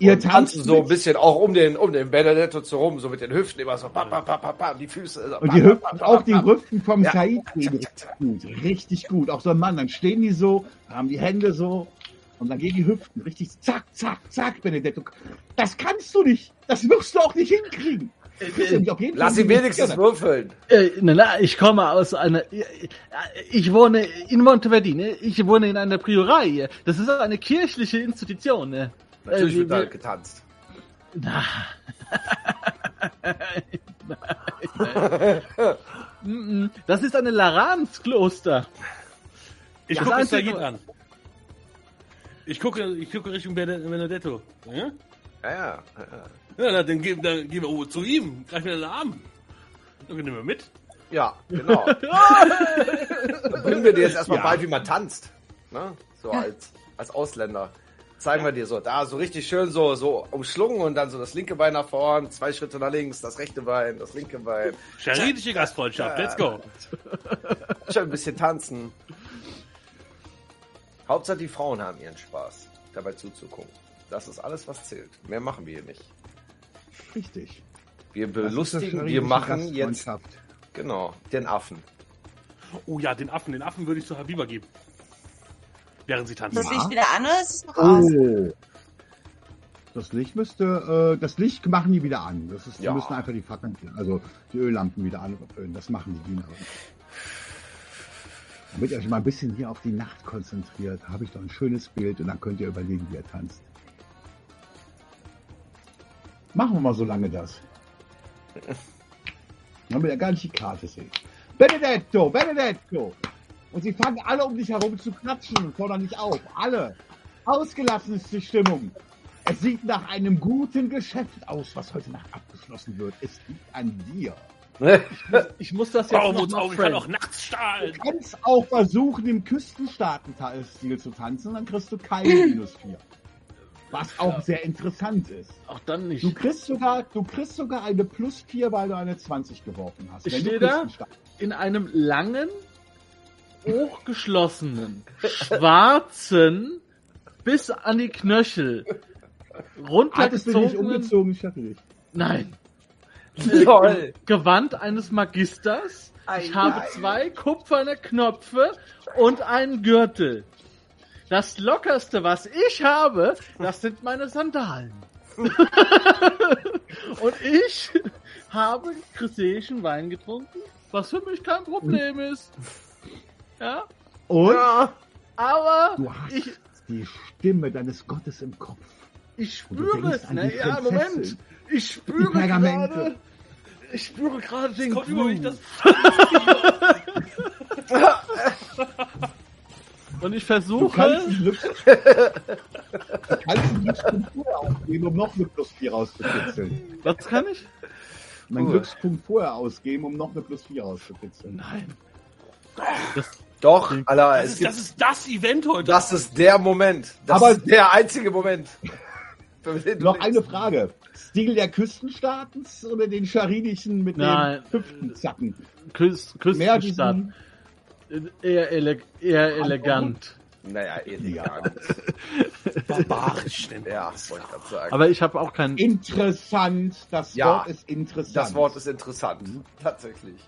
Ihr tanzt tanzen so ein bisschen auch um den, um den Benedetto zu rum, so mit den Hüften immer so, pa, pa, pa, pa, pa, die Füße. So, Und die Hüften, pa, pa, auch die. Hüften vom Ja. Said gut. Richtig gut. Auch so ein Mann, dann stehen die so, haben die Hände so und dann gehen die Hüften richtig zack, zack, zack, Benedetto. Das kannst du nicht. Das wirst du auch nicht hinkriegen. Auf jeden Lass ihn nicht. wenigstens würfeln. Äh, na, na, ich komme aus einer. Ich wohne in Monteverdine. Ich wohne in einer Priorei. Das ist eine kirchliche Institution. ne? Natürlich Äh, wird da wir- getanzt. Na. Das ist eine Laranskloster. Ich gucke Einzige- Said an. Ich gucke, ich gucke Richtung Bene- Benedetto. Ja? Ja, ja. Ja. Ja, na, dann, gehen- dann gehen wir zu ihm. Greif mir den Arm. Dann nehmen wir mit. Ja, genau. Dann bringen wir dir jetzt erstmal Ja. bei, wie man tanzt. Ne? So als, als Ausländer. Zeigen wir dir so, da so richtig schön so, so umschlungen und dann so das linke Bein nach vorn, zwei Schritte nach links, das rechte Bein, das linke Bein. Charitische Gastfreundschaft. Let's go. Schön ein bisschen tanzen. Hauptsache die Frauen haben ihren Spaß, dabei zuzugucken. Das ist alles, was zählt. Mehr machen wir hier nicht. Richtig. Wir belustigen, wir machen jetzt, genau, den Affen. Oh ja, den Affen. Den Affen würde ich zu Habiba geben. Während sie tanzen. das Licht wieder an oder ist es noch aus? Oh. Das Licht müsste, äh, das Licht machen die wieder an. Das ist, die Ja. müssen einfach die Fackeln, also die Öllampen wieder an. Das machen die Diener. Damit ihr euch mal ein bisschen hier auf die Nacht konzentriert, habe ich doch ein schönes Bild und dann könnt ihr überlegen, wie ihr tanzt. Machen wir mal so lange das. Dann will ja gar nicht die Karte sehen. Benedetto, Benedetto! Und sie fangen alle um dich herum zu klatschen und fordern dich auf. Alle. Ausgelassen ist die Stimmung. Es sieht nach einem guten Geschäft aus, was heute Nacht abgeschlossen wird. Es liegt an dir. Ich muss das jetzt Warum noch auch, ich kann auch nachts stahlen. Du kannst auch versuchen, im Küstenstaaten-Stil zu tanzen, dann kriegst du keine minus 4. Was auch sehr interessant ist. Auch dann nicht. Du kriegst sogar, du kriegst sogar eine plus 4, weil du eine 20 geworfen hast. Ich stehe da? In einem langen, hochgeschlossenen, schwarzen, bis an die Knöchel, Hattest du runtergezogenen... umgezogen? Ich hatte dich. Nein. Lol. Gewand eines Magisters. Ich habe ei. zwei kupferne Knöpfe und einen Gürtel. Das lockerste, was ich habe, das sind meine Sandalen. und ich habe christlichen Wein getrunken, was für mich kein Problem ist. Ja, Und Ja. aber du hast ich, die Stimme deines Gottes im Kopf. ich spüre, na die ja. Moment, ich spüre gerade, ich spüre gerade den Kommt über mich Groove. das Und ich versuche, du kannst Glückspunkt vorher ausgeben, um noch eine Plus 4 rauszukitzeln. was kann ich? Einen Cool. Glückspunkt vorher ausgeben, um noch eine Plus 4 rauszukitzeln. Nein. Das, Doch, Alter, Das ist, das ist das Event heute. das ist der Moment. Das Aber- ist der einzige Moment. Noch eine Frage. Stil der Küstenstaatens oder den scharinischen mit Nein. den Hüftenzacken? Küst, diesen, Eher, ele eher elegant. Naja, elegant. barbarisch. Denn. Ja, wollte ich gerade sagen. Aber ich habe auch keinen. interessant. Das Ja. Wort ist interessant. das Wort ist interessant. Tatsächlich.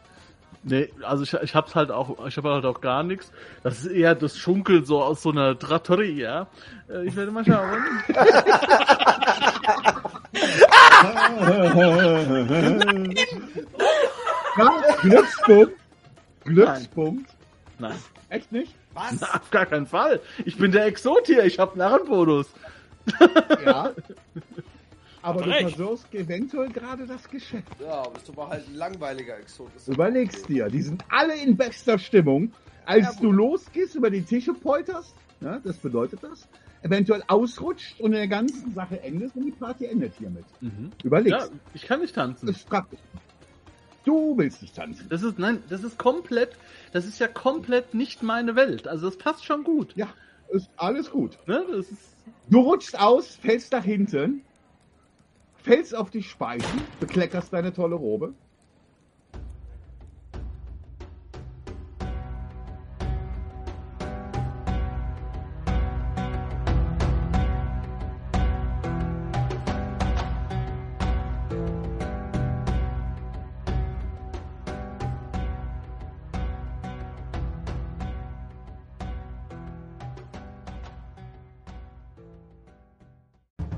Nee, also ich, ich hab's halt auch, ich habe halt auch gar nichts. Das ist eher das Schunkeln so aus so einer Trattoria. ja. Äh, Ich werde mal schauen. ja, Glückspunkt. Glückspunkt. Nein, Echt nicht? Was? na, auf gar keinen Fall. Ich bin der Exot hier, ich habe Narrenbonus. Ja. Aber du versuchst eventuell gerade das Geschäft. Ja, bist du aber halt ein langweiliger Exot. Überlegst dir, die sind alle in bester Stimmung. Als Ja, du losgehst, über die Tische polterst, ja, das bedeutet das, eventuell ausrutscht und in der ganzen Sache endest und die Party endet hiermit. Mhm. Überlegst. Ja, ich kann nicht tanzen. Das ist praktisch. Du willst nicht tanzen. Das ist, nein, das ist komplett, das ist ja komplett nicht meine Welt. Also das passt schon gut. Ja, ist alles gut. Ne? Ist, Du rutschst aus, fällst nach hinten, fällst auf die Speichen, bekleckerst deine tolle Robe.